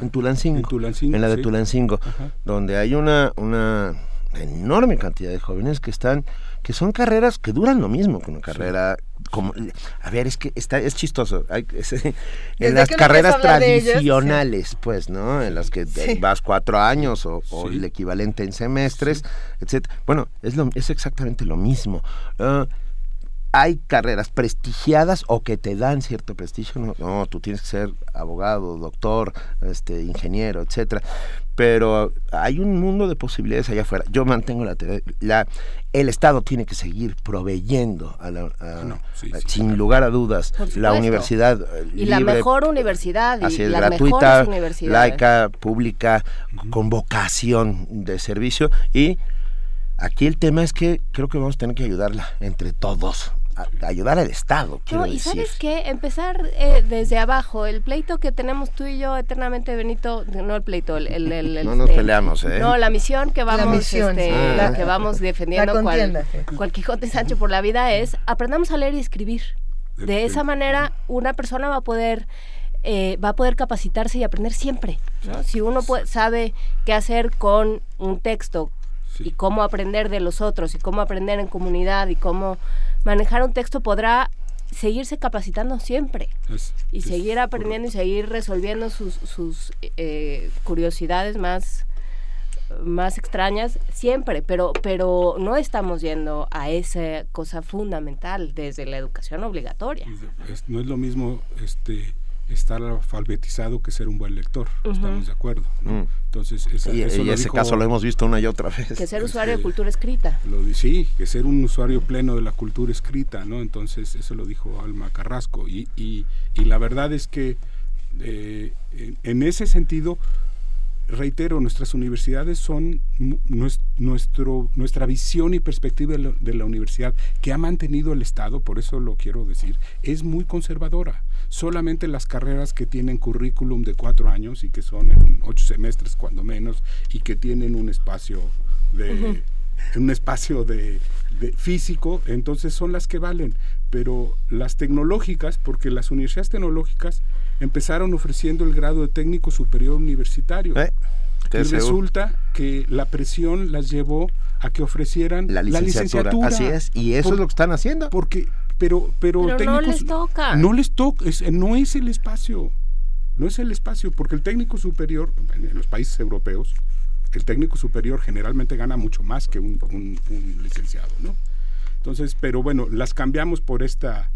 en Tulancingo, en, la de Tulancingo, donde hay una, una enorme cantidad de jóvenes que están que son carreras que duran lo mismo que una carrera como a ver es que está es chistoso en las carreras tradicionales pues no en las que vas cuatro años o, el equivalente en semestres etcétera. Bueno es lo es exactamente lo mismo. Ah, hay carreras prestigiadas o que te dan cierto prestigio no, no tú tienes que ser abogado doctor este ingeniero etcétera. Pero hay un mundo de posibilidades allá afuera. Yo mantengo la, la el Estado tiene que seguir proveyendo a la, sin lugar a dudas la universidad y la mejor universidad y la gratuita, laica, pública, con vocación de servicio. Y aquí el tema es que creo que vamos a tener que ayudarla entre todos ayudar al Estado. No, y sabes qué, empezar eh, desde abajo, el pleito que tenemos tú y yo eternamente, Benito, no el pleito, el, el, no nos este, peleamos, ¿eh? No, la misión que vamos, este, ah. que vamos defendiendo cual, cual Quijote Sancho por la vida es aprendamos a leer y escribir. De esa manera, una persona va a poder eh, va a poder capacitarse y aprender siempre. Si uno sabe qué hacer con un texto y cómo aprender de los otros y cómo aprender en comunidad y cómo manejar un texto podrá seguirse capacitando siempre. Y seguir aprendiendo y seguir resolviendo sus, sus eh, curiosidades más más extrañas siempre, pero pero no estamos yendo a esa cosa fundamental desde la educación obligatoria. no es lo mismo este estar alfabetizado que ser un buen lector, estamos de acuerdo. Mm. Entonces, y, ese caso lo hemos visto una y otra vez. Que ser usuario de este, cultura escrita. Lo, sí, que ser un usuario pleno de la cultura escrita, ¿no? Entonces, eso lo dijo Alma Carrasco. Y, y, y la verdad es que eh, en ese sentido, reitero, nuestras universidades son nuestro, nuestra visión y perspectiva de la, universidad que ha mantenido el Estado, por eso lo quiero decir, es muy conservadora. Solamente las carreras que tienen currículum de cuatro años y que son en ocho semestres cuando menos y que tienen un espacio de... un espacio de, físico, entonces son las que valen. Pero las tecnológicas, porque las universidades tecnológicas empezaron ofreciendo el grado de técnico superior universitario. Eh, y resulta que la presión las llevó a que ofrecieran la licenciatura. Así es, y eso es lo que están haciendo. Porque, pero, pero, no les toca. No les toca, no es el espacio. No es el espacio, porque el técnico superior, en los países europeos, el técnico superior generalmente gana mucho más que un, un licenciado, ¿no? Entonces, pero bueno, las cambiamos por esta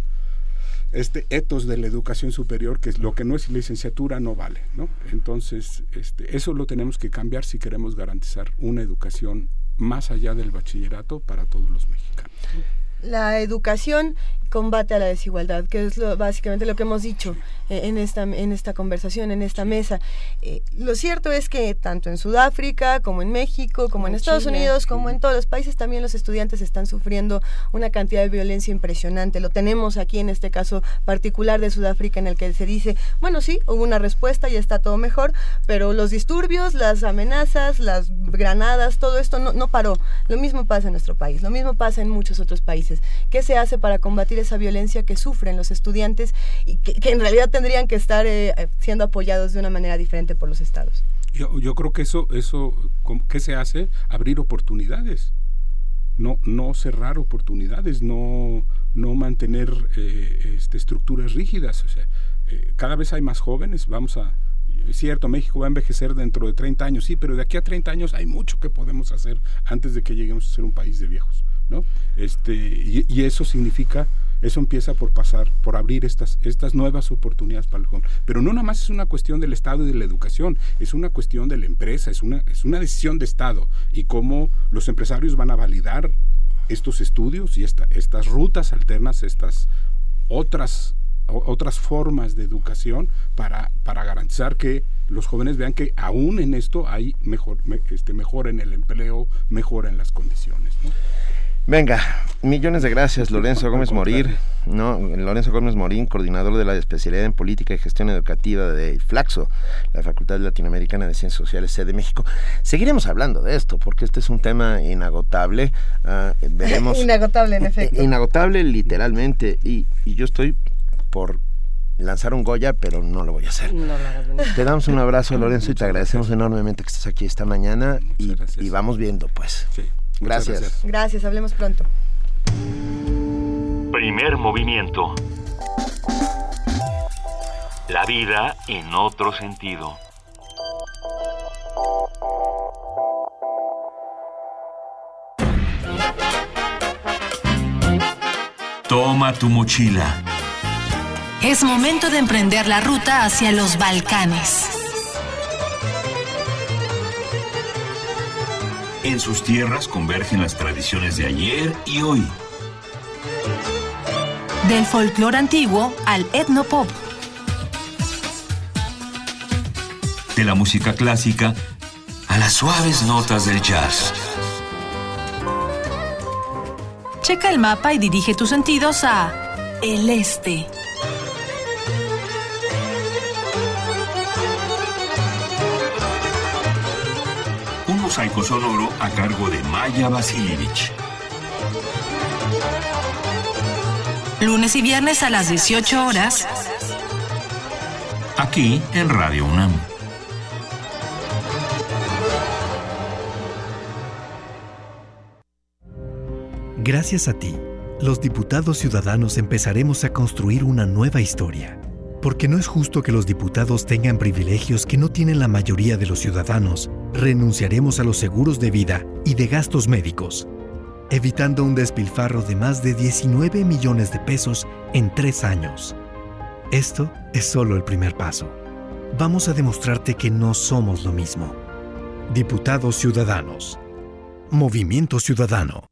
este etos de la educación superior, que es lo que no es licenciatura no vale, ¿no? Entonces, este, eso lo tenemos que cambiar si queremos garantizar una educación más allá del bachillerato para todos los mexicanos. La educación combate a la desigualdad, que es lo, básicamente lo que hemos dicho eh, en, esta, en esta conversación, en esta mesa. Eh, lo cierto es que tanto en Sudáfrica como en México, como, en Estados Unidos, como en todos los países, también los estudiantes están sufriendo una cantidad de violencia impresionante. Lo tenemos aquí en este caso particular de Sudáfrica en el que se dice, bueno, sí, hubo una respuesta y está todo mejor, pero los disturbios, las amenazas, las granadas, todo esto no, no paró. Lo mismo pasa en nuestro país, lo mismo pasa en muchos otros países. ¿Qué se hace para combatir esa violencia que sufren los estudiantes y que, en realidad tendrían que estar eh, siendo apoyados de una manera diferente por los estados. Yo, yo creo que eso, eso, ¿qué se hace? Abrir oportunidades, no, no cerrar oportunidades, no, no mantener eh, este, estructuras rígidas. O sea, eh, cada vez hay más jóvenes, vamos a, es cierto, México va a envejecer dentro de 30 años, sí, pero de aquí a 30 años hay mucho que podemos hacer antes de que lleguemos a ser un país de viejos, ¿no? Este, y, y eso significa eso empieza por pasar, por abrir estas, estas nuevas oportunidades para el joven. Pero no nada más es una cuestión del Estado y de la educación, es una cuestión de la empresa, es una, es una decisión de Estado y cómo los empresarios van a validar estos estudios y esta, estas rutas alternas, estas otras otras formas de educación para, para garantizar que los jóvenes vean que aún en esto hay mejor, este, mejor en el empleo, mejor en las condiciones. Venga, millones de gracias, Lorenzo Gómez Morir, ¿no? Lorenzo Gómez Morín, coordinador de la especialidad en política y gestión educativa de Flaxo, la Facultad Latinoamericana de Ciencias Sociales, sede de México. Seguiremos hablando de esto, porque este es un tema inagotable. Uh, veremos. inagotable, en efecto. Inagotable, literalmente. Y, y yo estoy por lanzar un Goya, pero no lo voy a hacer. te damos un abrazo, Lorenzo, y te agradecemos enormemente que estés aquí esta mañana y, y, vamos viendo, pues. Gracias. gracias. Gracias, hablemos pronto. Primer movimiento. La vida en otro sentido. Toma tu mochila es momento de emprender la ruta hacia los Balcanes. En sus tierras convergen las tradiciones de ayer y hoy. Del folclore antiguo al etnopop. De la música clásica a las suaves notas del jazz. Checa el mapa y dirige tus sentidos a el este. Mosaico sonoro a cargo de Maya Vasilievich. Lunes y viernes a las 18 horas. Aquí en Radio UNAM. Gracias a ti, los diputados ciudadanos empezaremos a construir una nueva historia. Porque no es justo que los diputados tengan privilegios que no tienen la mayoría de los ciudadanos renunciaremos a los seguros de vida y de gastos médicos, evitando un despilfarro de más de 19 millones de pesos en tres años. Esto es solo el primer paso. Vamos a demostrarte que no somos lo mismo. Diputados Ciudadanos. Movimiento Ciudadano.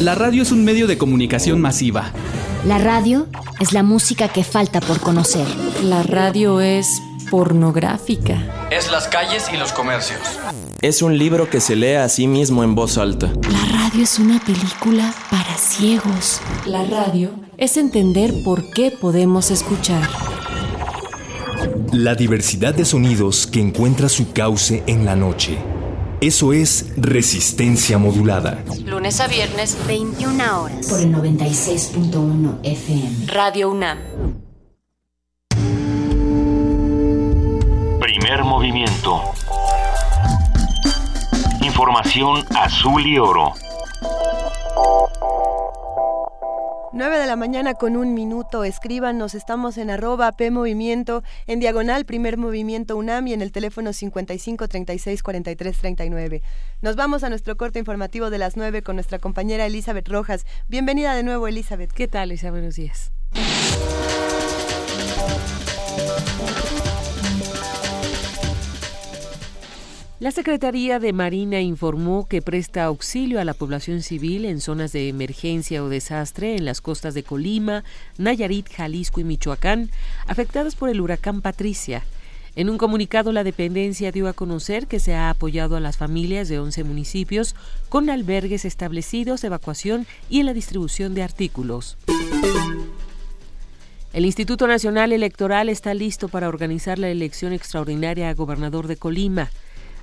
La radio es un medio de comunicación masiva. La radio es la música que falta por conocer. La radio es pornográfica. Es las calles y los comercios. Es un libro que se lee a sí mismo en voz alta. La radio es una película para ciegos. La radio es entender por qué podemos escuchar. La diversidad de sonidos que encuentra su cauce en la noche. Eso es resistencia modulada. Lunes a viernes, 21 horas. Por el 96.1 FM. Radio UNAM. Primer movimiento. Información azul y oro. 9 de la mañana con un minuto. Escríbanos, estamos en arroba P Movimiento, en diagonal Primer Movimiento UNAM y en el teléfono 55 36 43 39. Nos vamos a nuestro corte informativo de las 9 con nuestra compañera Elizabeth Rojas. Bienvenida de nuevo, Elizabeth. ¿Qué tal, Elizabeth? Buenos días. La Secretaría de Marina informó que presta auxilio a la población civil en zonas de emergencia o desastre en las costas de Colima, Nayarit, Jalisco y Michoacán, afectadas por el huracán Patricia. En un comunicado, la dependencia dio a conocer que se ha apoyado a las familias de 11 municipios con albergues establecidos, evacuación y en la distribución de artículos. El Instituto Nacional Electoral está listo para organizar la elección extraordinaria a gobernador de Colima.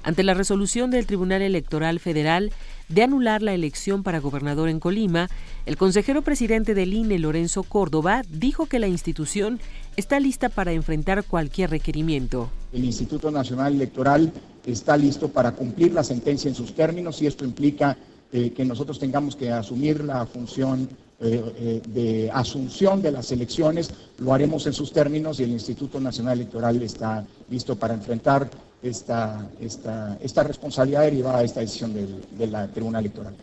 Ante la resolución del Tribunal Electoral Federal de anular la elección para gobernador en Colima, el consejero presidente del INE, Lorenzo Córdoba, dijo que la institución está lista para enfrentar cualquier requerimiento. El Instituto Nacional Electoral está listo para cumplir la sentencia en sus términos y esto implica eh, que nosotros tengamos que asumir la función eh, eh, de asunción de las elecciones, lo haremos en sus términos y el Instituto Nacional Electoral está listo para enfrentar esta, esta, esta responsabilidad derivada de esta decisión del, de la Tribunal Electoral.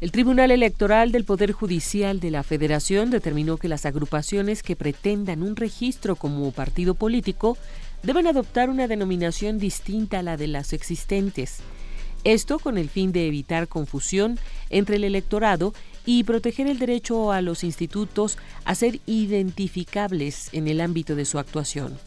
El Tribunal Electoral del Poder Judicial de la Federación determinó que las agrupaciones que pretendan un registro como partido político deben adoptar una denominación distinta a la de las existentes. Esto con el fin de evitar confusión entre el electorado y proteger el derecho a los institutos a ser identificables en el ámbito de su actuación.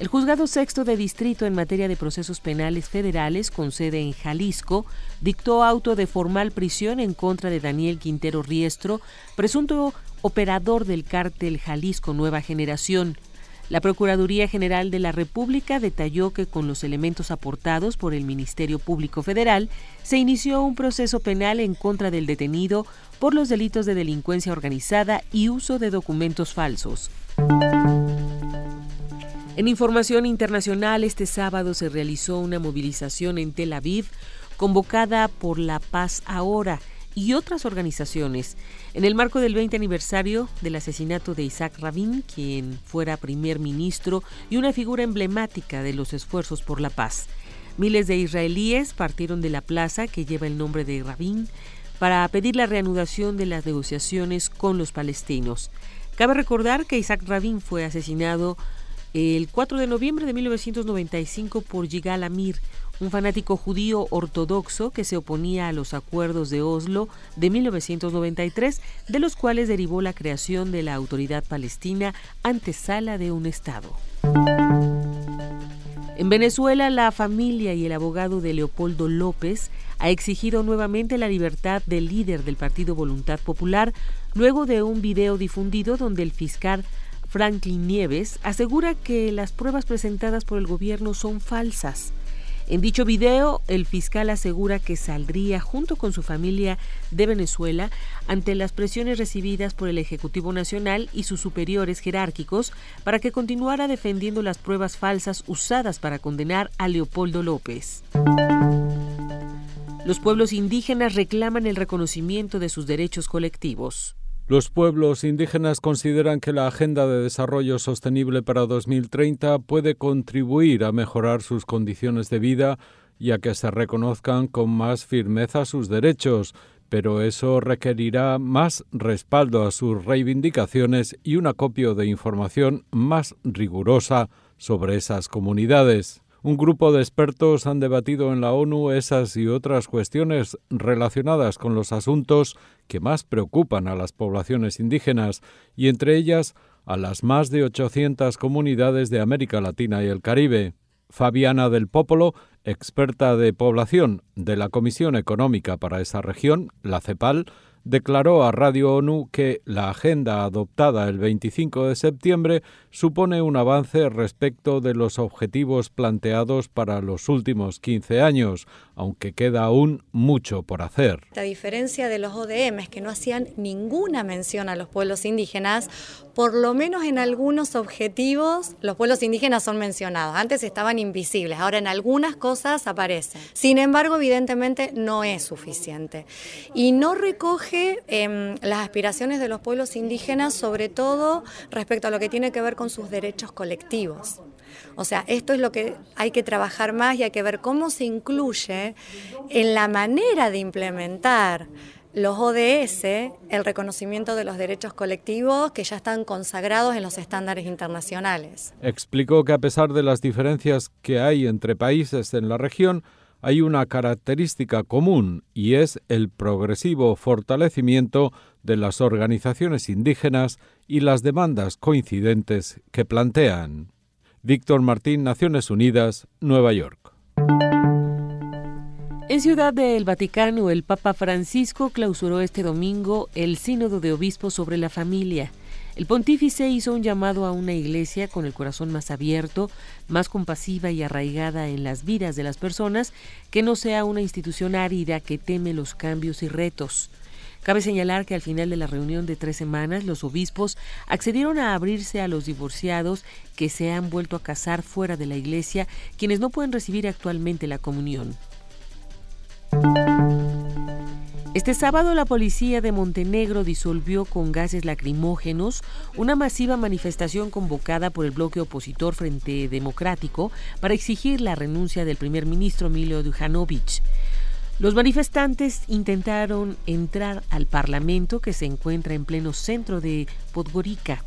El juzgado sexto de distrito en materia de procesos penales federales con sede en Jalisco dictó auto de formal prisión en contra de Daniel Quintero Riestro, presunto operador del cártel Jalisco Nueva Generación, la Procuraduría General de la República detalló que con los elementos aportados por el Ministerio Público Federal se inició un proceso penal en contra del detenido por los delitos de delincuencia organizada y uso de documentos falsos. En información internacional, este sábado se realizó una movilización en Tel Aviv convocada por La Paz Ahora y otras organizaciones en el marco del 20 aniversario del asesinato de Isaac Rabin, quien fuera primer ministro y una figura emblemática de los esfuerzos por la paz. Miles de israelíes partieron de la plaza que lleva el nombre de Rabin para pedir la reanudación de las negociaciones con los palestinos. Cabe recordar que Isaac Rabin fue asesinado el 4 de noviembre de 1995 por Yigal Amir, un fanático judío ortodoxo que se oponía a los acuerdos de Oslo de 1993, de los cuales derivó la creación de la Autoridad Palestina antesala de un Estado. En Venezuela, la familia y el abogado de Leopoldo López ha exigido nuevamente la libertad del líder del Partido Voluntad Popular luego de un video difundido donde el fiscal Franklin Nieves asegura que las pruebas presentadas por el gobierno son falsas. En dicho video, el fiscal asegura que saldría junto con su familia de Venezuela ante las presiones recibidas por el Ejecutivo Nacional y sus superiores jerárquicos para que continuara defendiendo las pruebas falsas usadas para condenar a Leopoldo López. Los pueblos indígenas reclaman el reconocimiento de sus derechos colectivos. Los pueblos indígenas consideran que la Agenda de Desarrollo Sostenible para 2030 puede contribuir a mejorar sus condiciones de vida y a que se reconozcan con más firmeza sus derechos, pero eso requerirá más respaldo a sus reivindicaciones y un acopio de información más rigurosa sobre esas comunidades. Un grupo de expertos han debatido en la ONU esas y otras cuestiones relacionadas con los asuntos que más preocupan a las poblaciones indígenas y entre ellas a las más de 800 comunidades de América Latina y el Caribe. Fabiana del Popolo, experta de población de la Comisión Económica para esa región, la CEPAL, declaró a Radio ONU que la agenda adoptada el 25 de septiembre supone un avance respecto de los objetivos planteados para los últimos 15 años, aunque queda aún mucho por hacer. A diferencia de los ODM, que no hacían ninguna mención a los pueblos indígenas, por lo menos en algunos objetivos los pueblos indígenas son mencionados. Antes estaban invisibles, ahora en algunas cosas aparecen. Sin embargo, evidentemente no es suficiente. Y no recoge em, las aspiraciones de los pueblos indígenas, sobre todo respecto a lo que tiene que ver con sus derechos colectivos. O sea, esto es lo que hay que trabajar más y hay que ver cómo se incluye en la manera de implementar los ODS, el reconocimiento de los derechos colectivos que ya están consagrados en los estándares internacionales. Explicó que a pesar de las diferencias que hay entre países en la región, hay una característica común y es el progresivo fortalecimiento de las organizaciones indígenas y las demandas coincidentes que plantean. Víctor Martín, Naciones Unidas, Nueva York. En Ciudad del Vaticano, el Papa Francisco clausuró este domingo el Sínodo de Obispos sobre la Familia. El pontífice hizo un llamado a una iglesia con el corazón más abierto, más compasiva y arraigada en las vidas de las personas, que no sea una institución árida que teme los cambios y retos. Cabe señalar que al final de la reunión de tres semanas, los obispos accedieron a abrirse a los divorciados que se han vuelto a casar fuera de la iglesia, quienes no pueden recibir actualmente la comunión. Este sábado la policía de Montenegro disolvió con gases lacrimógenos una masiva manifestación convocada por el bloque opositor Frente Democrático para exigir la renuncia del primer ministro Milo Dujanovic. Los manifestantes intentaron entrar al Parlamento que se encuentra en pleno centro de Podgorica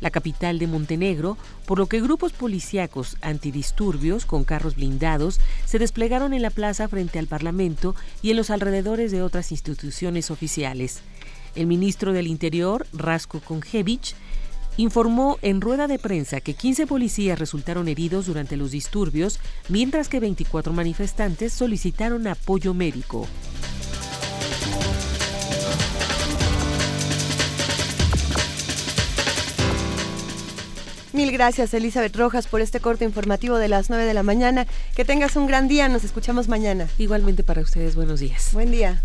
la capital de Montenegro, por lo que grupos policíacos antidisturbios con carros blindados se desplegaron en la plaza frente al Parlamento y en los alrededores de otras instituciones oficiales. El ministro del Interior, Rasko Konjevic, informó en rueda de prensa que 15 policías resultaron heridos durante los disturbios, mientras que 24 manifestantes solicitaron apoyo médico. Mil gracias, Elizabeth Rojas, por este corte informativo de las 9 de la mañana. Que tengas un gran día, nos escuchamos mañana. Igualmente para ustedes, buenos días. Buen día.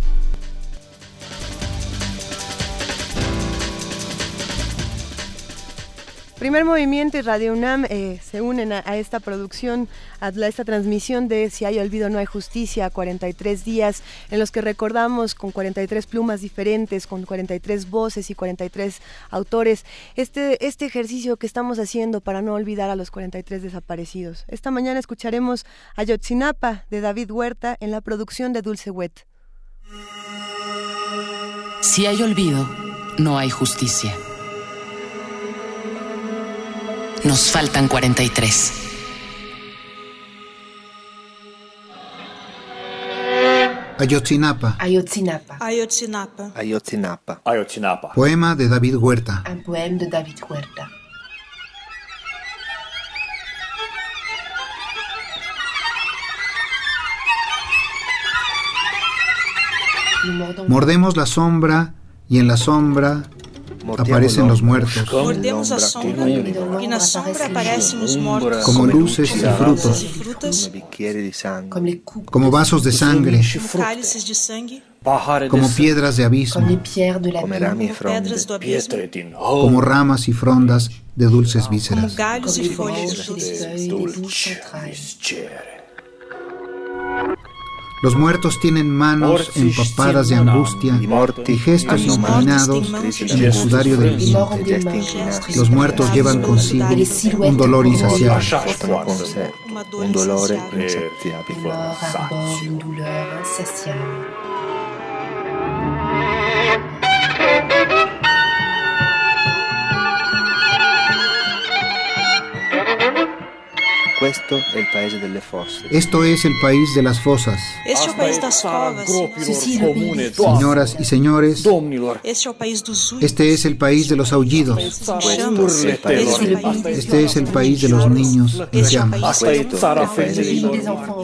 Primer Movimiento y Radio UNAM eh, se unen a, esta producción, a, esta transmisión de Si hay olvido no hay justicia, 43 días en los que recordamos con 43 plumas diferentes, con 43 voces y 43 autores, este, este ejercicio que estamos haciendo para no olvidar a los 43 desaparecidos. Esta mañana escucharemos a Yotzinapa de David Huerta en la producción de Dulce Wet. Si hay olvido, no hay justicia. Nos faltan 43. Ayotzinapa. Ayotzinapa. Ayotzinapa. Ayotzinapa. Ayotzinapa. Poema de David Huerta. Un poème de David Huerta. Mordemos la sombra y en la sombra aparecen los muertos. Como luces y frutos. Como vasos de sangre. Como piedras de abismo. Como ramas y frondas de dulces vísceras. Los muertos tienen manos empapadas de angustia y gestos inclinados en el sudario del viento. Los muertos llevan consigo un dolor insaciable. Un dolor Esto es el país de las fosas. Señoras y señores, este es el país de los aullidos. Este es el país de los niños en llamas.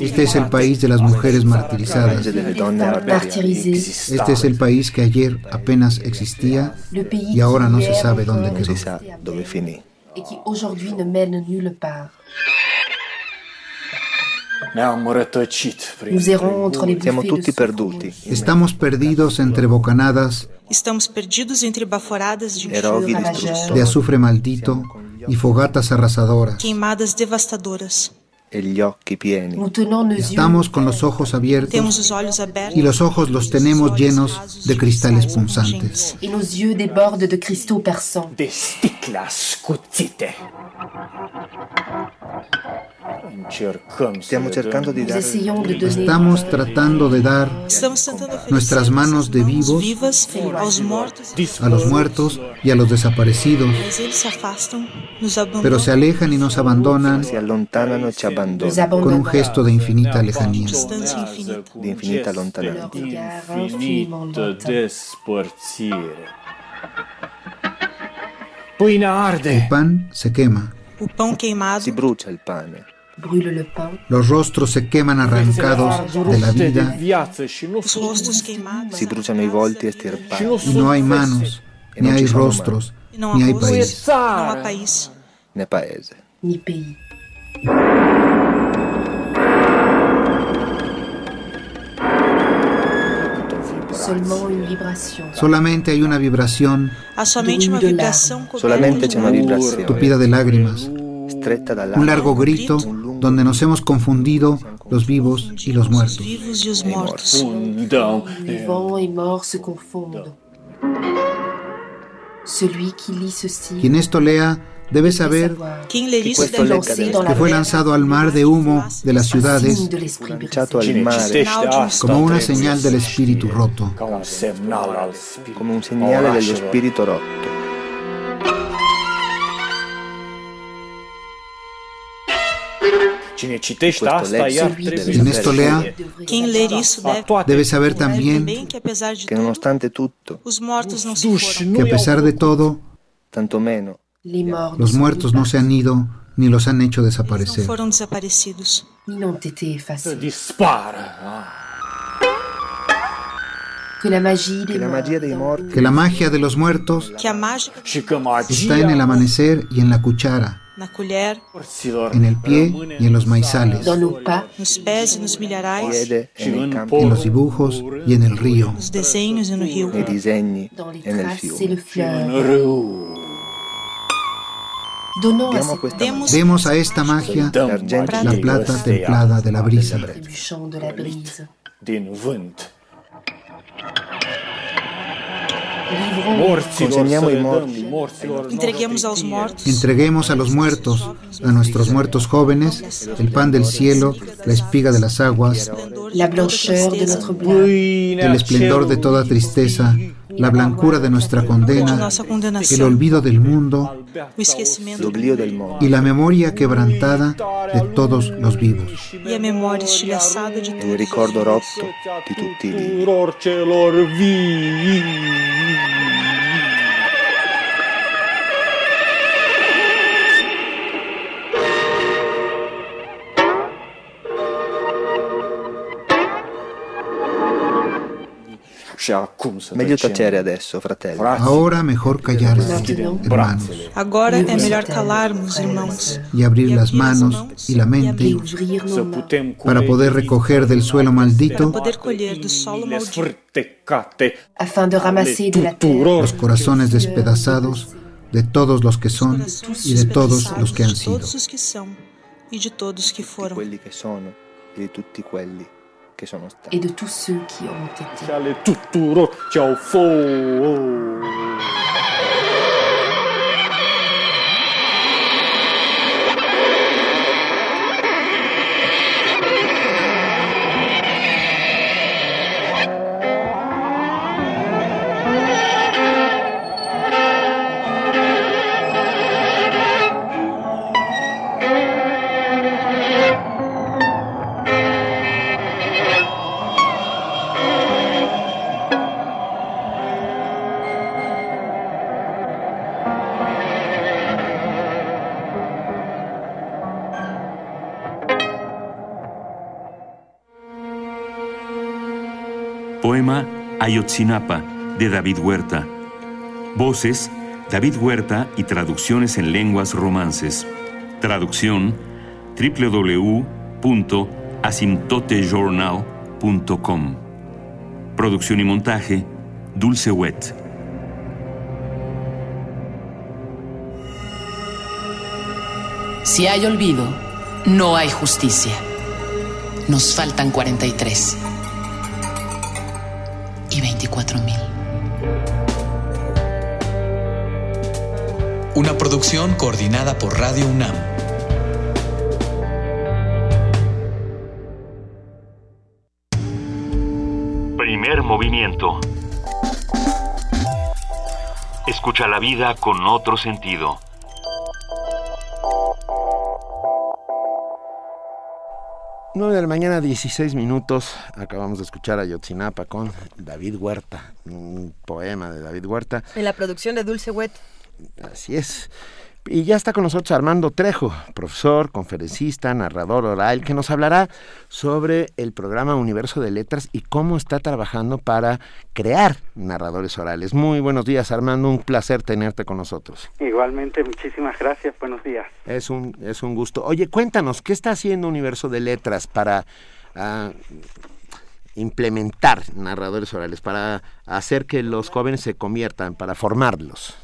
Este es el país de las mujeres martirizadas. Este es el país que ayer apenas existía y ahora no se sabe dónde quedó. et qui aujourd'hui ne mène nulle part. Nous errons entre les tutti perduti. Estamos perdidos entre bocanadas. Estamos perdidos entre baforadas de enxurro, de azufre maldito e fogatas arrasadoras. Queimadas devastadoras. Estamos con los ojos abiertos y los ojos los tenemos llenos de cristales punzantes. Estamos tratando de dar nuestras manos de vivos a los muertos y a los desaparecidos, pero se alejan y nos abandonan con un gesto de infinita lejanía. El pan se quema. Si brucia el pan. Los rostros se queman arrancados de la vida. Si bruciano i volti estirpati. Y no hay manos, ni hay rostros, ni hay país. País. Né paese. Ni vibration. Solamente hay una vibración Solamente c'è una vibrazione. tupida de lágrimas, un largo grito donde nos hemos confundido los vivos y los muertos. Quien esto lea debe saber del que fue lanzado al mar de humo de las ciudades signe de l'esprit brisé. lanciato al mare como una señal del espíritu roto. Rotto. Questo legge deve Quien esto lea Quem ler isso deve, debe saber también que apesar de che nonostante tutto, os mortos não se foram. que a pesar de todo, tanto meno, Les morts los muertos no se han ido ni los han hecho desaparecer. foram desaparecidos. effacés. Que la magia dei morti Que la magia de los muertos Que está en el amanecer y en la cuchara, en el pie y en los maizales, en los dibujos y en el río. demos a esta magia la plata templada de la brisa. Brise. consegniamo i morti entreguemos Entreguemos a los muertos, a nuestros muertos jóvenes, el pan del cielo, la espiga de las aguas, La blancheur de notre bien. el esplendor de toda tristeza, la blancura de nuestra de condena, el olvido del mundo y la memoria quebrantada de todos los vivos. e a memória estilhaçada de todos. ricordo rotto Meglio tacere adesso, fratelli. Ahora mejor callarse, hermanos, Agora é melhor calarmos, irmãos, y abrir las manos y la Et mente para poder recoger del suelo maldito poder colher do solo maldito, afin de ramasser de la terre. Los corazones despedazados de todos los que son y de todos los que han de sido. todos os que são e de todos que foram. et de tous ceux qui ont été. Ayotzinapa de David Huerta. Voces David Huerta y traducciones en lenguas romances. Traducción www.asimtotejournal.com. Producción y montaje Dulce Wet. Si hay olvido, no hay justicia. Nos faltan 43 y 24 mil. Una producción coordinada por Radio UNAM. Primer movimiento. Escucha la vida con otro sentido. Nueve de la mañana, 16 minutos. Acabamos de escuchar a Yotzinapa con David Huerta, un poema de David Huerta. En la producción de Dulce Wet. Así es. Y ya está con nosotros Armando Trejo, profesor, conferencista, narrador oral, que nos hablará sobre el programa Universo de Letras y cómo está trabajando para crear narradores orales. Muy buenos días, Armando, un placer tenerte con nosotros. Igualmente, muchísimas gracias, buenos días. Es un, es un gusto. Oye, cuéntanos, ¿qué está haciendo Universo de Letras para... Ah, implementar narradores orales, para hacer que los jóvenes se conviertan, para formarlos?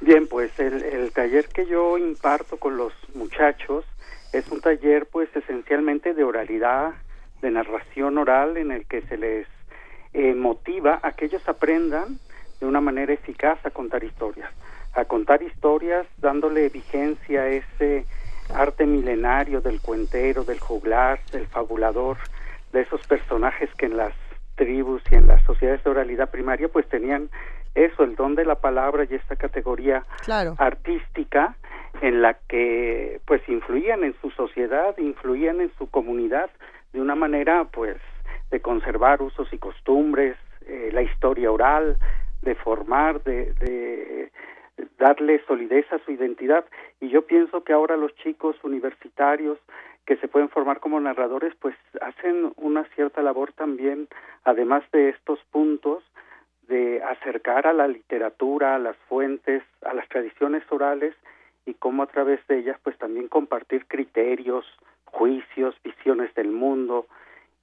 Bien, pues el, taller que yo imparto con los muchachos es un taller pues esencialmente de oralidad, de narración oral en el que se les eh, motiva a que ellos aprendan de una manera eficaz a contar historias, a contar historias dándole vigencia a ese arte milenario del cuentero, del juglar, del fabulador, de esos personajes que en las tribus y en las sociedades de oralidad primaria pues tenían eso, el don de la palabra y esta categoría artística en la que pues influían en su sociedad, influían en su comunidad de una manera pues de conservar usos y costumbres, eh, la historia oral, de formar, de, de darle solidez a su identidad. Y yo pienso que ahora los chicos universitarios que se pueden formar como narradores, pues hacen una cierta labor también, además de estos puntos, de acercar a la literatura, a las fuentes, a las tradiciones orales y cómo a través de ellas pues también compartir criterios, juicios, visiones del mundo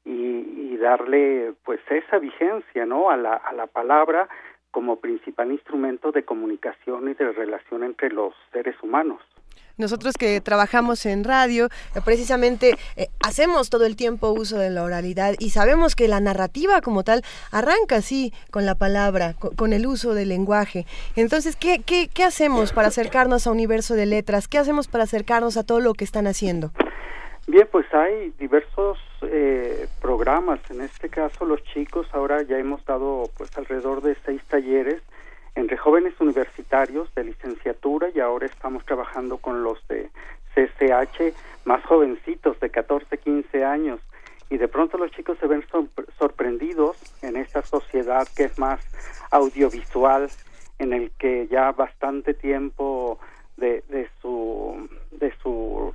y, darle pues esa vigencia no a la, a la palabra como principal instrumento de comunicación y de relación entre los seres humanos. Nosotros que trabajamos en radio, precisamente eh, hacemos todo el tiempo uso de la oralidad y sabemos que la narrativa como tal arranca así con la palabra, con, el uso del lenguaje. Entonces, ¿qué, ¿qué, qué, hacemos para acercarnos a universo de letras? ¿Qué hacemos para acercarnos a todo lo que están haciendo? Bien, pues hay diversos eh, programas. En este caso, los chicos ahora ya hemos dado pues alrededor de seis talleres entre jóvenes universitarios de licenciatura y ahora estamos trabajando con los de CCH más jovencitos de 14, 15 años y de pronto los chicos se ven sorprendidos en esta sociedad que es más audiovisual en el que ya bastante tiempo de, de su de su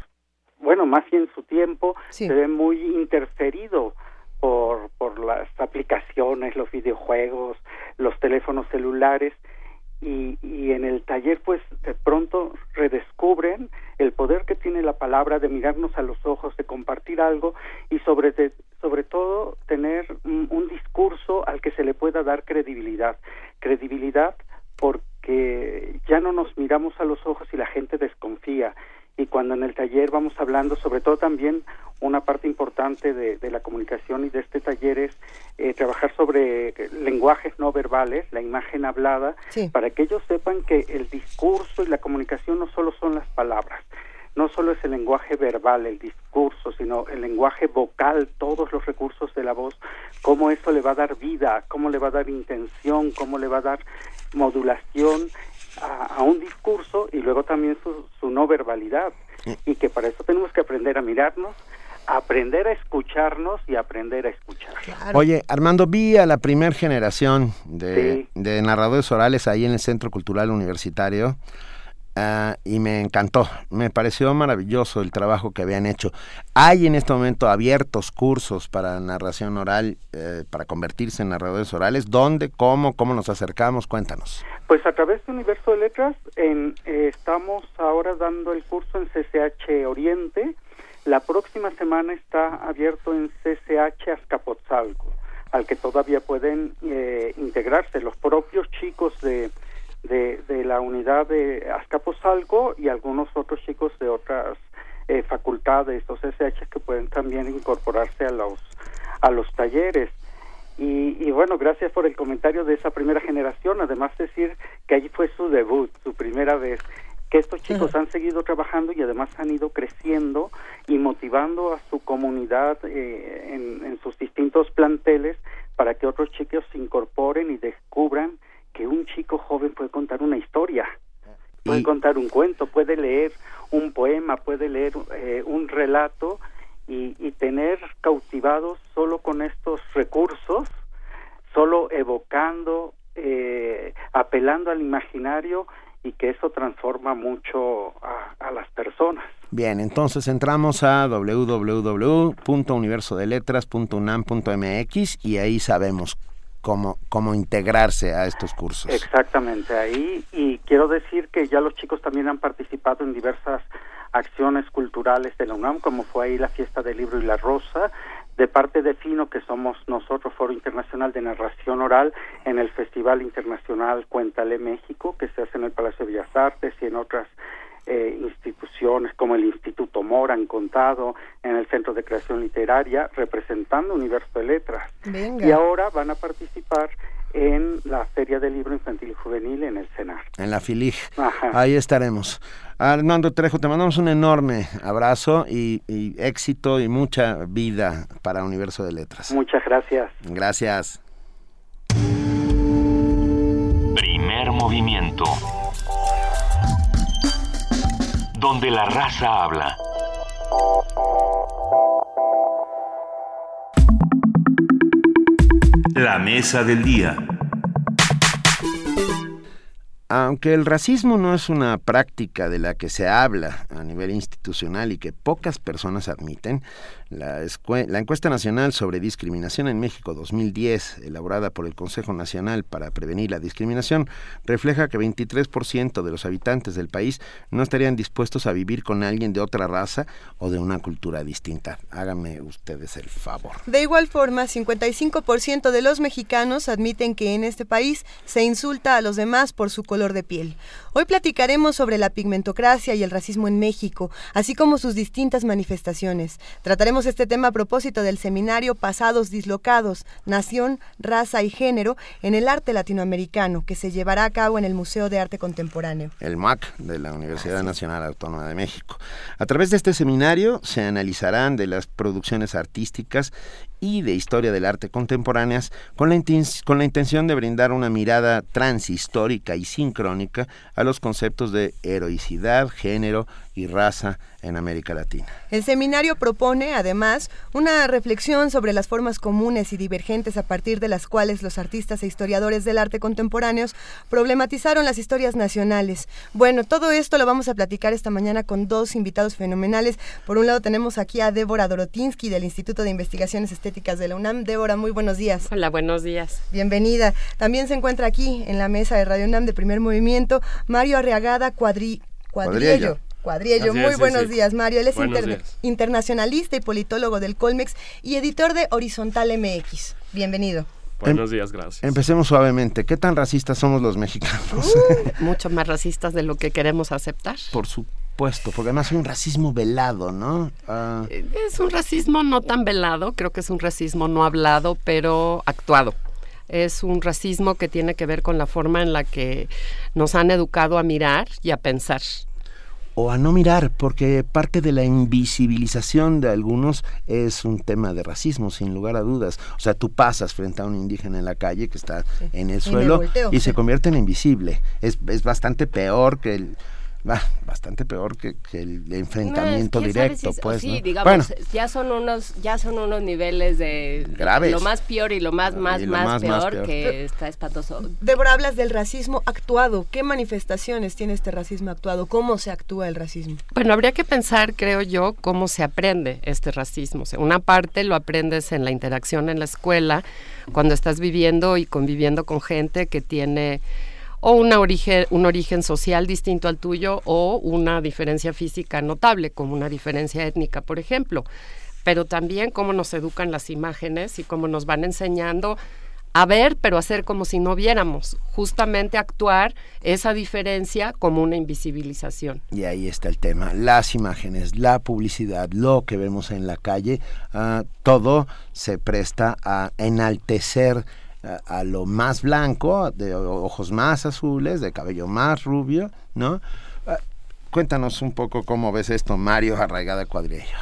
bueno más bien su tiempo se ve muy interferido por, por las aplicaciones, los videojuegos, los teléfonos celulares y, y en el taller pues de pronto redescubren el poder que tiene la palabra de mirarnos a los ojos, de compartir algo y sobre, sobre todo tener un, discurso al que se le pueda dar credibilidad. Credibilidad porque ya no nos miramos a los ojos y la gente desconfía y cuando en el taller vamos hablando, sobre todo también una parte importante de, la comunicación y de este taller es eh, trabajar sobre lenguajes no verbales, la imagen hablada, para que ellos sepan que el discurso y la comunicación no solo son las palabras, no solo es el lenguaje verbal, el discurso, sino el lenguaje vocal, todos los recursos de la voz, cómo eso le va a dar vida, cómo le va a dar intención, cómo le va a dar modulación a, un discurso y luego también su, su no verbalidad. Y que para eso tenemos que aprender a mirarnos, aprender a escucharnos y aprender a escuchar. Oye, Armando, vi a la primera generación de, de, narradores orales ahí en el Centro Cultural Universitario ah, y me encantó, me pareció maravilloso el trabajo que habían hecho. ¿Hay en este momento abiertos cursos para narración oral, eh, para convertirse en narradores orales? ¿Dónde? ¿Cómo? ¿Cómo nos acercamos? Cuéntanos. Pues a través de Universo de Letras en, eh, estamos ahora dando el curso en CCH Oriente, la próxima semana está abierto en CCH Azcapotzalco, al que todavía pueden eh, integrarse los propios chicos de, de, la unidad de Azcapotzalco y algunos otros chicos de otras eh, facultades o CCH que pueden también incorporarse a los, a los talleres. Y, y, bueno, gracias por el comentario de esa primera generación. Además, decir que allí fue su debut, su primera vez que estos chicos han seguido trabajando y además han ido creciendo y motivando a su comunidad eh, en, sus distintos planteles para que otros chicos se incorporen y descubran que un chico joven puede contar una historia, puede contar un cuento, puede leer un poema, puede leer eh, un relato y, y tener cautivados solo con estos recursos, solo evocando, eh, apelando al imaginario y que eso transforma mucho a, a las personas. Bien, entonces entramos a www.universodeletras.unam.mx y ahí sabemos cómo, cómo integrarse a estos cursos. Exactamente, ahí. Y quiero decir que ya los chicos también han participado en diversas acciones culturales de la UNAM, como fue ahí la fiesta del libro y la rosa, de parte de Fino, que somos nosotros, Foro Internacional de Narración Oral, en el Festival Internacional Cuéntale México, que se hace en el Palacio de Bellas Artes y en otras eh, instituciones como el Instituto Mora en Contado, en el Centro de Creación Literaria, representando Universo de Letras. Y ahora van a participar en la Feria del Libro Infantil y Juvenil en el CENAR. En la FILIG. Ahí estaremos. Armando Trejo, te mandamos un enorme abrazo y, y éxito y mucha vida para Universo de Letras. Muchas gracias. Gracias. Primer movimiento. Donde la raza habla. La mesa del día. Aunque el racismo no es una práctica de la que se habla a nivel institucional y que pocas personas admiten, la, encuesta nacional sobre discriminación en México 2010, elaborada por el Consejo Nacional para Prevenir la Discriminación, refleja que 23% de los habitantes del país no estarían dispuestos a vivir con alguien de otra raza o de una cultura distinta. Háganme ustedes el favor. De igual forma, 55% de los mexicanos admiten que en este país se insulta a los demás por su color de piel. Hoy platicaremos sobre la pigmentocracia y el racismo en México, así como sus distintas manifestaciones. Trataremos este tema a propósito del seminario Pasados Dislocados, Nación, Raza y Género en el Arte Latinoamericano, que se llevará a cabo en el Museo de Arte Contemporáneo. El MAC de la Universidad Nacional Autónoma de México. A través de este seminario se analizarán de las producciones artísticas y de historia del arte contemporáneas con la, con la intención de brindar una mirada transhistórica y sincrónica a los conceptos de heroicidad, género y raza en América Latina. El seminario propone, además, una reflexión sobre las formas comunes y divergentes a partir de las cuales los artistas e historiadores del arte contemporáneos problematizaron las historias nacionales. Bueno, todo esto lo vamos a platicar esta mañana con dos invitados fenomenales. Por un lado tenemos aquí a Débora Dorotinsky del Instituto de Investigaciones Estéticas de la UNAM. Débora, muy buenos días. Hola, buenos días. Bienvenida. También se encuentra aquí en la mesa de Radio UNAM de Primer Movimiento Mario Arriagada Cuadri Cuadriello. Cuadriello. Muy buenos días, Mario. Él es internacionalista y politólogo del Colmex y editor de Horizontal MX. Bienvenido. Buenos días, gracias. Empecemos suavemente. ¿Qué tan racistas somos los mexicanos? Uh, mucho más racistas de lo que queremos aceptar. Por supuesto, porque además es un racismo velado, ¿no? Ah. Es un racismo no tan velado, creo que es un racismo no hablado, pero actuado es un racismo que tiene que ver con la forma en la que nos han educado a mirar y a pensar o a no mirar, porque parte de la invisibilización de algunos es un tema de racismo, sin lugar a dudas. O sea, tú pasas frente a un indígena en la calle que está en el suelo y se convierte en invisible. Es, es bastante peor que el bastante peor que, el enfrentamiento directo, pues. Sí, digamos, ya son unos, ya son unos niveles de graves. Lo más peor y lo más, más, más, peor, que está espantoso. Débora, hablas del racismo actuado. ¿Qué manifestaciones tiene este racismo actuado? ¿Cómo se actúa el racismo? Bueno, habría que pensar, creo yo, cómo se aprende este racismo. una parte lo aprendes en la interacción en la escuela, cuando estás viviendo y conviviendo con gente que tiene o un origen social distinto al tuyo o una diferencia física notable, como una diferencia étnica, por ejemplo. Pero también cómo nos educan las imágenes y cómo nos van enseñando a ver, pero hacer como si no viéramos, justamente actuar esa diferencia como una invisibilización. Y ahí está el tema, las imágenes, la publicidad, lo que vemos en la calle, ah, todo se presta a enaltecer a, lo más blanco, de ojos más azules, de cabello más rubio, ¿no? Ah, cuéntanos un poco cómo ves esto, Mario Arraigada Cuadrillo.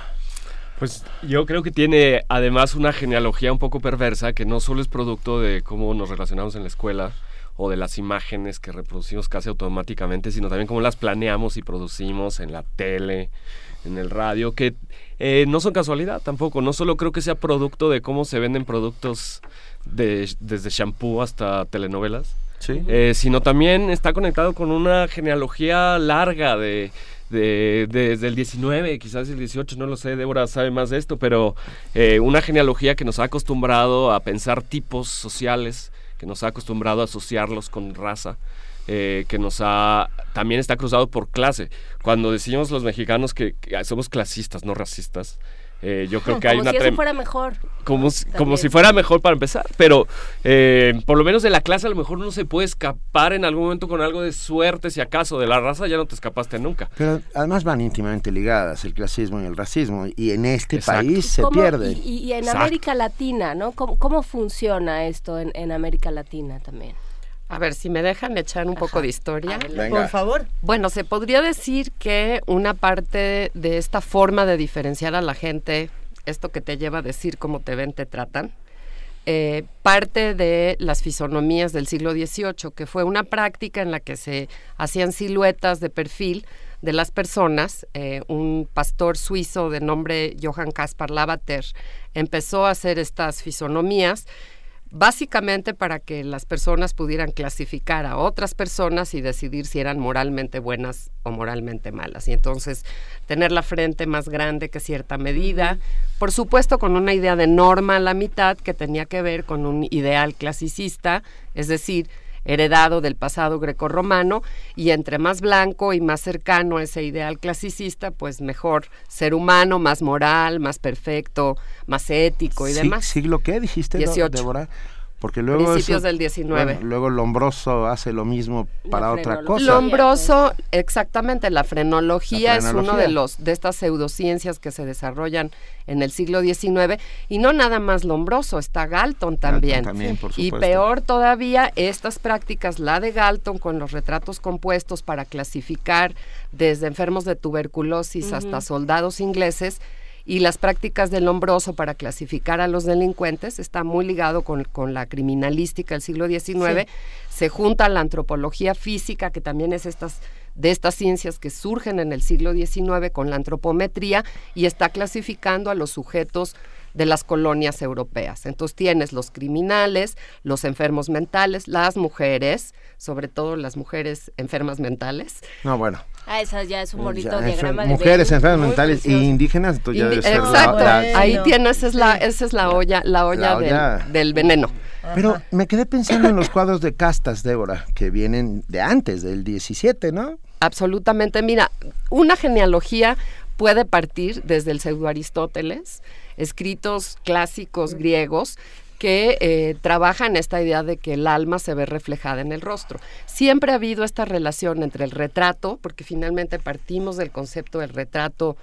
Pues yo creo que tiene además una genealogía un poco perversa que no solo es producto de cómo nos relacionamos en la escuela o de las imágenes que reproducimos casi automáticamente, sino también cómo las planeamos y producimos en la tele, en el radio, que eh, no son casualidad tampoco. No solo creo que sea producto de cómo se venden productos de, desde shampoo hasta telenovelas, eh, sino también está conectado con una genealogía larga de, desde el 19, quizás el 18, no lo sé, Débora sabe más de esto, pero eh, una genealogía que nos ha acostumbrado a pensar tipos sociales, que nos ha acostumbrado a asociarlos con raza. Eh, que nos ha también está cruzado por clase. Cuando decimos los mexicanos que somos clasistas, no racistas, eh, yo creo que hay una si eso fuera mejor. Como, como si fuera mejor para empezar, pero eh, por lo menos de la clase a lo mejor uno se puede escapar en algún momento con algo de suerte, si acaso, de la raza ya no te escapaste nunca. Pero además van íntimamente ligadas el clasismo y el racismo, y en este país se pierde. Y, en América Latina, ¿no? ¿Cómo, funciona esto en, en América Latina también? A ver, si me dejan echar un poco de historia. Por favor. Bueno, se podría decir que una parte de esta forma de diferenciar a la gente, esto que te lleva a decir cómo te ven, te tratan, eh, parte de las fisonomías del siglo XVIII, que fue una práctica en la que se hacían siluetas de perfil de las personas. Eh, un pastor suizo de nombre Johann Caspar Lavater empezó a hacer estas fisonomías básicamente para que las personas pudieran clasificar a otras personas y decidir si eran moralmente buenas o moralmente malas. Y entonces tener la frente más grande que cierta medida, por supuesto con una idea de norma a la mitad que tenía que ver con un ideal clasicista, es decir, heredado del pasado grecorromano, y entre más blanco y más cercano a ese ideal clasicista, pues mejor ser humano, más moral, más perfecto, más ético y demás. ¿Siglo qué dijiste, 18. Débora? Porque luego principios del 19. luego Lombroso hace lo mismo para otra cosa. Lombroso, exactamente, la frenología, es uno de los de estas pseudociencias que se desarrollan en el siglo XIX y no nada más Lombroso, está Galton también. también por y peor todavía estas prácticas, la de Galton con los retratos compuestos para clasificar desde enfermos de tuberculosis hasta soldados ingleses y las prácticas del hombroso para clasificar a los delincuentes está muy ligado con, la criminalística del siglo XIX. Se junta la antropología física, que también es estas de estas ciencias que surgen en el siglo XIX con la antropometría y está clasificando a los sujetos de las colonias europeas. Entonces tienes los criminales, los enfermos mentales, las mujeres, sobre todo las mujeres enfermas mentales. No, bueno. Ah, esa ya es un bonito diagrama de Mujeres enfermas mentales e indígenas, ya Exacto, ahí tienes, esa es la, esa es la olla, la olla, Del, veneno. Pero me quedé pensando en los cuadros de castas, Débora, que vienen de antes, del 17, ¿no? Absolutamente. Mira, una genealogía puede partir desde el pseudo Aristóteles, escritos clásicos griegos que eh, trabajan esta idea de que el alma se ve reflejada en el rostro. Siempre ha habido esta relación entre el retrato, porque finalmente partimos del concepto del retrato,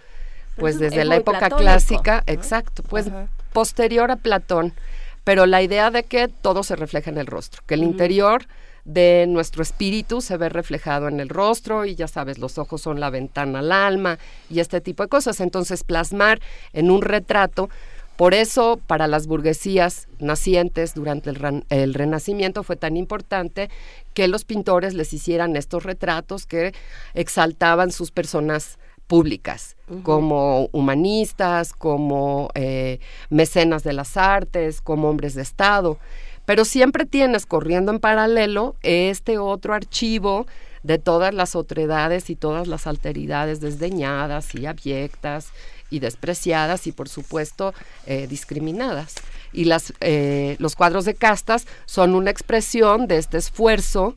pues desde la época clásica, exacto, pues posterior a Platón, pero la idea de que todo se refleja en el rostro, que el interior de nuestro espíritu se ve reflejado en el rostro y ya sabes, los ojos son la ventana al alma y este tipo de cosas. Entonces, plasmar en un retrato, por eso para las burguesías nacientes durante el, Renacimiento fue tan importante que los pintores les hicieran estos retratos que exaltaban sus personas públicas, como humanistas, como eh, mecenas de las artes, como hombres de Estado. Pero siempre tienes corriendo en paralelo este otro archivo de todas las otredades y todas las alteridades desdeñadas y abyectas y despreciadas y por supuesto eh, discriminadas. Y las, eh, los cuadros de castas son una expresión de este esfuerzo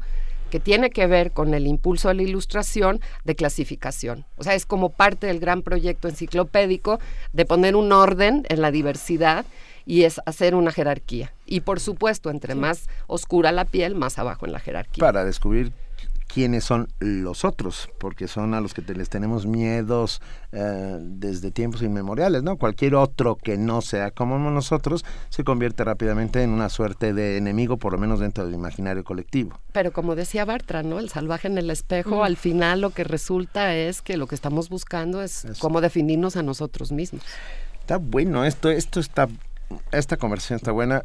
que tiene que ver con el impulso a la ilustración de clasificación. O sea, es como parte del gran proyecto enciclopédico de poner un orden en la diversidad y es hacer una jerarquía. Y por supuesto, entre más oscura la piel, más abajo en la jerarquía. Para descubrir quiénes son los otros, porque son a los que les tenemos miedos eh, desde tiempos inmemoriales, ¿no? Cualquier otro que no sea como nosotros se convierte rápidamente en una suerte de enemigo, por lo menos dentro del imaginario colectivo. Pero como decía Bartra, ¿no? El salvaje en el espejo, al final lo que resulta es que lo que estamos buscando es cómo definirnos a nosotros mismos. Está bueno, esto, esto está esta conversación está buena.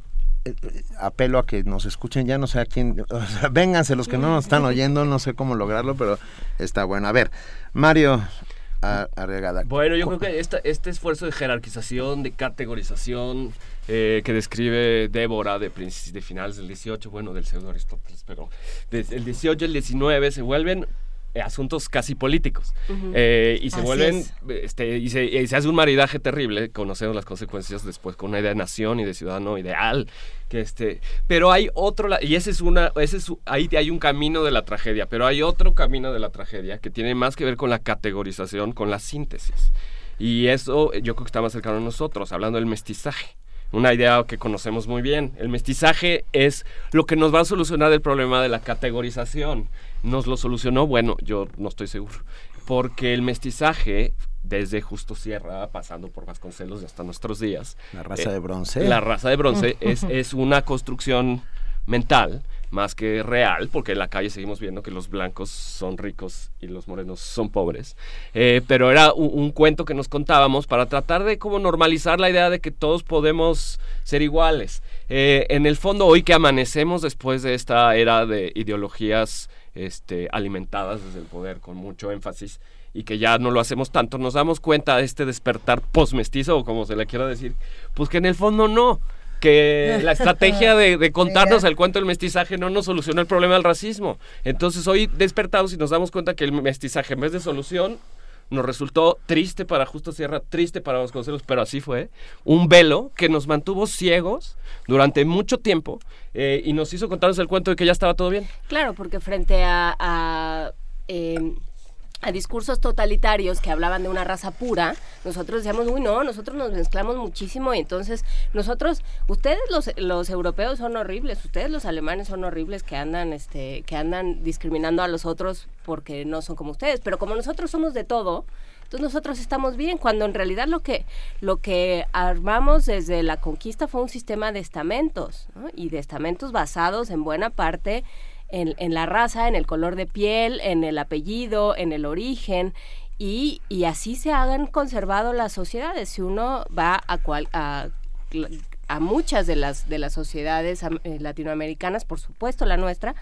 Apelo a que nos escuchen, ya no sé a quién, o sea, vénganse los que no nos están oyendo, no sé cómo lograrlo, pero está bueno. A ver, Mario Arregada. Bueno, yo creo que este esfuerzo de jerarquización, de categorización, eh, que describe Débora de, de finales del 18, bueno, del pseudo Aristóteles, pero desde el 18 y el 19 se vuelven asuntos casi políticos. Eh, y se vuelven este, y se, se, hace un maridaje terrible conocemos las consecuencias después con una idea de nación y de ciudadano ideal que este pero hay otro y ese es una ese es ahí hay un camino de la tragedia pero hay otro camino de la tragedia que tiene más que ver con la categorización con la síntesis. Y eso yo creo que está más cercano a nosotros hablando del mestizaje. Una idea que conocemos muy bien. El mestizaje es lo que nos va a solucionar el problema de la categorización. ¿Nos lo solucionó? Bueno, yo no estoy seguro. Porque el mestizaje, desde Justo Sierra, pasando por Vasconcelos y hasta nuestros días. La raza eh, de bronce. La raza de bronce es, es una construcción mental más que real, porque en la calle seguimos viendo que los blancos son ricos y los morenos son pobres. Eh, pero era un, cuento que nos contábamos para tratar de como normalizar la idea de que todos podemos ser iguales. Eh, en el fondo, hoy que amanecemos después de esta era de ideologías este, alimentadas desde el poder con mucho énfasis, y que ya no lo hacemos tanto, nos damos cuenta de este despertar postmestizo, o como se le quiera decir, pues que en el fondo no que la estrategia de, contarnos el cuento del mestizaje no nos solucionó el problema del racismo. Entonces hoy despertamos y nos damos cuenta que el mestizaje en vez de solución nos resultó triste para Justo Sierra, triste para los pero así fue, un velo que nos mantuvo ciegos durante mucho tiempo eh, y nos hizo contarnos el cuento de que ya estaba todo bien. Claro, porque frente a... Em, a discursos totalitarios que hablaban de una raza pura, nosotros decíamos, uy, no, nosotros nos mezclamos muchísimo y entonces nosotros, ustedes los, los europeos son horribles, ustedes los alemanes son horribles que andan, este, que andan discriminando a los otros porque no son como ustedes, pero como nosotros somos de todo, entonces nosotros estamos bien, cuando en realidad lo que, lo que armamos desde la conquista fue un sistema de estamentos, y de estamentos basados en buena parte en, la raza, en el color de piel, en el apellido, en el origen. Y, y así se han conservado las sociedades. Si uno va a, cual, a, a muchas de las, de las sociedades eh, latinoamericanas, por supuesto la nuestra,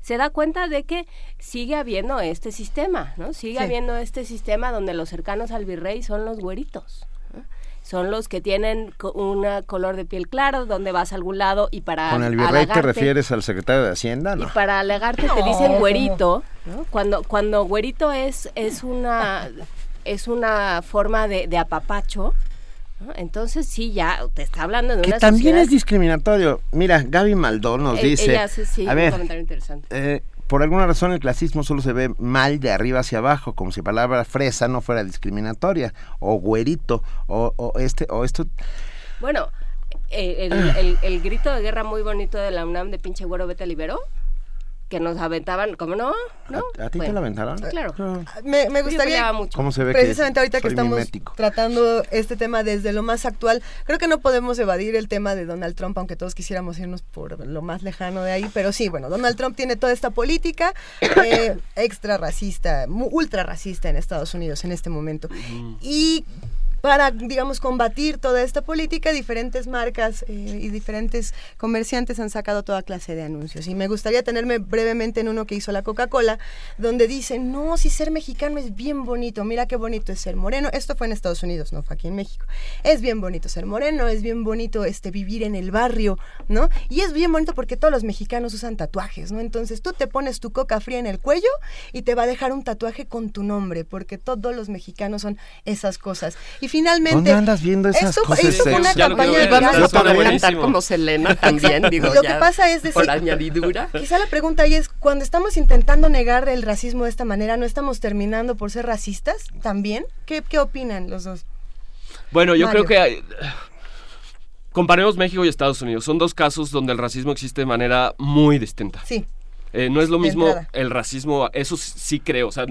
se da cuenta de que sigue habiendo este sistema, ¿no? Sigue habiendo este sistema donde los cercanos al virrey son los güeritos son los que tienen un color de piel claro, donde vas a algún lado y para Con el virrey te refieres al secretario de Hacienda, ¿no? Y para alegarte te dicen güerito, ¿no? Cuando, cuando güerito es, es una es una forma de, de apapacho, entonces sí, ya te está hablando de que también es discriminatorio. Mira, Gaby Maldón nos e-, dice... Ella sí, a ver, un comentario interesante. Eh, por alguna razón el clasismo solo se ve mal de arriba hacia abajo, como si la palabra fresa no fuera discriminatoria, o güerito, o, este, o esto. Bueno, eh, el, el, grito de guerra muy bonito de la UNAM de pinche güero vete libero que nos aventaban, ¿cómo no? ¿No? ¿A, ti te la aventaron? Claro. Me, me gustaría, mucho. ¿Cómo se ve precisamente ahorita que estamos tratando este tema desde lo más actual, creo que no podemos evadir el tema de Donald Trump, aunque todos quisiéramos irnos por lo más lejano de ahí, pero sí, bueno, Donald Trump tiene toda esta política eh, extra racista, ultra racista en Estados Unidos en este momento. Y para, digamos, combatir toda esta política, diferentes marcas eh, y diferentes comerciantes han sacado toda clase de anuncios. Y me gustaría tenerme brevemente en uno que hizo la Coca-Cola, donde dicen, no, si ser mexicano es bien bonito, mira qué bonito es ser moreno. Esto fue en Estados Unidos, no fue aquí en México. Es bien bonito ser moreno, es bien bonito este, vivir en el barrio, ¿no? Y es bien bonito porque todos los mexicanos usan tatuajes, ¿no? Entonces tú te pones tu coca fría en el cuello y te va a dejar un tatuaje con tu nombre, porque todos los mexicanos son esas cosas. Finalmente... ¿Dónde andas viendo esas cosas? Esto fue una campaña de vamos a cantar como Selena también, digo, Lo que pasa es decir, por añadidura. Quizá la pregunta ahí es, cuando estamos intentando negar el racismo de esta manera, ¿no estamos terminando por ser racistas también? ¿Qué, qué opinan los dos? Bueno, yo creo que... Hay, comparemos México y Estados Unidos. Son dos casos donde el racismo existe de manera muy distinta. Sí. Eh, no es lo mismo el racismo, eso sí creo, o sea,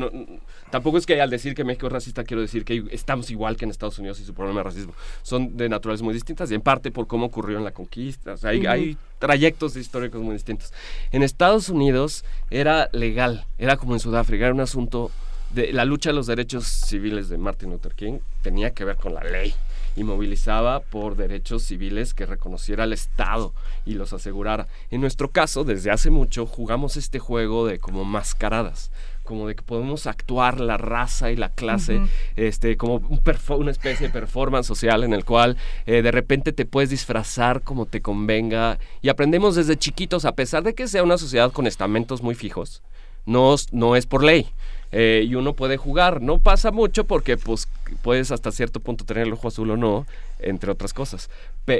tampoco es que al decir que México es racista quiero decir que estamos igual que en Estados Unidos y su problema de racismo. Son de naturaleza muy distintas y en parte por cómo ocurrió en la conquista, o sea, hay, hay trayectos históricos muy distintos. En Estados Unidos era legal, era como en Sudáfrica, era un asunto de la lucha de los derechos civiles de Martin Luther King tenía que ver con la ley y movilizaba por derechos civiles que reconociera el Estado y los asegurara. En nuestro caso, desde hace mucho, jugamos este juego de como mascaradas, como de que podemos actuar la raza y la clase, este, como un una especie de performance social en el cual eh, de repente te puedes disfrazar como te convenga y aprendemos desde chiquitos, a pesar de que sea una sociedad con estamentos muy fijos, no, no es por ley. Eh, y uno puede jugar. No pasa mucho porque pues puedes hasta cierto punto tener el ojo azul o no, entre otras cosas.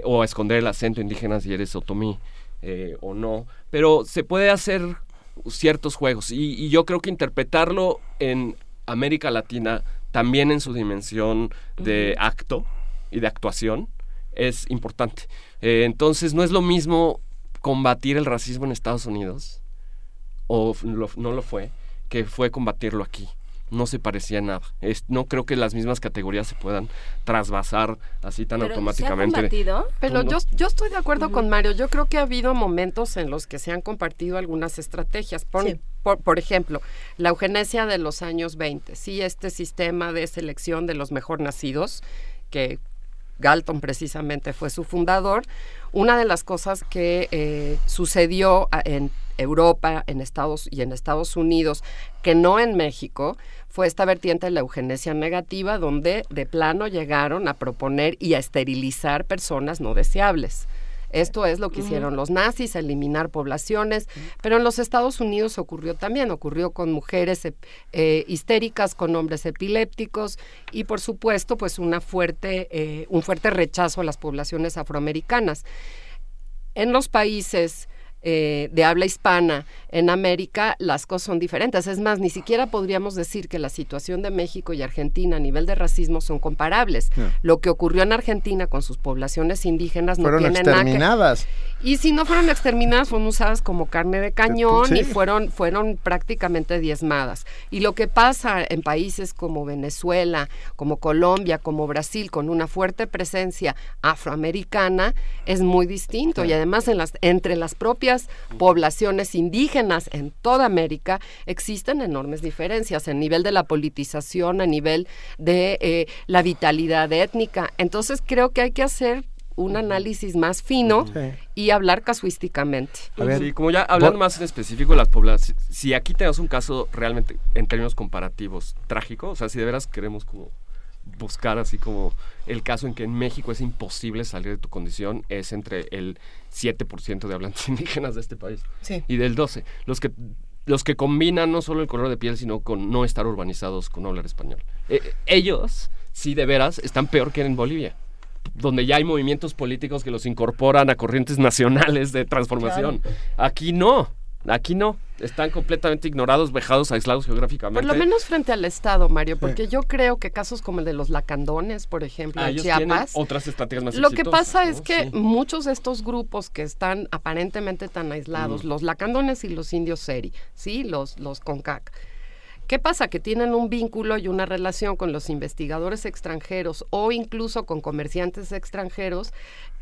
o esconder el acento indígena si eres otomí eh, o no. Pero se puede hacer ciertos juegos. Y, yo creo que interpretarlo en América Latina, también en su dimensión de acto y de actuación, es importante. Eh, entonces no es lo mismo combatir el racismo en Estados Unidos, o no lo fue, que fue combatirlo aquí no se parecía nada. no creo que las mismas categorías se puedan trasvasar así tan automáticamente. Pero yo, yo estoy de acuerdo con Mario. Yo creo que ha habido momentos en los que se han compartido algunas estrategias. Por, por, ejemplo, la eugenesia de los años 20. Sí, este sistema de selección de los mejor nacidos, que Galton precisamente fue su fundador. Una de las cosas que eh, sucedió en Europa, en Estados y en Estados Unidos, que no en México, fue esta vertiente de la eugenesia negativa, donde de plano llegaron a proponer y a esterilizar personas no deseables. Esto es lo que hicieron los nazis, eliminar poblaciones, pero en los Estados Unidos ocurrió también, ocurrió con mujeres eh, histéricas, con hombres epilépticos y por supuesto pues una fuerte, eh, un fuerte rechazo a las poblaciones afroamericanas. En los países eh, de habla hispana en América, las cosas son diferentes. Es más, ni siquiera podríamos decir que la situación de México y Argentina a nivel de racismo son comparables. Lo que ocurrió en Argentina con sus poblaciones indígenas no fueron exterminadas. Y si no fueron exterminadas, fueron usadas como carne de cañón y fueron, fueron prácticamente diezmadas. Y lo que pasa en países como Venezuela, como Colombia, como Brasil, con una fuerte presencia afroamericana, es muy distinto. Y además en las, entre las propias poblaciones indígenas en toda América existen enormes diferencias en nivel de la politización, a nivel de eh, la vitalidad étnica. Entonces creo que hay que hacer un análisis más fino y hablar casuísticamente. sí, como ya hablando más en específico de las poblaciones, si aquí tenemos un caso realmente en términos comparativos trágico, o sea, si de veras queremos como buscar así como el caso en que en México es imposible salir de tu condición es entre el 7% de hablantes indígenas de este país y del 12. Los que los que combinan no solo el color de piel, sino con no estar urbanizados con no hablar español. Eh, ellos, sí, de veras, están peor que en Bolivia, donde ya hay movimientos políticos que los incorporan a corrientes nacionales de transformación. Aquí no. Aquí no, están completamente ignorados, vejados, aislados geográficamente. Por lo menos frente al Estado, Mario, porque yo creo que casos como el de los lacandones, por ejemplo, ah, en Chiapas, otras estrategias más Lo que pasa es que muchos de estos grupos que están aparentemente tan aislados, mm. los lacandones y los indios seri, sí, los los CONCAC. ¿Qué pasa? Que tienen un vínculo y una relación con los investigadores extranjeros o incluso con comerciantes extranjeros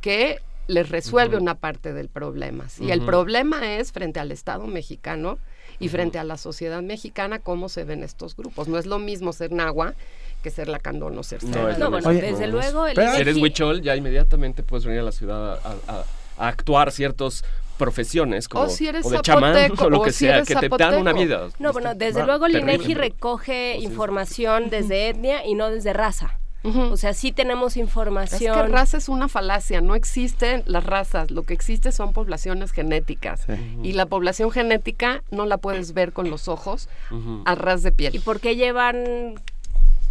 que les resuelve una parte del problema. Y el problema es frente al Estado mexicano y frente a la sociedad mexicana cómo se ven estos grupos. No es lo mismo ser nagua que ser lacandón o ser no, no bueno, desde luego... El si eres huichol, ya inmediatamente puedes venir a la ciudad a, actuar ciertos profesiones como o, si eres de chamán o lo que sea, que te dan una vida. No, bueno, desde luego el INEGI recoge información desde etnia y no desde raza. O sea, sí tenemos información. Es que raza es una falacia, no existen las razas, lo que existe son poblaciones genéticas. Y la población genética no la puedes ver con los ojos a ras de piel. ¿Y por qué llevan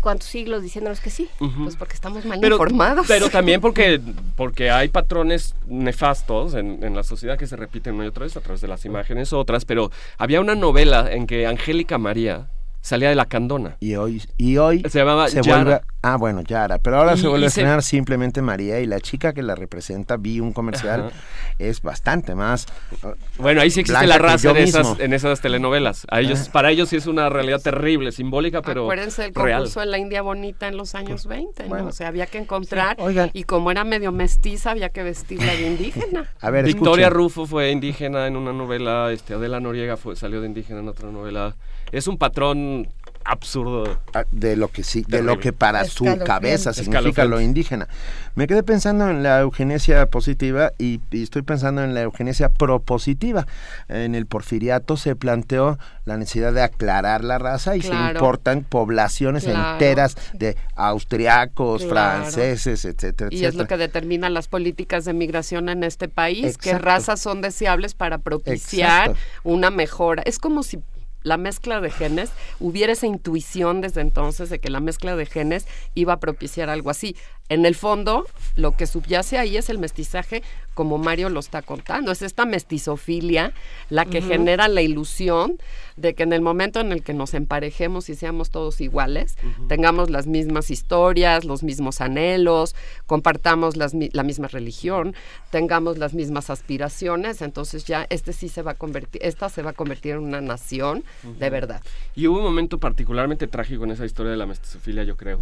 cuántos siglos diciéndonos que sí? Pues porque estamos mal informados. Pero también porque, porque hay patrones nefastos en, en, la sociedad que se repiten una y otra vez a través de las imágenes otras, pero había una novela en que Angélica María salía de la Candona. Y hoy, y hoy se llamaba Vuelve, ah, bueno, Yara. Pero ahora se vuelve a estrenar simplemente María y la chica que la representa, vi un comercial, es bastante más. Uh, bueno, ahí sí existe la raza en esas, en esas telenovelas. A ellos, ah. Para ellos sí es una realidad terrible, simbólica, pero. Acuérdense del concurso en la India Bonita en los años 20, ¿no? O sea, había que encontrar. y como era medio mestiza, había que vestirla de indígena. a ver, Victoria Rufo fue indígena en una novela, este, Adela Noriega fue, salió de indígena en otra novela es un patrón absurdo. Ah, de lo que sí, de lo que para su cabeza significa lo indígena. Me quedé pensando en la eugenesia positiva y, estoy pensando en la eugenesia propositiva. En el porfiriato se planteó la necesidad de aclarar la raza y se importan poblaciones enteras de austriacos, franceses, etcétera, Y es lo que determina las políticas de migración en este país, qué razas son deseables para propiciar una mejora. Es como si la mezcla de genes, hubiera esa intuición desde entonces de que la mezcla de genes iba a propiciar algo así. En el fondo, lo que subyace ahí es el mestizaje, como Mario lo está contando. Es esta mestizofilia la que genera la ilusión de que en el momento en el que nos emparejemos y seamos todos iguales, tengamos las mismas historias, los mismos anhelos, compartamos la misma religión, tengamos las mismas aspiraciones, entonces ya este sí se va a convertir, esta se va a convertir en una nación de verdad. Y hubo un momento particularmente trágico en esa historia de la mestizofilia, yo creo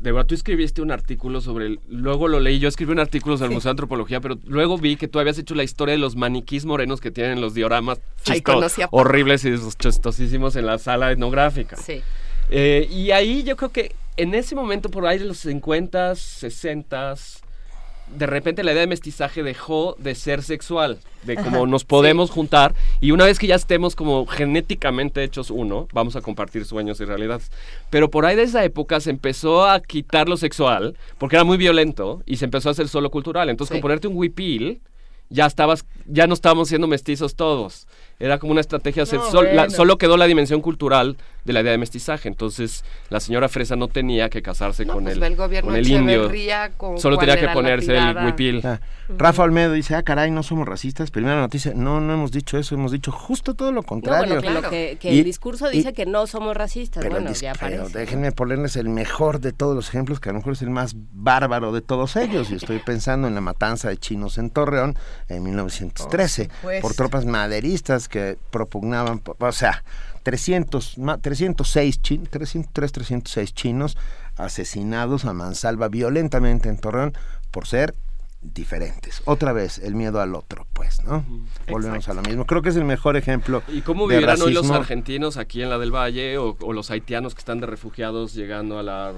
de verdad, tú escribiste un artículo sobre, el, luego lo leí, yo escribí un artículo sobre el Museo de Antropología, pero luego vi que tú habías hecho la historia de los maniquís morenos que tienen los dioramas horribles y chistosísimos en la sala etnográfica. Sí. Eh, y ahí yo creo que en ese momento, por ahí de los 50, 60, de repente la idea de mestizaje dejó de ser sexual, de cómo nos podemos juntar y una vez que ya estemos como genéticamente hechos uno, vamos a compartir sueños y realidades. Pero por ahí de esa época se empezó a quitar lo sexual porque era muy violento y se empezó a hacer solo cultural. Entonces con ponerte un huipil ya estabas, ya no estábamos siendo mestizos todos. Era como una estrategia solo quedó la dimensión cultural de la idea de mestizaje. Entonces, la señora Fresa no tenía que casarse con, pues el, el, con el indio. Solo tenía que ponerse el huipil. Ah, Rafa Olmedo dice, ah, caray, no somos racistas. Primera noticia, no, no hemos dicho eso, hemos dicho justo todo lo contrario. que, el discurso dice que no somos racistas. bueno, ya pero déjenme ponerles el mejor de todos los ejemplos, que a lo mejor es el más bárbaro de todos ellos. Y estoy pensando en la matanza de chinos en Torreón en 1913 por tropas maderistas que propugnaban, o sea, 300, 306 303, 306 chinos asesinados a mansalva violentamente en Torreón por ser diferentes. Otra vez, el miedo al otro, pues, ¿no? Volvemos a lo mismo. Creo que es el mejor ejemplo. ¿Y cómo vivirán hoy los argentinos aquí en la del Valle o, los haitianos que están de refugiados llegando a la,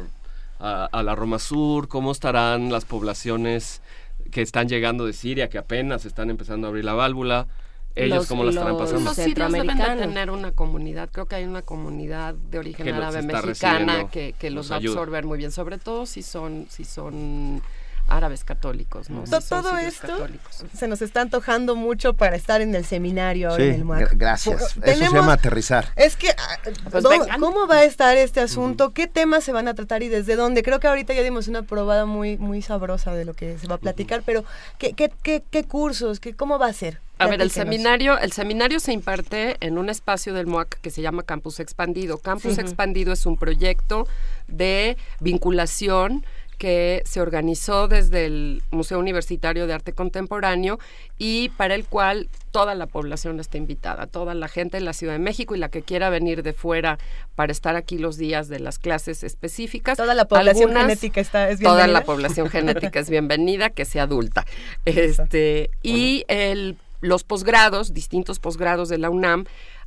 a la Roma Sur? ¿Cómo estarán las poblaciones que están llegando de Siria, que apenas están empezando a abrir la válvula? Ellos cómo lo estarán pasando. Los sirios deben de tener una comunidad, creo que hay una comunidad de origen árabe mexicana que, que los va a absorber muy bien, sobre todo si son, si son árabes católicos, ¿no? todo esto se nos está antojando mucho para estar en el seminario en el MUAC. Gracias. Eso se llama aterrizar. Es que, ah, pues ¿cómo va a estar este asunto? ¿Qué temas se van a tratar y desde dónde? Creo que ahorita ya dimos una probada muy, muy sabrosa de lo que se va a platicar, pero ¿qué, qué, qué, qué cursos? ¿Qué, ¿Cómo va a ser? A ver, el seminario, el seminario se imparte en un espacio del MOAC que se llama Campus Expandido. Campus Expandido es un proyecto de vinculación que se organizó desde el Museo Universitario de Arte Contemporáneo y para el cual toda la población está invitada, toda la gente de la Ciudad de México y la que quiera venir de fuera para estar aquí los días de las clases específicas. Toda la población genética está es bienvenida. Toda la población genética es bienvenida, que sea adulta. Este, y el, los posgrados, distintos posgrados de la UNAM,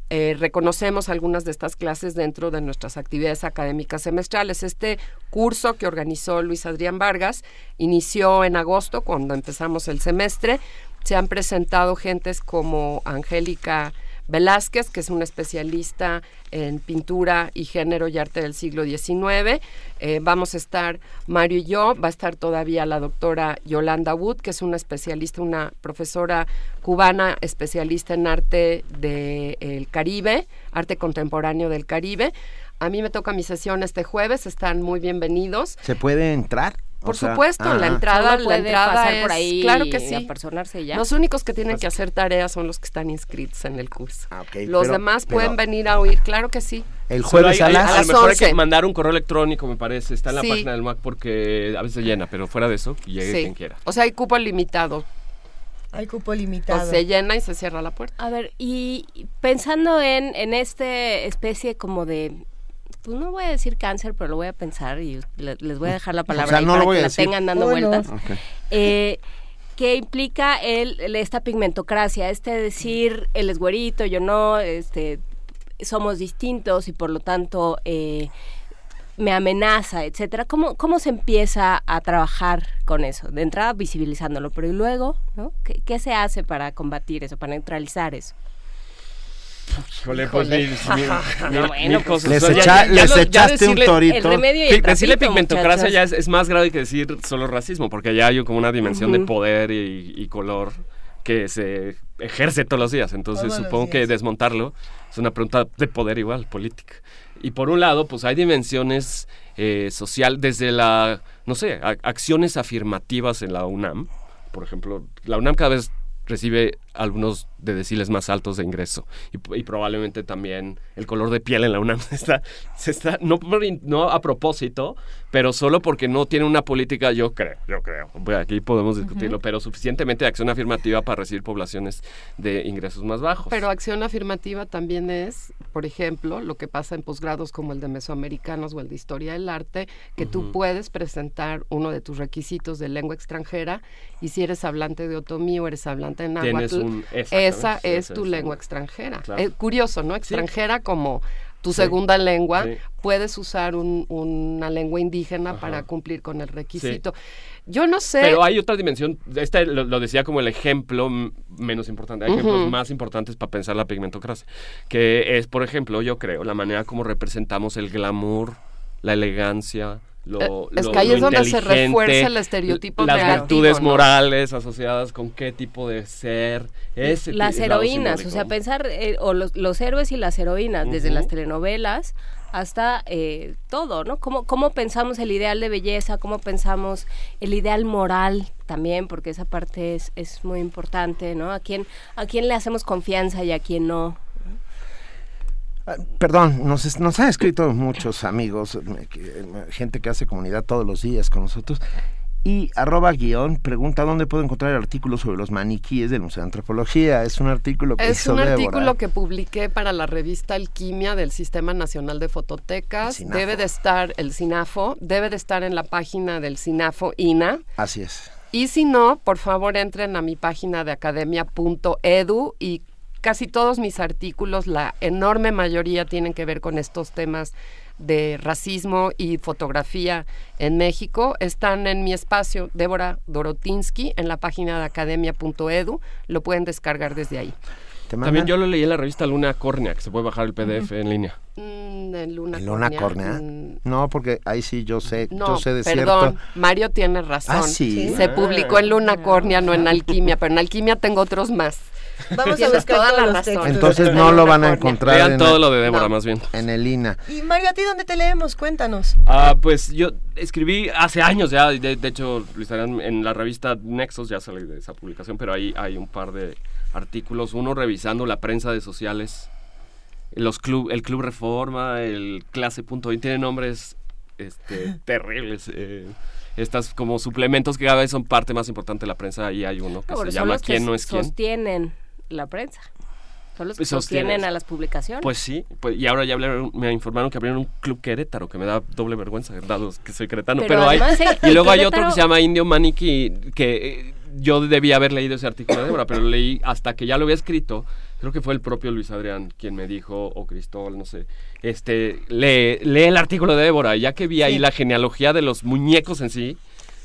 eh, reconocemos algunas de estas clases dentro de nuestras actividades académicas semestrales. Este curso que organizó Luis Adrián Vargas inició en agosto, cuando empezamos el semestre. Se han presentado gentes como Angélica Velázquez, que es una especialista en pintura y género y arte del siglo XIX. Eh, vamos a estar Mario y yo, va a estar todavía la doctora Yolanda Wood, que es una especialista, una profesora cubana especialista en arte del Caribe, arte contemporáneo del Caribe. A mí me toca mi sesión este jueves, están muy bienvenidos. ¿Se puede entrar? Por supuesto, la entrada, la entrada es, por ahí claro que sí. ya. Los únicos que tienen que hacer tareas son los que están inscritos en el curso. Ah, los demás pueden venir a oír, claro que sí. El jueves a, las, a, lo mejor hay que mandar un correo electrónico, me parece. Está en la página del MAC porque a veces se llena, pero fuera de eso, llegue quien quiera. O sea, hay cupo limitado. Hay cupo limitado. O se llena y se cierra la puerta. A ver, y pensando en, en este especie como de pues no voy a decir cáncer, pero lo voy a pensar y les voy a dejar la palabra ahí para que la tengan dando vueltas. Eh, que implica el, esta pigmentocracia, este decir, él es güerito, yo no, este somos distintos y por lo tanto eh, me amenaza, etcétera. ¿Cómo, ¿Cómo se empieza a trabajar con eso? De entrada visibilizándolo, pero y luego, ¿no? ¿Qué, qué se hace para combatir eso, para neutralizar eso? Híjole, pues mil, mil- No, mil- bueno, mil cosas. Les O sea, ya- echa- ya les lo- ya echaste un torito. El remedio y Pi- el Decirle trapito, pigmentocracia muchachos. ya es, es más grave que decir solo racismo, porque ya hay como una dimensión de poder y, y color que se ejerce todos los días. Entonces Todos supongo que desmontarlo es una pregunta de poder igual, política. Y por un lado, pues hay dimensiones eh, social desde la, no sé, a- acciones afirmativas en la UNAM. Por ejemplo, la UNAM cada vez recibe algunos de deciles más altos de ingreso y, y probablemente también el color de piel en la UNAM está, se está no, a propósito, pero solo porque no tiene una política, yo creo, yo creo, Bueno, aquí podemos discutirlo, pero suficientemente de acción afirmativa para recibir poblaciones de ingresos más bajos. Pero acción afirmativa también es, por ejemplo, lo que pasa en posgrados como el de Mesoamericanos o el de Historia del Arte, que tú Ujú. puedes presentar uno de tus requisitos de lengua extranjera y si eres hablante de otomí o eres hablante de náhuatl, un- esa es tu lengua extranjera. Claro. Eh, curioso, ¿no? Extranjera como tu Sí. segunda lengua, Sí. puedes usar un- una lengua indígena Ajá. para cumplir con el requisito. Yo no sé... Pero hay otra dimensión, este lo, lo decía como el ejemplo menos importante, hay ejemplos más importantes para pensar la pigmentocracia, que es, por ejemplo, yo creo, la manera como representamos el glamour, la elegancia, lo, Eh, es lo- que ahí lo es donde se inteligente, refuerza el estereotipo Las negativo, virtudes ¿no? morales asociadas con qué tipo de ser, ese las heroínas, o sea, pensar, eh, o los, los héroes y las heroínas, desde las telenovelas hasta eh, todo, ¿no? ¿Cómo, ¿Cómo pensamos el ideal de belleza? ¿Cómo pensamos el ideal moral también? Porque esa parte es, es muy importante, ¿no? ¿A quién, ¿A quién le hacemos confianza y a quién no? Perdón, nos, nos han escrito muchos amigos, gente que hace comunidad todos los días con nosotros. Y arroba guion pregunta dónde puedo encontrar el artículo sobre los maniquíes del Museo de Antropología. Es un artículo que Es hizo un Débora. artículo que publiqué para la revista Alquimia del Sistema Nacional de Fototecas. Debe de estar el SINAFO, debe de estar en la página del SINAFO INA. Así es. Y si no, por favor entren a mi página de academia.edu y casi todos mis artículos, la enorme mayoría tienen que ver con estos temas de racismo y fotografía en México. Están en mi espacio, Débora Dorotinsky, en la página de academia.edu. Lo pueden descargar desde ahí. También yo lo leí en la revista Luna Córnea, que se puede bajar el PDF en línea. Mm, en Luna ¿En Luna Córnea. Córnea? Mm, No, porque ahí sí yo sé, No, yo sé de perdón, cierto. Mario tiene razón. Ah, ¿sí? Se Ah. publicó en Luna Córnea, no en Alquimia, pero en Alquimia tengo otros más. Vamos a buscar toda todos la los razón. textos. Entonces no lo van a encontrar Lean en todo el- lo de Débora, más bien. En el INA. Y Mario, ¿a ti dónde te leemos? Cuéntanos. Ah, pues yo escribí hace años ya, de, de hecho, Luis Adrián, en la revista Nexos, ya salí de esa publicación, pero ahí hay un par de artículos, uno revisando la prensa de sociales, los club, el Club Reforma, el Clase.in, tienen nombres este, terribles. eh, estas como suplementos que cada vez son parte más importante de la prensa, ahí hay uno que No, pero se llama ¿Quién no es quién? sostienen la prensa. Son los que Sostienen. sostienen a las publicaciones. Pues sí, pues, y ahora ya hablaron- me informaron que abrieron un club Querétaro, que me da doble vergüenza, dado que soy queretano. Pero Pero, hay, además, eh, y luego hay otro que se llama Indio Maniquí, que eh, yo debía haber leído ese artículo de Débora, pero lo leí hasta que ya lo había escrito. Creo que fue el propio Luis Adrián quien me dijo, o Cristóbal, no sé, este, lee, lee el artículo de Débora. Ya que vi ahí Sí. la genealogía de los muñecos en sí,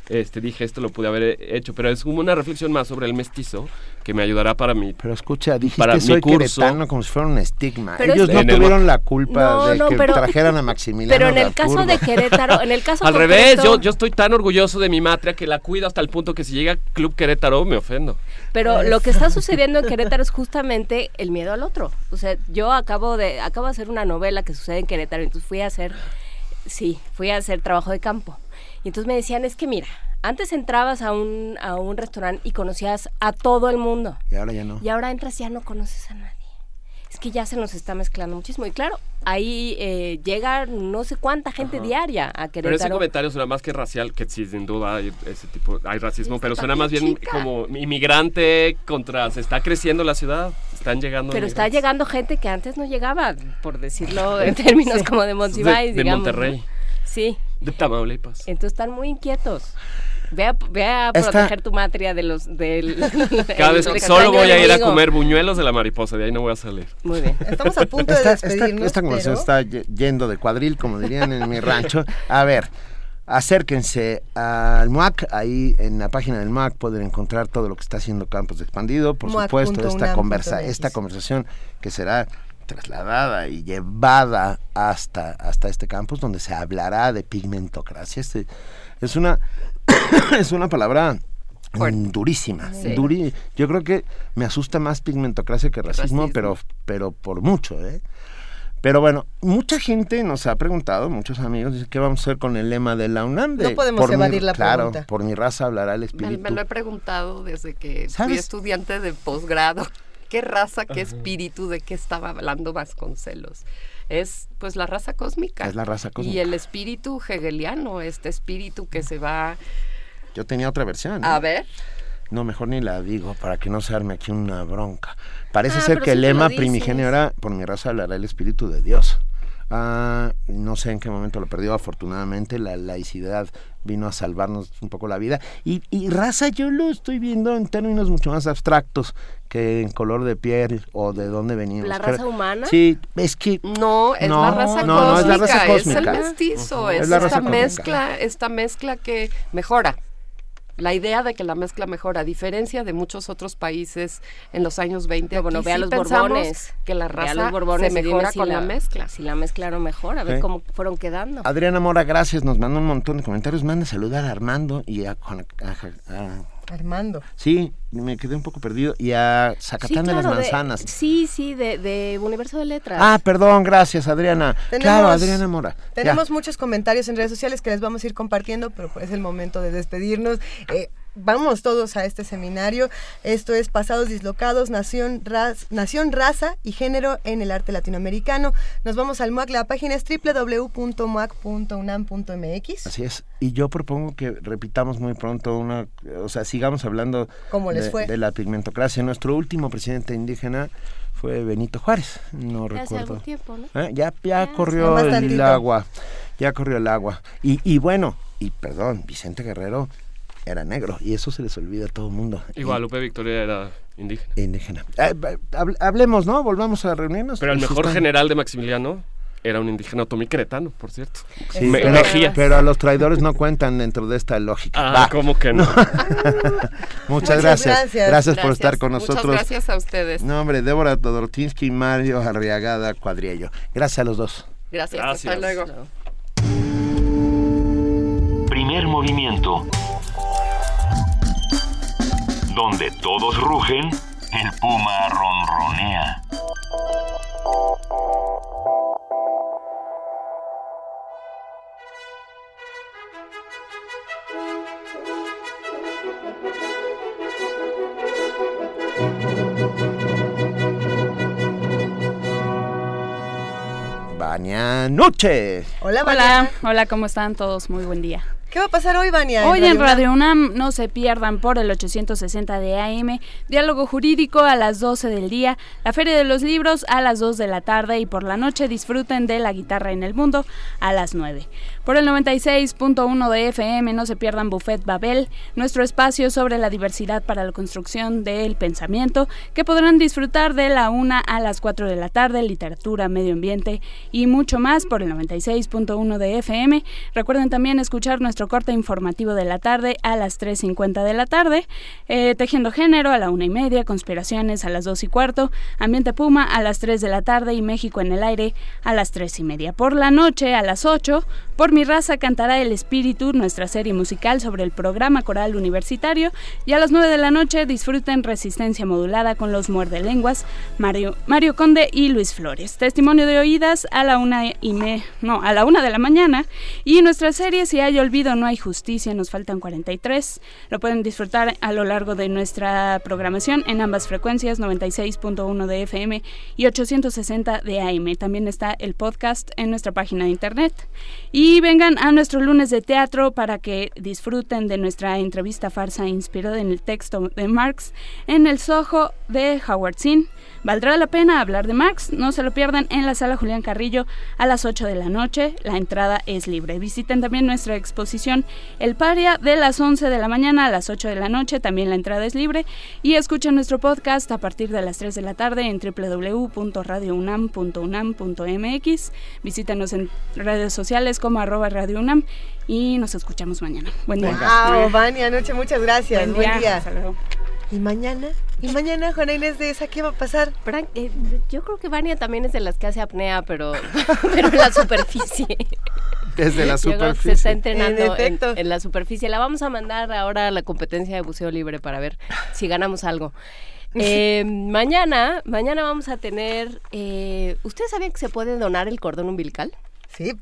este, dije, esto lo pude haber hecho, pero es como una reflexión más sobre el mestizo que me ayudará para mi Pero escucha, dijiste para mi soy curso. queretano como si fuera un estigma. Pero Ellos es- no el- tuvieron la culpa No, de no, que pero- trajeran a Maximiliano Pero en el caso de. Querétaro, en el caso Al revés, yo, yo estoy tan orgulloso de mi matria que la cuido hasta el punto que si llega Club Querétaro me ofendo. Pero lo que está sucediendo en Querétaro es justamente el miedo al otro. O sea, yo acabo de acabo de hacer una novela que sucede en Querétaro, entonces fui a hacer sí, fui a hacer trabajo de campo. Y entonces me decían, "Es que mira, antes entrabas a un a un restaurante y conocías a todo el mundo. Y ahora ya no. Y ahora entras y ya no conoces a nadie. Es que ya se nos está mezclando muchísimo. Y claro, ahí eh, llega no sé cuánta gente diaria a Pero ese comentario suena más que racial, que sí, sin duda hay ese tipo, hay racismo, pero suena más bien chica. como inmigrante contra, se está creciendo la ciudad, están llegando Pero está llegando gente que antes no llegaba, por decirlo en términos como de Monsiváis, de. Monterrey, ¿no? Sí, de Tamaulipas. entonces están muy inquietos. Ve a, ve a proteger tu matria de los... Del, Cada vez solo voy a ir a comer buñuelos de la mariposa, de ahí no voy a salir. Muy bien. Estamos a punto de despedirnos, Esta, conversación está yendo de cuadril, como dirían en mi rancho. A ver, acérquense al MUAC, ahí en la página del MUAC pueden encontrar todo lo que está haciendo Campos de Expandido, por supuesto, esta, conversa, esta conversación que será trasladada y llevada hasta, hasta este campus donde se hablará de pigmentocracia. Este, es una es una palabra durísima. yo creo que me asusta más pigmentocracia que racismo, pero pero por mucho, ¿eh? Pero bueno, mucha gente nos ha preguntado, muchos amigos, dice, ¿qué vamos a hacer con el lema de la UNAM? no podemos evadir la claro, por mi raza hablará el espíritu. Me, lo he preguntado desde que fui estudiante de posgrado. ¿Qué raza, qué espíritu, de qué estaba hablando Vasconcelos? Es pues la raza cósmica. Es la raza cósmica. Y el espíritu hegeliano, este espíritu que se va... Yo tenía otra versión. A ver. No, mejor ni la digo para que no se arme aquí una bronca. Parece ah, ser que el lema primigenio era por mi raza hablará el espíritu de Dios. Ah, no sé en qué momento lo perdió, afortunadamente la laicidad vino a salvarnos un poco la vida. Y, y, raza yo lo estoy viendo en términos mucho más abstractos que en color de piel o de dónde venimos. ¿La raza humana? Sí, es que... No, es la raza no, cósmica. No, es la raza cósmica. Es el mestizo, es, esta mezcla, esta mezcla que mejora la idea de que la mezcla mejora, a diferencia de muchos otros países en los años 20. Bueno, vea los borbones. Que la raza los borbones se mejora con la, mezcla. Si la mezcla no mejora, a ver cómo fueron quedando. Adriana Mora, gracias. Nos manda un montón de comentarios. Manda saludar a Armando y a, Armando. Sí, me quedé un poco perdido. Y a Zacatán de las Manzanas. sí, sí, de, Universo de Letras. Ah, perdón, gracias, Adriana. claro, Adriana Mora. Tenemos muchos comentarios en redes sociales que les vamos a ir compartiendo, pero pues es el momento de despedirnos. Eh, vamos todos a este seminario. Esto es Pasados Dislocados, Nación, Nación, Raza y Género en el Arte Latinoamericano. Nos vamos al MUAC, la página es www.muac.unam.mx. Así es. Y yo propongo que repitamos muy pronto una, o sea, sigamos hablando de, la pigmentocracia. Nuestro último presidente indígena fue Benito Juárez, no recuerdo. tiempo, ¿no? ¿Eh? Ya, ya, corrió el, agua, ya corrió el agua. Y, y bueno, y perdón, Vicente Guerrero era negro y eso se les olvida a todo el mundo. Y Guadalupe Victoria era indígena. Indígena. Eh, hablemos, ¿no? Volvamos a reunirnos. Pero el mejor general de Maximiliano era un indígena otomicretano, por cierto. Sí, pero, a los traidores no cuentan dentro de esta lógica. Ah, ¿cómo que no? Muchas, gracias. gracias. por estar con nosotros. Muchas gracias a ustedes. No, hombre, Débora Todortinsky y Mario Arriagada Cuadriello. Gracias a los dos. Gracias. gracias. Hasta luego. Primer movimiento donde todos rugen, el puma ronronea. Baña Noche. Hola, Hola, hola, ¿cómo están todos? Muy buen día. ¿Qué va a pasar hoy, Vania? Hoy en Radio, UNAM no se pierdan por el 860 de AM, Diálogo Jurídico a las 12 del día, la Feria de los Libros a las 2 de la tarde y por la noche disfruten de La Guitarra en el Mundo a las 9. Por el 96.1 de FM no se pierdan Buffet Babel, nuestro espacio sobre la diversidad para la construcción del pensamiento, que podrán disfrutar de la 1 a las 4 de la tarde, literatura, medio ambiente y mucho más por el 96.1 de FM. Recuerden también escuchar nuestro corte informativo de la tarde a las 3.50 de la tarde, eh, Tejiendo Género a la 1 y media, Conspiraciones a las 2 y cuarto, Ambiente Puma a las 3 de la tarde y México en el aire a las 3 y media. Por la noche a las 8, por mi raza cantará El Espíritu, nuestra serie musical sobre el programa coral universitario. Y a las 9 de la noche disfruten Resistencia Modulada con los muerdelenguas Mario, Mario Conde y Luis Flores. Testimonio de oídas a la una y me, no, a la una de la mañana. Y nuestra serie Si hay olvido no hay justicia, nos faltan 43. Lo pueden disfrutar a lo largo de nuestra programación en ambas frecuencias, 96.1 de FM y 860 de AM. También está el podcast en nuestra página de internet. Y vengan a nuestro lunes de teatro para que disfruten de nuestra entrevista farsa inspirada en el texto de Marx en el Soho de Howard Zinn. Valdrá la pena hablar de Marx, no se lo pierdan en la sala Julián Carrillo a las 8 de la noche. La entrada es libre. Visiten también nuestra exposición El Paria de las 11 de la mañana a las 8 de la noche. También la entrada es libre. Y escuchen nuestro podcast a partir de las 3 de la tarde en www.radiounam.unam.mx. Visítanos en redes sociales como arroba Radio UNAM y nos escuchamos mañana. Buen día. Wow, Vania, noche, muchas gracias. Buen día. Hasta luego. ¿Y mañana? ¿Y mañana, Juana Inés de esa qué va a pasar? Eh, yo creo que Vania también es de las que hace apnea, pero, pero en la superficie. Desde la superficie. Se está entrenando en, en, la superficie. La vamos a mandar ahora a la competencia de buceo libre para ver si ganamos algo. Eh, mañana, mañana vamos a tener. Eh, ¿Ustedes sabían que se puede donar el cordón umbilical? Sí.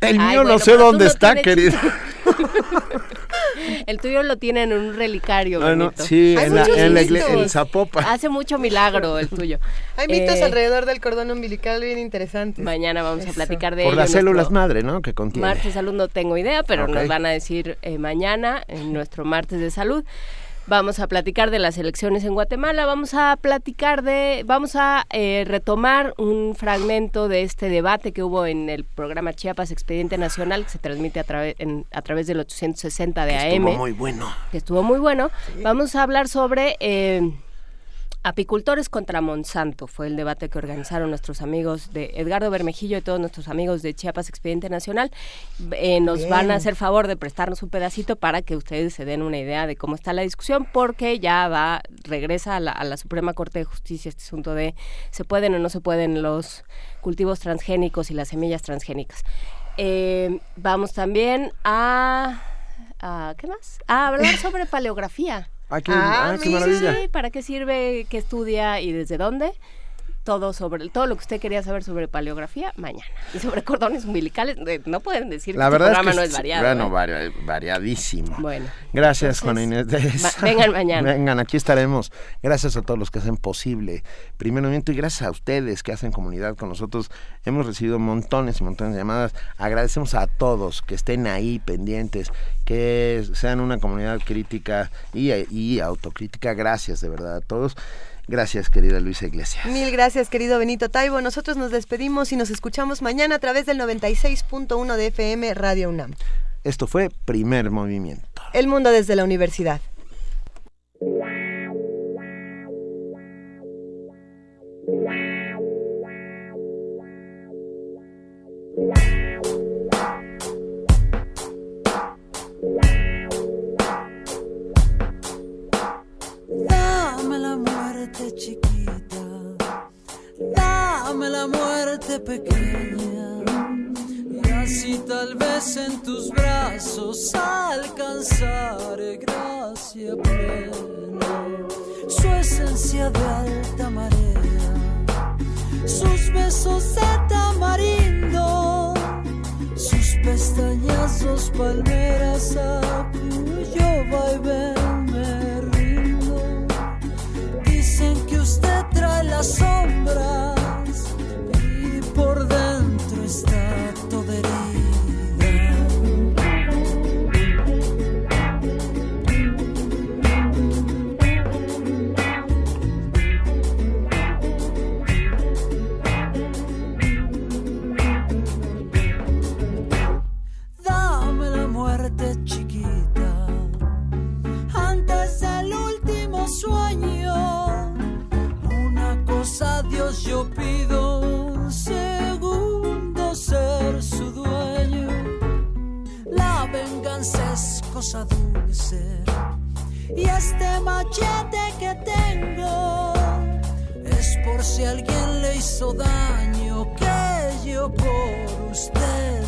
El mío no sé dónde está, querido. El tuyo lo tienen en un relicario. Bueno, sí, en, la, en, Zapopa. Hace mucho milagro el tuyo. Hay mitos eh, alrededor del cordón umbilical bien interesantes. Mañana vamos a platicar de Por las células madre, ¿no? Que contiene. Martes de salud no tengo idea, pero nos van a decir eh, mañana en nuestro martes de salud. Vamos a platicar de las elecciones en Guatemala, vamos a platicar de, vamos a eh, retomar un fragmento de este debate que hubo en el programa Chiapas Expediente Nacional, que se transmite a, través a través del 860 de AM. Estuvo muy bueno. Que estuvo muy bueno. Vamos a hablar sobre... Eh, Apicultores contra Monsanto fue el debate que organizaron nuestros amigos de Edgardo Bermejillo y todos nuestros amigos de Chiapas Expediente Nacional. Eh, nos van a hacer favor de prestarnos un pedacito para que ustedes se den una idea de cómo está la discusión, porque ya va, regresa a la, Suprema Corte de Justicia este asunto de se pueden o no se pueden los cultivos transgénicos y las semillas transgénicas. Eh, vamos también a, a ¿qué más? A hablar sobre paleografía. Ah, qué, ah, ah, maravilla. Sí, ¿para qué sirve, qué estudia y desde dónde? Todo sobre todo lo que usted quería saber sobre paleografía mañana. Y sobre cordones umbilicales no pueden decir la que verdad programa es que no es variado bueno ¿eh? variadísimo. Bueno gracias Juana Inés vengan mañana. Vengan aquí estaremos. Gracias a todos los que hacen posible. Primer momento y gracias a ustedes que hacen comunidad con nosotros. Hemos recibido montones y montones de llamadas. Agradecemos a todos que estén ahí pendientes que sean una comunidad crítica y, y autocrítica. Gracias de verdad a todos Gracias, querida Luisa Iglesias. Mil gracias, querido Benito Taibo. Nosotros nos despedimos y nos escuchamos mañana a través del 96.1 de FM Radio UNAM. Esto fue Primer Movimiento. El mundo desde la universidad. Chiquita, dame la muerte pequeña. Y así tal vez en tus brazos alcanzaré gracia plena. Su esencia de alta marea, sus besos de tamarindo, sus pestañazos palmeras a cuyo vaivén usted trae las sombras y por dentro está todo Dame a Dios yo pido un segundo ser su dueño. La venganza es cosa dulce y este machete que tengo es por si alguien le hizo daño que yo por usted